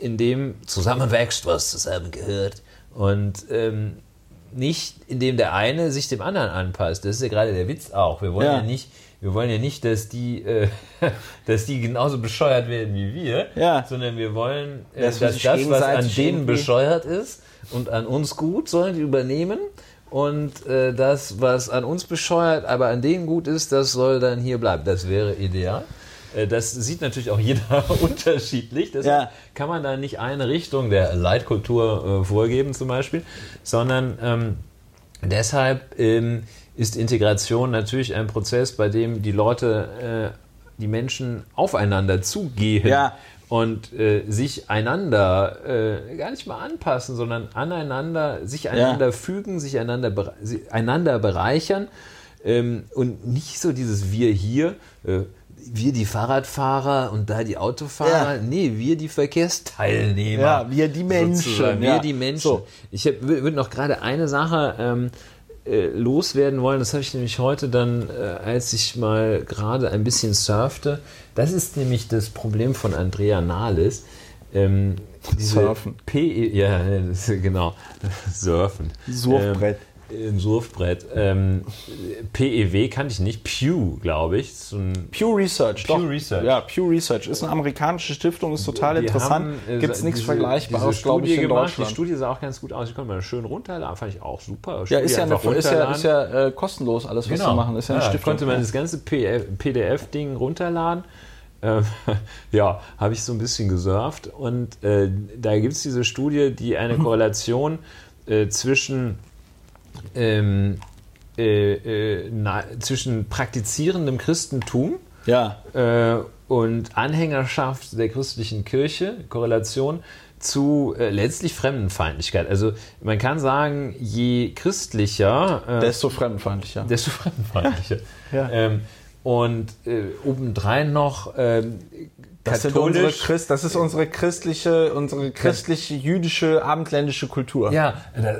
in dem zusammenwächst, was zusammengehört und ähm, nicht, in dem der eine sich dem anderen anpasst. Das ist ja gerade der Witz auch. Wir wollen ja, ja nicht wir wollen ja nicht, dass die, äh, dass die genauso bescheuert werden wie wir, ja. sondern wir wollen, äh, dass, dass das, was an denen bescheuert ist und an uns gut, sollen die übernehmen. Und äh, das, was an uns bescheuert, aber an denen gut ist, das soll dann hier bleiben. Das wäre ideal. Äh, das sieht natürlich auch jeder unterschiedlich. Deshalb ja. kann man da nicht eine Richtung der Leitkultur äh, vorgeben zum Beispiel, sondern ähm, deshalb ähm, ist Integration natürlich ein Prozess, bei dem die Leute, äh, die Menschen aufeinander zugehen. Ja. Und äh, sich einander äh, gar nicht mal anpassen, sondern aneinander, sich einander ja. fügen, sich einander, einander bereichern ähm, und nicht so dieses Wir hier, äh, wir die Fahrradfahrer und da die Autofahrer. Ja. Nee, wir die Verkehrsteilnehmer. Ja, wir die Menschen. Wir die Menschen. So. Ich würde noch gerade eine Sache ähm, äh, loswerden wollen. Das habe ich nämlich heute dann, äh, als ich mal gerade ein bisschen surfte. Das ist nämlich das Problem von Andrea Nahles. Ähm, Surfen. P ja, genau. Surfen. Surfbrett. Ähm, ein Surfbrett. Ähm, PEW kannte ich nicht. Pew, glaube ich. So Pew Research. Pew doch. Research. Ja, Pew Research. Ist eine amerikanische Stiftung, ist total die interessant. Äh, Gibt es nichts Vergleichbares, glaube ich, in gemacht. Deutschland. Die Studie sah auch ganz gut aus. Ich konnte mal schön runterladen. Fand ich auch super. ja, ist ja, eine, ist ja, ist ja äh, kostenlos alles, was genau. machen. Ist ja, eine ja, Stiftung. konnte man das ganze PDF-Ding runterladen. Äh, ja, habe ich so ein bisschen gesurft. Und äh, da gibt es diese Studie, die eine Korrelation äh, zwischen ähm, äh, äh, na, zwischen praktizierendem Christentum ja. äh, und Anhängerschaft der christlichen Kirche, Korrelation zu äh, letztlich Fremdenfeindlichkeit. Also man kann sagen, je christlicher, äh, desto fremdenfeindlicher. Desto fremdenfeindlicher. ja. ähm, und äh, obendrein noch das, unsere Christ, das ist unsere christliche, unsere christliche, jüdische, abendländische Kultur. Ja,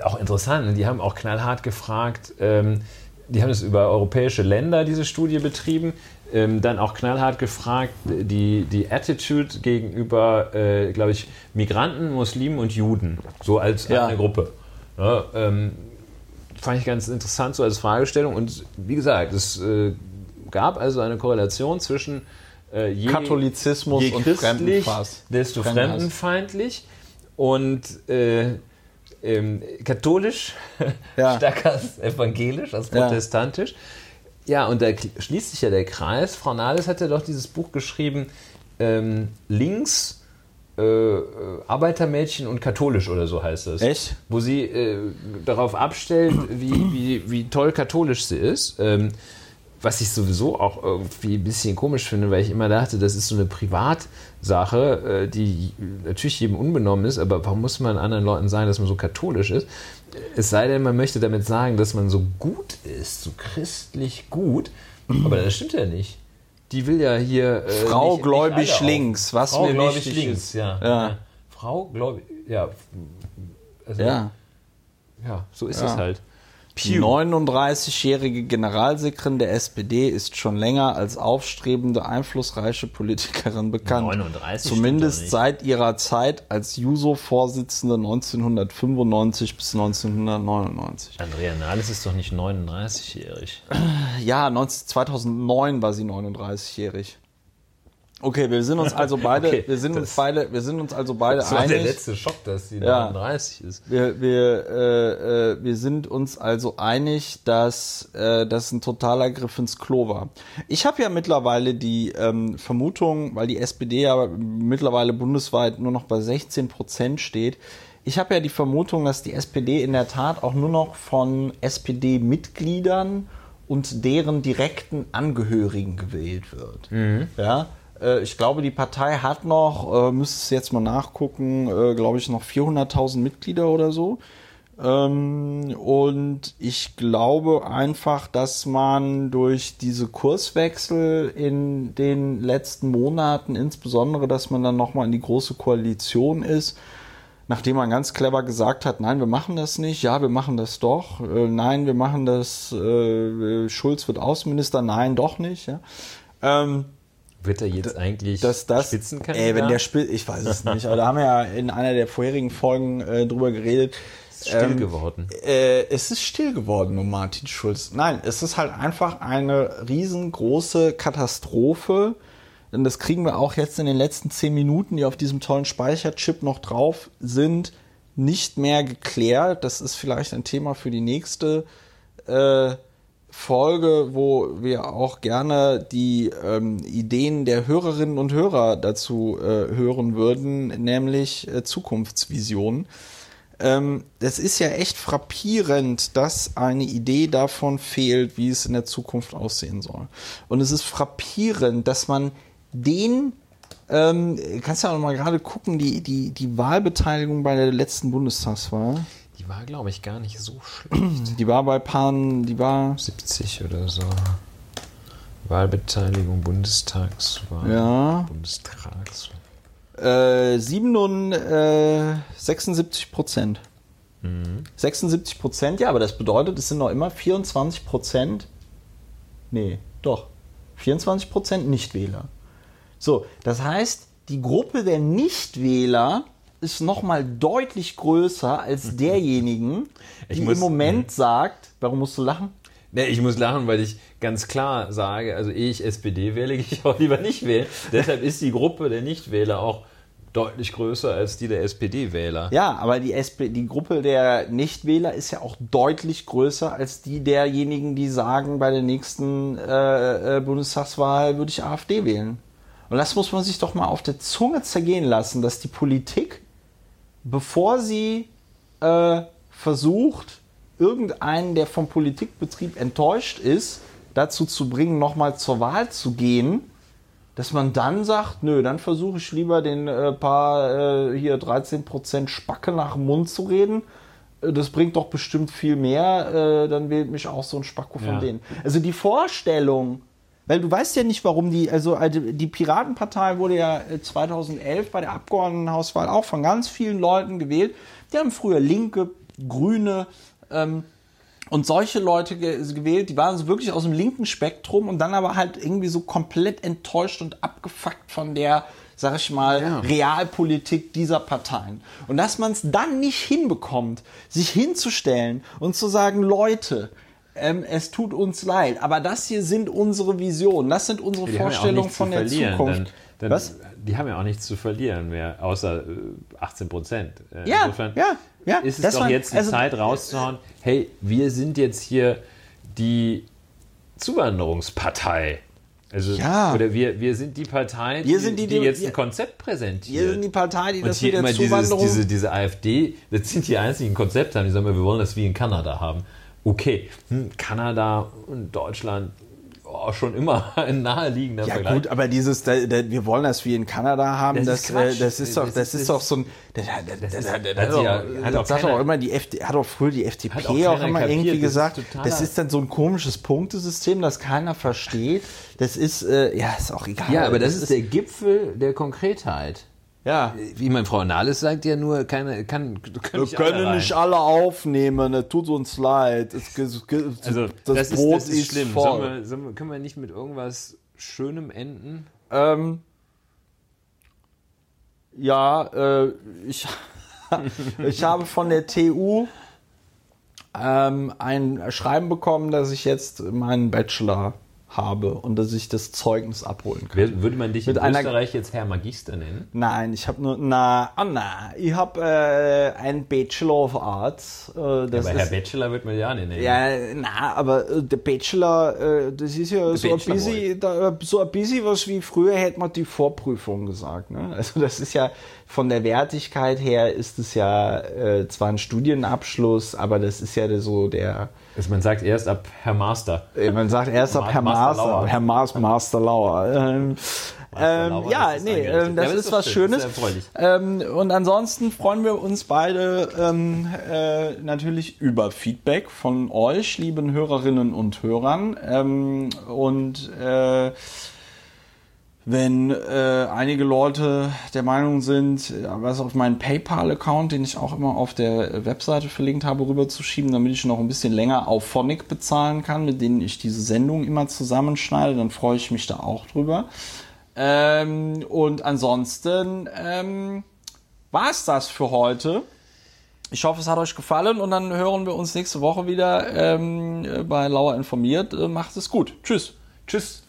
auch interessant. Die haben auch knallhart gefragt, ähm, die haben es über europäische Länder, diese Studie betrieben, ähm, dann auch knallhart gefragt, die, die Attitude gegenüber, äh, glaube ich, Migranten, Muslimen und Juden, so als ja. eine Gruppe. Ja, ähm, fand ich ganz interessant so als Fragestellung. Und wie gesagt, es äh, gab also eine Korrelation zwischen äh, je, Katholizismus je und Fremdenhass. desto fremdenfeindlich und äh, ähm, katholisch ja. stärker als evangelisch, als protestantisch. Ja. ja, und da schließt sich ja der Kreis. Frau Nahles hat ja doch dieses Buch geschrieben, ähm, links äh, Arbeitermädchen und katholisch oder so heißt es. Echt? Wo sie äh, darauf abstellt, wie, wie, wie toll katholisch sie ist. Ähm, was ich sowieso auch irgendwie ein bisschen komisch finde, weil ich immer dachte, das ist so eine Privatsache, äh, die natürlich jedem unbenommen ist, aber warum muss man anderen Leuten sagen, dass man so katholisch ist? Es sei denn, man möchte damit sagen, dass man so gut ist, so christlich gut, aber das stimmt ja nicht. die will ja hier. Äh, Frau nicht- gläubig nicht links, was Frau mir gläubig wichtig links, ist. Ja. Ja. Frau gläubig, ja. Also, Ja. ja, so ist Ja. es halt. Die 39-jährige Generalsekretärin der SPD ist schon länger als aufstrebende, einflussreiche Politikerin bekannt. 39 Zumindest seit ihrer Zeit als Juso-Vorsitzende 1995 bis 1999. Andrea Nahles ist doch nicht 39-jährig. Ja, 19, 2009 war sie 39-jährig. Okay, wir sind uns also beide, Okay, wir sind uns das- beide, wir sind uns also beide Das war der einig. letzte Schock, dass sie Ja. 39 ist. Wir, wir, äh, äh, wir sind uns also einig, dass äh, das ein totaler Griff ins Klo war. Ich habe ja mittlerweile die ähm, Vermutung, weil die SPD ja mittlerweile bundesweit nur noch bei 16 Prozent steht, ich habe ja die Vermutung, dass die SPD in der Tat auch nur noch von SPD-Mitgliedern und deren direkten Angehörigen gewählt wird. Ja, äh, ich glaube, die Partei hat noch, äh, müsste es jetzt mal nachgucken, äh, glaube ich, noch 400.000 Mitglieder oder so. Ähm, und ich glaube einfach, dass man durch diese Kurswechsel in den letzten Monaten, insbesondere, dass man dann nochmal in die große Koalition ist, nachdem man ganz clever gesagt hat, nein, wir machen das nicht, ja, wir machen das doch, äh, nein, wir machen das, äh, Schulz wird Außenminister, nein, doch nicht. Ja. Ähm, Wird er jetzt eigentlich dass das, Spitzenkandidat? ey, wenn der Spitz, ich weiß es nicht, aber da haben wir ja in einer der vorherigen Folgen äh, drüber geredet. ist still Ähm, geworden. Äh, es ist still geworden um Martin Schulz. Nein, es ist halt einfach eine riesengroße Katastrophe. Denn das kriegen wir auch jetzt in den letzten zehn Minuten, die auf diesem tollen Speicherchip noch drauf sind, nicht mehr geklärt. Das ist vielleicht ein Thema für die nächste äh, Folge, wo wir auch gerne die ähm, Ideen der Hörerinnen und Hörer dazu äh, hören würden, nämlich äh, Zukunftsvisionen. Ähm, ist ja echt frappierend, dass eine Idee davon fehlt, wie es in der Zukunft aussehen soll. Und es ist frappierend, dass man den, ähm, kannst ja auch noch mal gerade gucken, die, die, die Wahlbeteiligung bei der letzten Bundestagswahl, Die war, glaube ich, gar nicht so schlecht. die war bei Pan, die war, 70 oder so. Wahlbeteiligung, Bundestagswahl. Ja. Bundestagswahl. Äh, 7, äh, 76 Prozent. 76 Prozent, ja, aber das bedeutet, es sind noch immer 24 Prozent. Nee, doch. 24 Prozent Nichtwähler. So, das heißt, die Gruppe der Nichtwähler ist nochmal deutlich größer als derjenigen, Ich die muss- im Moment sagt, warum musst du lachen? Nee, ich muss lachen, weil ich ganz klar sage, also ehe ich SPD wähle, gehe ich auch lieber nicht wählen. Deshalb ist die Gruppe der Nichtwähler auch deutlich größer als die der SPD-Wähler. Ja, aber die, SP, die Gruppe der Nichtwähler ist ja auch deutlich größer als die derjenigen, die sagen, bei der nächsten äh, äh, Bundestagswahl würde ich AfD wählen. Und das muss man sich doch mal auf der Zunge zergehen lassen, dass die Politik, bevor sie äh, versucht, irgendeinen, der vom Politikbetrieb enttäuscht ist, dazu zu bringen, nochmal zur Wahl zu gehen, dass man dann sagt, nö, dann versuche ich lieber den äh, paar äh, hier 13% Spacke nach dem Mund zu reden. Äh, Das bringt doch bestimmt viel mehr, äh, dann wählt mich auch so ein Spacko von Ja. denen. Also die Vorstellung, weil du weißt ja nicht, warum die, also also die Piratenpartei wurde ja äh, 2011 bei der Abgeordnetenhauswahl auch von ganz vielen Leuten gewählt. Die haben früher Linke, Grüne, ähm, und solche Leute ge gewählt, die waren so wirklich aus dem linken Spektrum und dann aber halt irgendwie so komplett enttäuscht und abgefuckt von der, sag ich mal, Ja. Realpolitik dieser Parteien. Und dass man es dann nicht hinbekommt, sich hinzustellen und zu sagen, Leute, ähm, es tut uns leid, aber das hier sind unsere Visionen, das sind unsere Die haben ja auch Vorstellungen nichts von zu der verlieren. Zukunft. Dann, dann, Was? Die haben ja auch nichts zu verlieren mehr, außer äh, 18 Prozent. Äh, Ja, ja, ja. Ist es doch war- jetzt die also- Zeit rauszuhauen, hey, wir sind jetzt hier die Zuwanderungspartei. Also, Ja. Oder wir, wir sind die Partei, die, die, die die- jetzt ein Konzept präsentiert. Wir sind die Partei, die Und das hier mit der immer dieses, Zuwanderung... diese, diese AfD, das sind die einzigen Konzepte haben, die sagen, wir wollen das wie in Kanada haben. Okay, hm, Kanada und Deutschland, oh, schon immer ein naheliegender Ja Vergleich. gut, aber dieses, da, da, wir wollen das wie in Kanada haben, Das das, ist äh, das ist doch, Das das ist- ist doch so ein, das, das, das, ist- das, hat das, ja- das auch immer die FD, hat auch früher die FDP auch auch, immer kapiert, irgendwie das ist gesagt, totaler- das ist dann so ein komisches Punktesystem, das keiner versteht. Das ist, äh, ja, ist auch egal. ja, aber das, ist der Gipfel der Konkretheit. Ja. Wie mein Frau Nahles sagt ja nur, keine, kann, können Wir nicht alle können rein. nicht alle aufnehmen, es tut uns leid. Es, es, es, Also, das, das, Brot ist, das ist schlimm. voll. Sollen wir, sollen wir, können wir nicht mit irgendwas Schönem enden? Ähm, ja, äh, ich, ich habe von der TU ähm, ein Schreiben bekommen, dass ich jetzt meinen Bachelor habe und dass ich das Zeugnis abholen kann. Würde man dich Mit in einer- Österreich jetzt Herr Magister nennen? Nein, ich habe nur, na, ah, na, ich habe äh, einen Bachelor of Arts. Äh, Aber Herr ist, Bachelor wird man ja nicht nennen. Ja, na, aber äh, der Bachelor, äh, das ist ja so ein, bisschen, da, so ein bisschen was wie früher hätte man die Vorprüfung gesagt. Ne? Also das ist ja von der Wertigkeit her ist es ja äh, zwar ein Studienabschluss, aber das ist ja so der, Also man sagt erst ab Herr Master. man sagt erst ab Herr Master Master. Herr Maas, Master Lauer. Ähm, ähm, Lauer, ja, das nee, ähm, das Ja, aber ist was schön, Schönes. das. Ähm, und ansonsten freuen wir uns beide ähm, äh, natürlich über Feedback von euch, lieben Hörerinnen und Hörern. Ähm, und äh, wenn äh, einige Leute der Meinung sind, äh, was auf meinen PayPal-Account, den ich auch immer auf der Webseite verlinkt habe, rüberzuschieben, damit ich noch ein bisschen länger auf Phonic bezahlen kann, mit denen ich diese Sendung immer zusammenschneide, dann freue ich mich da auch drüber. Ähm, und ansonsten ähm, war es das für heute. Ich hoffe, es hat euch gefallen und dann hören wir uns nächste Woche wieder ähm, bei Lauer informiert. Äh, macht es gut. Tschüss. Tschüss.